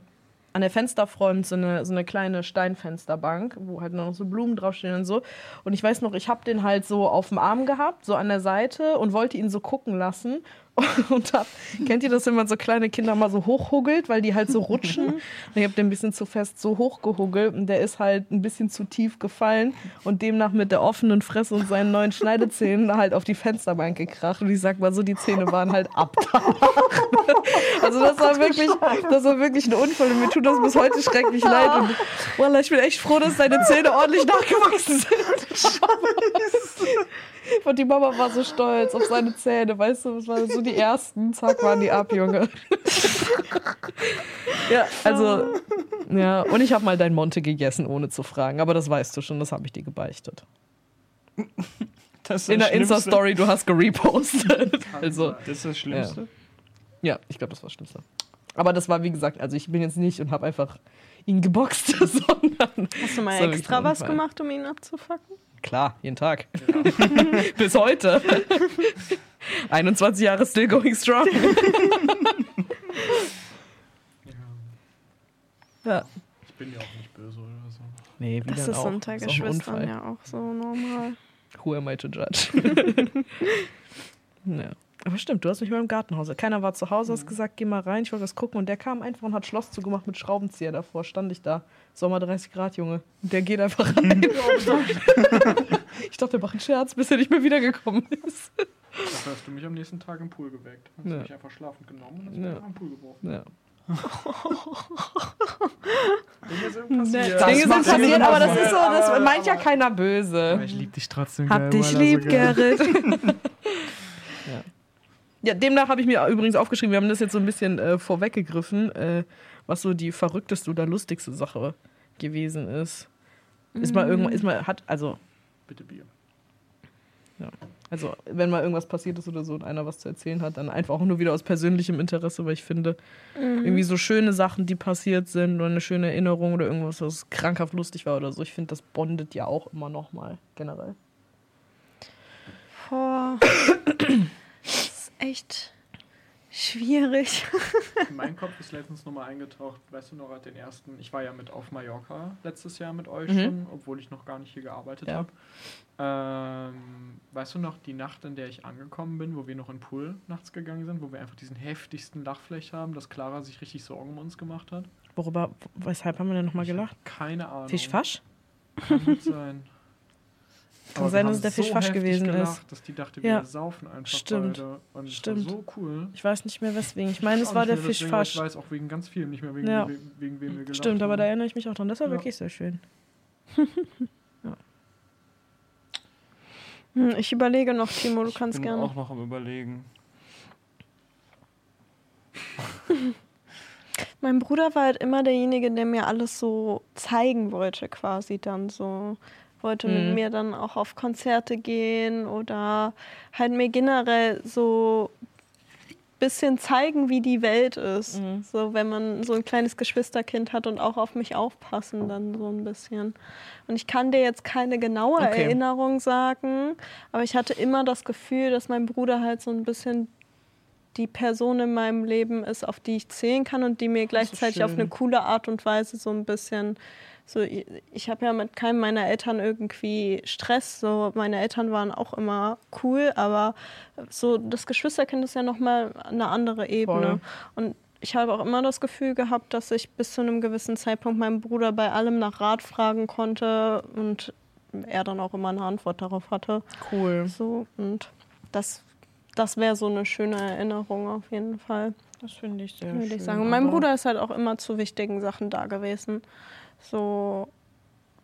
an der Fensterfront so eine, so eine kleine Steinfensterbank, wo halt noch so Blumen draufstehen und so. Und ich weiß noch, ich habe den halt so auf dem Arm gehabt, so an der Seite und wollte ihn so gucken lassen. Und hab, kennt ihr das, wenn man so kleine Kinder mal so hochhuggelt, weil die halt so rutschen? Und ich habe den ein bisschen zu fest so hochgehuggelt und der ist halt ein bisschen zu tief gefallen und demnach mit der offenen Fresse und seinen neuen Schneidezähnen halt auf die Fensterbank gekracht. Und ich sag mal so, die Zähne waren halt ab. Also das war wirklich, das war wirklich ein Unfall und mir tut das bis heute schrecklich leid. Und Wallah, ich bin echt froh, dass deine Zähne ordentlich nachgewachsen sind. Und die Mama war so stolz auf seine Zähne, weißt du, das waren so die ersten, zack, waren die ab, Junge. Ja, also, ja, und ich habe mal dein Monte gegessen, ohne zu fragen, aber das weißt du schon, das habe ich dir gebeichtet. Das ist In das der. Insta-Story, du hast gerepostet. Also, Das ist das Schlimmste. ja, ich glaube, das war das Schlimmste. Aber das war, wie gesagt, also ich bin jetzt nicht und habe einfach ihn geboxt, sondern Hast du mal Das extra was gemacht, um ihn abzufacken? Klar, jeden Tag. Bis heute. 21 Jahre still going strong. ja. Ich bin ja auch nicht böse oder so. Nee, wie Das ist auch? unter Ist Geschwistern Unfall. ja auch so normal. Who am I to judge? ja. Aber stimmt, du hast mich mal im Gartenhaus. Keiner war zu Hause, hast gesagt, geh mal rein, ich wollte was gucken. Und der kam einfach und hat Schloss zugemacht mit Schraubenzieher davor. Stand ich da. Sommer 30 Grad, Junge. Und der geht einfach rein. ich dachte, der macht einen Scherz, bis er nicht mehr wiedergekommen ist. Dafür hast du mich am nächsten Tag im Pool geweckt. Hast Ja. du mich einfach schlafend genommen und hast Ja. mich einfach im Pool geworfen. Ja. Dinge sind Nee. passiert. Das Dinge sind ja passiert, aber das ist so, das Aber- meint ja aber- keiner böse. Aber ich lieb dich trotzdem. Hab geil, dich lieb, so geil. Gerrit. Ja. ja, demnach habe ich mir übrigens aufgeschrieben, wir haben das jetzt so ein bisschen äh, vorweggegriffen, äh, was so die verrückteste oder lustigste Sache gewesen ist. Ist mal irgendwann, ist mal, hat, also, Bitte Bier. also, wenn mal irgendwas passiert ist oder so und einer was zu erzählen hat, dann einfach auch nur wieder aus persönlichem Interesse, weil ich finde, irgendwie so schöne Sachen, die passiert sind oder eine schöne Erinnerung oder irgendwas, was krankhaft lustig war oder so, ich finde, das bondet ja auch immer noch mal generell. Boah. Echt Schwierig. In meinen Kopf ist letztens nochmal eingetaucht, weißt du noch, den ersten, ich war ja mit auf Mallorca letztes Jahr mit euch Mhm. schon, obwohl ich noch gar nicht hier gearbeitet Ja. habe. Ähm, weißt du noch, die Nacht, in der ich angekommen bin, wo wir noch in den Pool nachts gegangen sind, wo wir einfach diesen heftigsten Lachfläch haben, dass Clara sich richtig Sorgen um uns gemacht hat? Worüber, weshalb haben wir denn nochmal gelacht? Keine Ahnung. Fischfasch? Kann gut sein. Kann Aber sein, dass es der so Fischfasch gewesen gelacht, ist. dass die dachte, wir Ja. saufen einfach Stimmt. beide. Und Stimmt. war so cool. Ich weiß nicht mehr weswegen. Ich meine, es war der aber Fischfasch. Ich weiß auch wegen ganz viel, nicht mehr wegen, Ja. wegen, wegen wem wir gelacht Stimmt, aber haben. da erinnere ich mich auch dran. Das war Ja. wirklich sehr schön. Hm, Ich überlege noch, Timo, du ich kannst bin gerne. auch noch am überlegen. Mein Bruder war halt immer derjenige, der mir alles so zeigen wollte, quasi dann so. Wollte mit Mhm. mir dann auch auf Konzerte gehen oder halt mir generell so bisschen zeigen, wie die Welt ist. Mhm. So, wenn man so ein kleines Geschwisterkind hat und auch auf mich aufpassen, dann so ein bisschen. Und ich kann dir jetzt keine genaue Okay. Erinnerung sagen, aber ich hatte immer das Gefühl, dass mein Bruder halt so ein bisschen die Person in meinem Leben ist, auf die ich zählen kann und die mir gleichzeitig auf eine coole Art und Weise so ein bisschen so ich, ich habe ja mit keinem meiner Eltern irgendwie Stress so meine Eltern waren auch immer cool aber so das Geschwisterkind ist ja noch mal eine andere Ebene und ich habe auch immer das Gefühl gehabt, dass ich bis zu einem gewissen Zeitpunkt meinen Bruder bei allem nach Rat fragen konnte und er dann auch immer eine Antwort darauf hatte. Cool. So, und das, das wäre so eine schöne Erinnerung auf jeden Fall, Das finde ich sehr würde schön. ich sagen. Mein Bruder ist halt auch immer zu wichtigen Sachen da gewesen. So,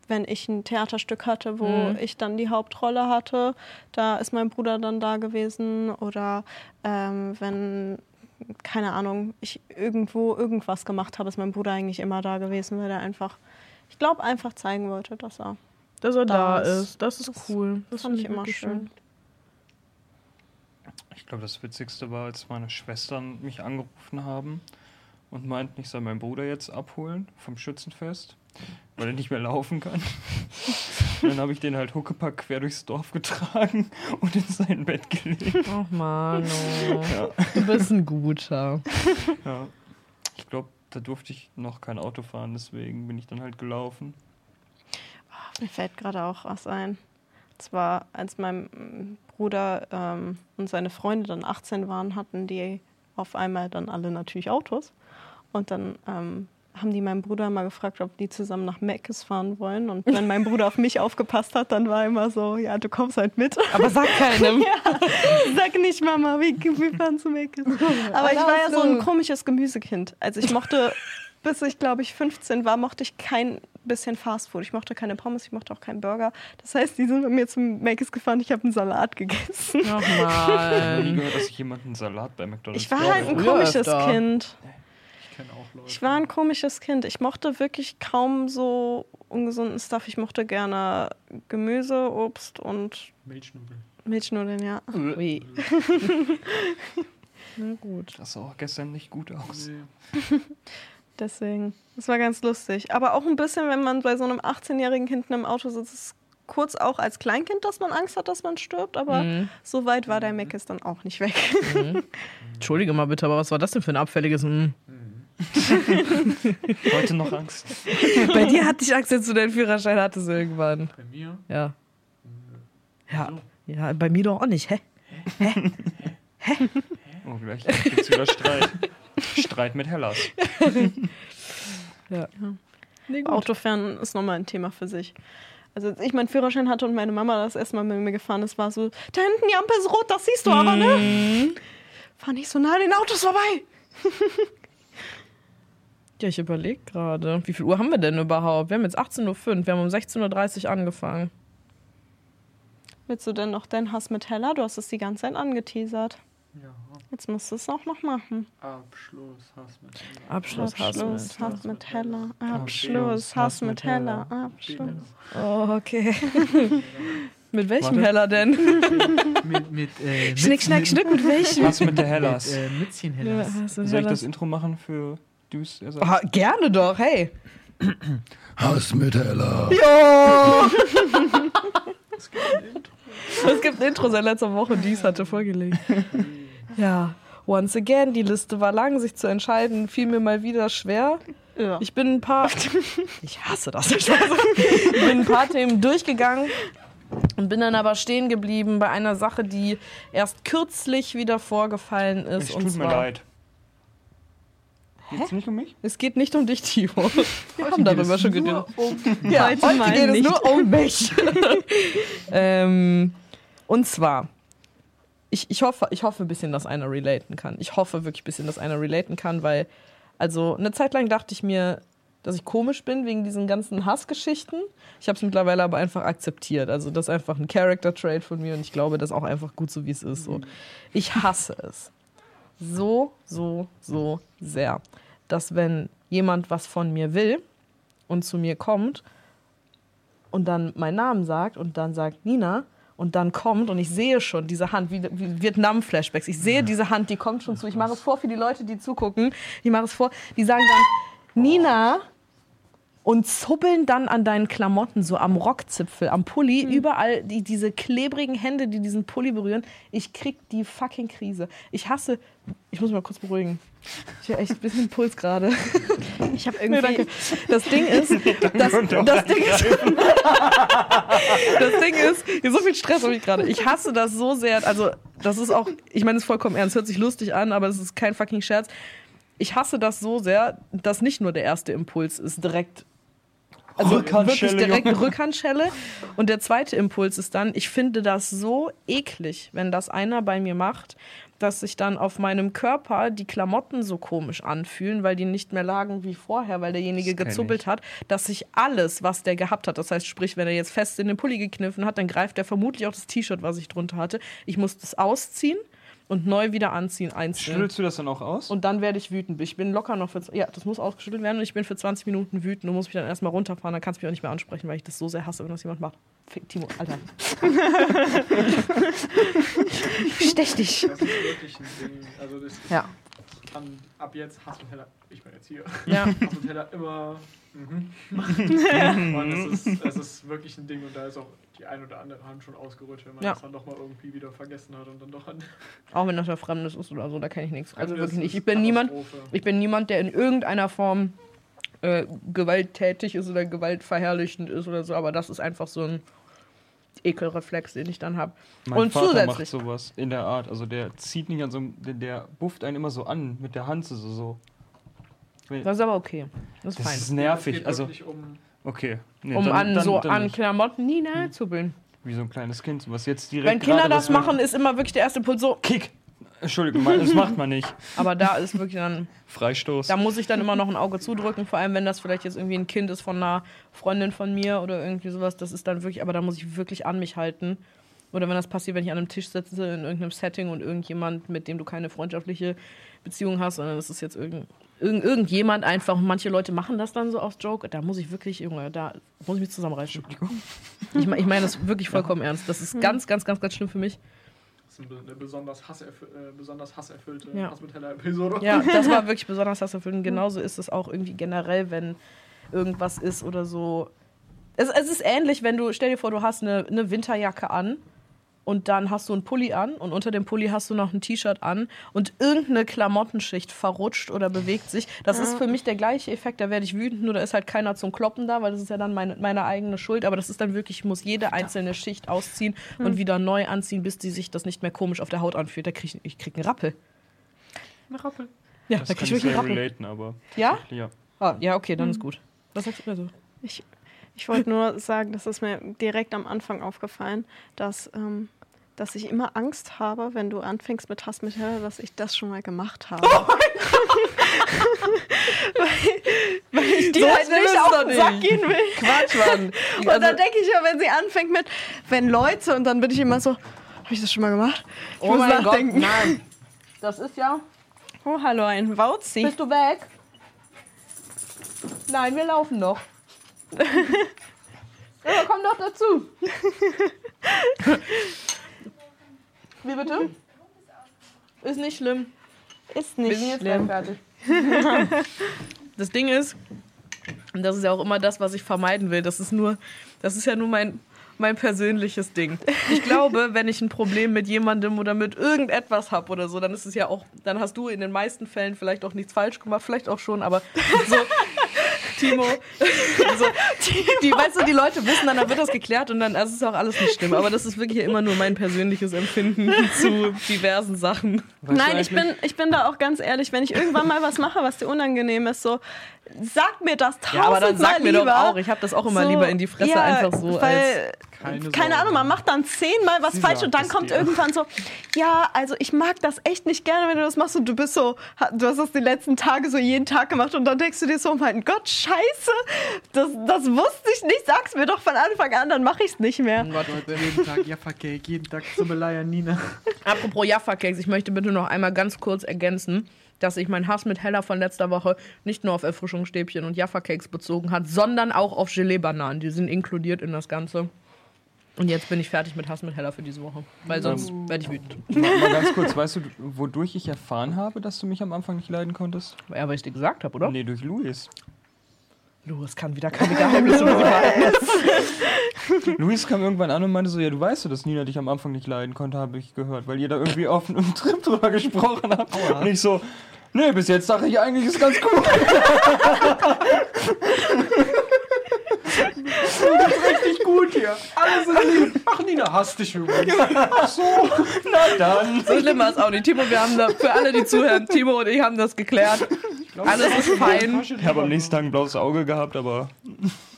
wenn ich ein Theaterstück hatte, wo Mhm. ich dann die Hauptrolle hatte, da ist mein Bruder dann da gewesen. Oder ähm, wenn, keine Ahnung, ich irgendwo irgendwas gemacht habe, ist mein Bruder eigentlich immer da gewesen, weil er einfach, ich glaube, einfach zeigen wollte, dass er. Dass er da da ist. ist. Das ist Das cool. Das fand ich immer wirklich schön. Ich glaube, das Witzigste war, als meine Schwestern mich angerufen haben und meinten, ich soll meinen Bruder jetzt abholen vom Schützenfest, weil er nicht mehr laufen kann. Und dann habe ich den halt Huckepack quer durchs Dorf getragen und in sein Bett gelegt. Ach Manu. Ja. Du bist ein guter. Ja. Ich glaube, da durfte ich noch kein Auto fahren, deswegen bin ich dann halt gelaufen. Mir fällt gerade auch was ein. Zwar, als mein Bruder ähm, und seine Freunde dann 18 waren, hatten die auf einmal dann alle natürlich Autos. Und dann ähm, haben die meinen Bruder mal gefragt, ob die zusammen nach Meckes fahren wollen. Und wenn mein Bruder auf mich aufgepasst hat, dann war immer so, ja, du kommst halt mit. Aber sag keinem. Sag nicht, Mama, wir, wir fahren zu Meckes. Aber ich war ja so ein komisches Gemüsekind. Also ich mochte, bis ich glaube ich 15 war, mochte ich kein bisschen Fastfood. Ich mochte keine Pommes, ich mochte auch keinen Burger. Das heißt, die sind mit mir zum Meckes gefahren, ich habe einen Salat gegessen. Ach Ich habe nie gehört, dass jemand einen Salat bei McDonalds Ich war halt ein komisches. Kind. Ich kenne auch Leute. Ich war ein komisches Kind. Ich mochte wirklich kaum so ungesunden Stuff. Ich mochte gerne Gemüse, Obst und Milchnudeln. Milchnudeln, ja. Ui. Na gut. Das sah auch gestern nicht gut aus. Nee. Deswegen. Das war ganz lustig. Aber auch ein bisschen, wenn man bei so einem 18-jährigen Kind im Auto sitzt, ist kurz auch als Kleinkind, dass man Angst hat, dass man stirbt. Aber Mhm. so weit war der Meckes dann auch nicht weg. Entschuldige mal bitte, aber was war das denn für ein abfälliges? Mm. Heute noch Angst. Bei dir hatte ich Angst, als du deinen Führerschein hattest irgendwann. Bei mir? Ja. Ja. So. Ja, bei mir doch auch nicht, hä? Oh, gleich gibt's wieder Streit. Streit mit Hellas. Ja. Nee, Autofahren ist nochmal ein Thema für sich. Also als ich meinen Führerschein hatte und meine Mama das erste Mal mit mir gefahren ist, war so, da hinten die Ampel ist rot, das siehst du aber, ne? Mhm. Fahr nicht so nah an den Autos vorbei. Ja, ich überlege gerade. Wie viel Uhr haben wir denn überhaupt? Wir haben jetzt 18.05 Uhr. Wir haben um 16.30 Uhr angefangen. Willst du denn noch deinen Hass mit Hella? Du hast es die ganze Zeit angeteasert. Ja. Jetzt musst du es auch noch machen. Abschluss, Hass mit Hella. Abschluss, Hass Abschluss, mit Hass mit Hella. Abschluss, Abschluss, Hass mit Hella. Abschluss. Oh, okay. mit welchem Warte. Heller denn? mit, mit, äh, Schnick, schnack, schnuck, mit welchem? Was mit der Hellas? Mit, äh, Mützchen Ja, Hellas. du Soll ich das? Intro machen für Düs? Er sagt- Ah, gerne doch, hey. Hass mit Hella. Jo! Es gibt ein Intro. Es gibt ein Intro seit letzter Woche, dies hatte vorgelegt. Ja. once again, die Liste war lang, sich zu entscheiden, fiel mir mal wieder schwer. Ja. Ich bin ein paar. Ich hasse das. Ich bin ein paar Themen durchgegangen und bin dann aber stehen geblieben bei einer Sache, die erst kürzlich wieder vorgefallen ist. Es und tut mir zwar, leid. Geht's nicht um mich? Es geht nicht um dich, Timo. Wir haben darüber schon geredet. Ja, Heute heute geht es nicht. nur um mich. ähm, und zwar, ich, ich, hoffe, ich hoffe ein bisschen, dass einer relaten kann. Ich hoffe wirklich ein bisschen, dass einer relaten kann, weil, also eine Zeit lang dachte ich mir, dass ich komisch bin wegen diesen ganzen Hassgeschichten. Ich habe es mittlerweile aber einfach akzeptiert. Also das ist einfach ein Character-Trait von mir und ich glaube, das ist auch einfach gut so, wie es ist. So. Ich hasse es so, so, so sehr, dass wenn jemand was von mir will und zu mir kommt und dann meinen Namen sagt und dann sagt Nina und dann kommt und ich sehe schon diese Hand, wie, wie Vietnam-Flashbacks, ich sehe diese Hand, die kommt schon zu. Ich mache es vor für die Leute, die zugucken. Ich mache es vor, die sagen dann, Nina, und zuppeln dann an deinen Klamotten, so am Rockzipfel, am Pulli, überall die, diese klebrigen Hände, die diesen Pulli berühren. Ich krieg die fucking Krise. Ich hasse. Ich muss mich mal kurz beruhigen. Ich habe echt ein bisschen Puls gerade. Ich habe Nee, irgendwie. danke. Das Ding ist, das, das Ding ist, das Ding ist, so viel Stress habe ich gerade. Ich hasse das so sehr. Also, das ist auch, ich meine, es ist vollkommen ernst, hört sich lustig an, aber es ist kein fucking Scherz. Ich hasse das so sehr, dass nicht nur der erste Impuls ist direkt. Also wirklich direkt Junge. Rückhandschelle. Und der zweite Impuls ist dann, ich finde das so eklig, wenn das einer bei mir macht, dass sich dann auf meinem Körper die Klamotten so komisch anfühlen, weil die nicht mehr lagen wie vorher, weil derjenige gezuppelt hat, dass sich alles, was der gehabt hat, das heißt, sprich, wenn er jetzt fest in den Pulli gekniffen hat, dann greift er vermutlich auch das T-Shirt, was ich drunter hatte. Ich muss das ausziehen und neu wieder anziehen, einzeln. Schüttelst du das dann auch aus? Und dann werde ich wütend. Ich bin locker noch für. Ja, das muss ausgeschüttelt werden und ich bin für 20 Minuten wütend und muss mich dann erstmal runterfahren. Dann kannst du mich auch nicht mehr ansprechen, weil ich das so sehr hasse, wenn das jemand macht. Fick, Timo, Alter. Stech dich. Das ist wirklich ein Ding. Also das ist, Ja. kann ab jetzt Hass und Heller, ich bin jetzt hier, Ja. Hass und Heller immer mhm. Und es ist, es ist wirklich ein Ding und da ist auch die ein oder andere Hand schon ausgerutscht, wenn man Ja. das dann doch mal irgendwie wieder vergessen hat und dann doch an Auch wenn das ja Fremdes ist oder so, da kenne ich nichts. Also Das wirklich nicht. Ich bin niemand, ich bin niemand, der in irgendeiner Form äh, gewalttätig ist oder gewaltverherrlichend ist oder so, aber das ist einfach so ein Ekelreflex, den ich dann habe. Und Vater zusätzlich- macht sowas in der Art. Also der zieht nicht an so einem, der, der bufft einen immer so an mit der Hand so. so. Das ist aber okay. Das ist Das fein. ist nervig. geht Also, um okay. Nee, um dann- an dann- so dann an. Klamotten nie nahe zu bilden. Wie so ein kleines Kind, was jetzt direkt. Wenn Kinder das will. machen, ist immer wirklich der erste Impuls so. Kick! Entschuldigung, man- das macht man nicht. Aber da ist wirklich dann, Freistoß. da muss ich dann immer noch ein Auge zudrücken, vor allem wenn das vielleicht jetzt irgendwie ein Kind ist von einer Freundin von mir oder irgendwie sowas. Das ist dann wirklich, aber da muss ich wirklich an mich halten. Oder wenn das passiert, wenn ich an einem Tisch sitze in irgendeinem Setting und irgendjemand, mit dem du keine freundschaftliche Beziehung hast, sondern das ist jetzt irgend, irgend, irgendjemand einfach. Und manche Leute machen das dann so aus Joke. Da muss ich wirklich, Junge, da muss ich mich zusammenreißen. Ich, ich meine das wirklich vollkommen ernst. Das ist ganz, ganz, ganz, ganz schlimm für mich. das ist eine besonders, hasserfü äh, besonders hasserfüllte Ja. Episode. Ja, das war wirklich besonders hasserfüllt. Und genauso ist es auch irgendwie generell, wenn irgendwas ist oder so. Es, es ist ähnlich, wenn du, stell dir vor, du hast eine, eine Winterjacke an und dann hast du einen Pulli an und unter dem Pulli hast du noch ein T-Shirt an und irgendeine Klamottenschicht verrutscht oder bewegt sich. Das ist für mich der gleiche Effekt, da werde ich wütend, nur da ist halt keiner zum Kloppen da, weil das ist ja dann meine, meine eigene Schuld. Aber das ist dann wirklich, ich muss jede einzelne Schicht ausziehen und wieder neu anziehen, bis die sich das nicht mehr komisch auf der Haut anfühlt. Da krieg ich, ich krieg einen Rappel. Ein Rappel. Ja, das da krieg ich ich wirklich einen Rappel. relaten, aber. Ja? Ja. Ah, ja, okay, dann ist gut. Was sagst du also? Ich, ich wollte nur sagen, das ist mir direkt am Anfang aufgefallen, dass, ähm, dass ich immer Angst habe, wenn du anfängst mit Hass mit Hölle, dass ich das schon mal gemacht habe. weil, weil ich die So halt nicht auf den Sack gehen will. Quatsch, Mann. Und dann denke ich ja, wenn sie anfängt mit, wenn Leute, und dann bin ich immer so, habe ich das schon mal gemacht? Ich oh muss mein Gott, nachdenken. nein. Das ist ja. Oh, hallo, ein Wauzi. Bist du weg? Nein, wir laufen noch. ja, komm doch dazu. Wie bitte? Ist nicht schlimm. Ist Wir nicht sind jetzt schlimm. fertig. das Ding ist, und das ist ja auch immer das, was ich vermeiden will, das ist nur, das ist ja nur mein, mein persönliches Ding. Ich glaube, wenn ich ein Problem mit jemandem oder mit irgendetwas habe oder so, dann ist es ja auch, dann hast du in den meisten Fällen vielleicht auch nichts falsch gemacht, vielleicht auch schon, aber so, Timo, so, die, weißt du, die Leute wissen dann, dann wird das geklärt und dann also ist auch alles nicht schlimm. Aber das ist wirklich immer nur mein persönliches Empfinden zu diversen Sachen. Nein, ich bin, ich bin da auch ganz ehrlich, wenn ich irgendwann mal was mache, was dir unangenehm ist, so, sag mir das tausendmal Ja, aber dann sag mir doch lieber. auch, ich habe das auch immer So, lieber in die Fresse ja, einfach so als Keine keine. Ahnung, man macht dann zehnmal was Sie falsch und dann kommt dir. irgendwann so, ja, also ich mag das echt nicht gerne, wenn du das machst und du bist so, du hast das die letzten Tage so jeden Tag gemacht und dann denkst du dir so, mein Gott, scheiße, das, das wusste ich nicht, sag's mir doch von Anfang an, dann mache ich's nicht mehr. Oh Gott. Leute, jeden Tag Jaffa Cake, jeden Tag Zubeleier Nina. Apropos Jaffa-Cakes, ich möchte bitte noch einmal ganz kurz ergänzen, dass sich mein Hass mit Hella von letzter Woche nicht nur auf Erfrischungsstäbchen und Jaffa-Cakes bezogen hat, sondern auch auf Gelee-Bananen. Die sind inkludiert in das Ganze. Und jetzt bin ich fertig mit Hass mit Hella für diese Woche, weil sonst werde ich wütend. Mal, mal ganz kurz, weißt du, wodurch ich erfahren habe, dass du mich am Anfang nicht leiden konntest? Ja, weil ich dir gesagt habe, oder? Nee, durch Luis. Du, es kann wieder keine Geheimnisse mehr. Luis kam irgendwann an und meinte so, ja, du weißt ja, dass Nina dich am Anfang nicht leiden konnte, habe ich gehört, weil ihr da irgendwie auf einem Trip drüber gesprochen habt. Und ich so, nee, bis jetzt dachte ich eigentlich, ist ganz cool. Richtig gut hier. Alles in Liebe. Ach, Nina, hasst dich übrigens. Ach so. Na dann. So schlimm war es auch nicht. Timo, wir haben da, für alle, die zuhören, Timo und ich haben das geklärt. Alles ist fein. Ich habe am nächsten Tag ein blaues Auge gehabt, aber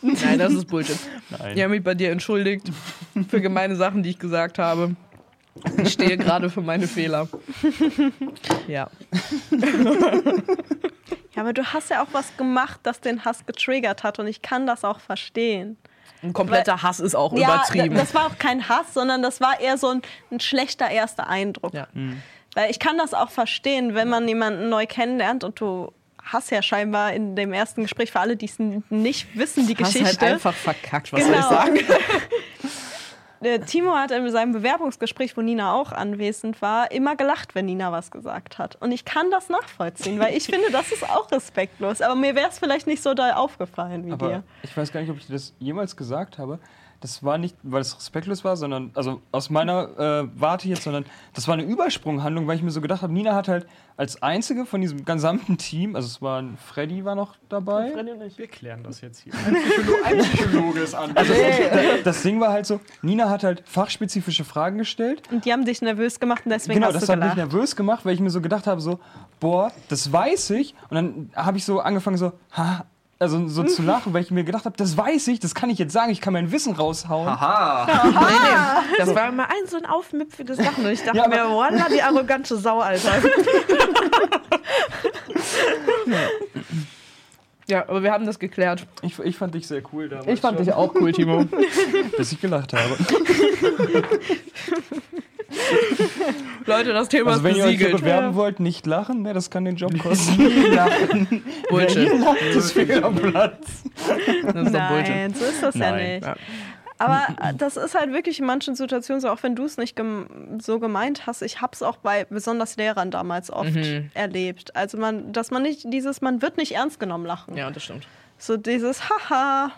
Nein, das ist Bullshit. nein. Ich habe mich bei dir entschuldigt für gemeine Sachen, die ich gesagt habe. Ich stehe gerade für meine Fehler. Ja. Ja, aber du hast ja auch was gemacht, das den Hass getriggert hat und ich kann das auch verstehen. Ein kompletter Hass ist auch Ja, übertrieben. das war auch kein Hass, sondern das war eher so ein, ein schlechter erster Eindruck. Ja. Weil ich kann das auch verstehen, wenn man jemanden neu kennenlernt und du hast ja scheinbar in dem ersten Gespräch, für alle, die es nicht wissen, die Hast Geschichte. halt einfach verkackt, was Genau. soll ich sagen? Äh, Timo hat in seinem Bewerbungsgespräch, wo Nina auch anwesend war, immer gelacht, wenn Nina was gesagt hat. Und ich kann das nachvollziehen, weil ich finde, das ist auch respektlos. Aber mir wäre es vielleicht nicht so doll aufgefallen wie Aber dir. ich weiß gar nicht, ob ich dir das jemals gesagt habe. Das war nicht, weil es respektlos war, sondern, also aus meiner äh, Warte jetzt, sondern das war eine Übersprunghandlung, weil ich mir so gedacht habe, Nina hat halt als einzige von diesem gesamten Team, also es war ein Freddy war noch dabei. Wir klären das jetzt hier. Ein, Psycholo ein Psychologe ist an. Also da- das Ding war halt so, Nina hat halt fachspezifische Fragen gestellt. Und die haben dich nervös gemacht und deswegen genau, hast das du hat mich nervös gemacht, weil ich mir so gedacht habe, so, boah, das weiß ich. Und dann habe ich so angefangen, so, ha, also so zu lachen, weil ich mir gedacht habe, das weiß ich, das kann ich jetzt sagen, ich kann mein Wissen raushauen. Aha. Das war immer ein so ein aufmüpfiges Lachen. Und ich dachte Ja, mir, voila, die arrogante Sau, Alter. ja, aber wir haben das geklärt. Ich, ich fand dich sehr cool damals. Ich fand schon, dich auch cool, Timo. Bis ich gelacht habe. Leute, das Thema Also wenn ist ihr euch hier besiegelt. bewerben wollt, nicht lachen, ne, das kann den Job kosten. Bullshit. Das ist fehl am Platz. Das ist. Nein, so ist das ja Nein. nicht. Ja. Aber äh, das ist halt wirklich in manchen Situationen so, auch wenn du es nicht gem so gemeint hast. Ich habe es auch bei besonders Lehrern damals oft Mhm. erlebt. Also man, dass man nicht dieses, man wird nicht ernst genommen lachen. Ja, das stimmt. So dieses Haha.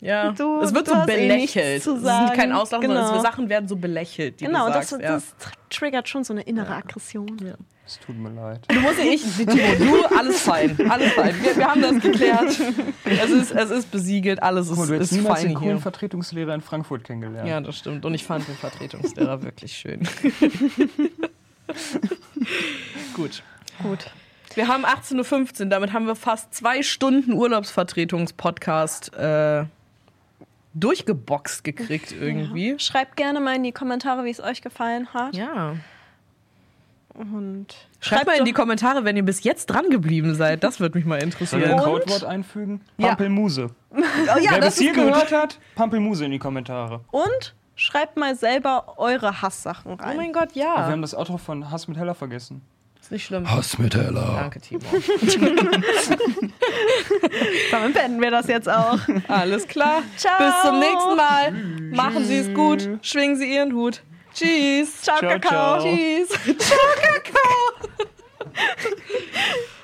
Ja, Du- es wird du so eh belächelt. zu es ist nicht kein. Auslachen, sondern Genau. es, Sachen werden so belächelt, die Genau, du das, sagst. das tr- triggert schon so eine innere Aggression. Es tut mir leid. ja. Du musst nicht ich, Timo, du, alles fein. Alles fein. Wir, wir haben das geklärt. Es ist, es ist besiegelt, alles Guck mal, ist, du ist niemals fein den coolen. Vertretungslehrer in Frankfurt kennengelernt. Ja, das stimmt. Und ich fand den Vertretungslehrer wirklich schön. Gut. Gut. Wir haben 18.15 Uhr, damit haben wir fast zwei Stunden Urlaubsvertretungspodcast äh, durchgeboxt gekriegt irgendwie. Schreibt gerne mal in die Kommentare, wie es euch gefallen hat. Ja. Und Schreibt mal in die Kommentare, wenn ihr bis jetzt dran geblieben seid. Das würde mich mal Soll interessieren. ich ein? Codewort einfügen? Ja. Pampelmuse. Oh ja, Wer das bis hier gehört hat, Pampelmuse in die Kommentare. Und schreibt mal selber eure Hasssachen Oh rein. mein Gott, Aber wir ja. haben das Outro von Hass mit Heller vergessen. Ist nicht schlimm. Hass mit Heller. Danke, Timo. Damit beenden wir das jetzt auch. Alles klar. Ciao. Bis zum nächsten Mal. Machen Sie es gut. Schwingen Sie Ihren Hut. Tschüss. Ciao, Ciao, Kakao. ciao. Tschüss. Ciao, Kakao.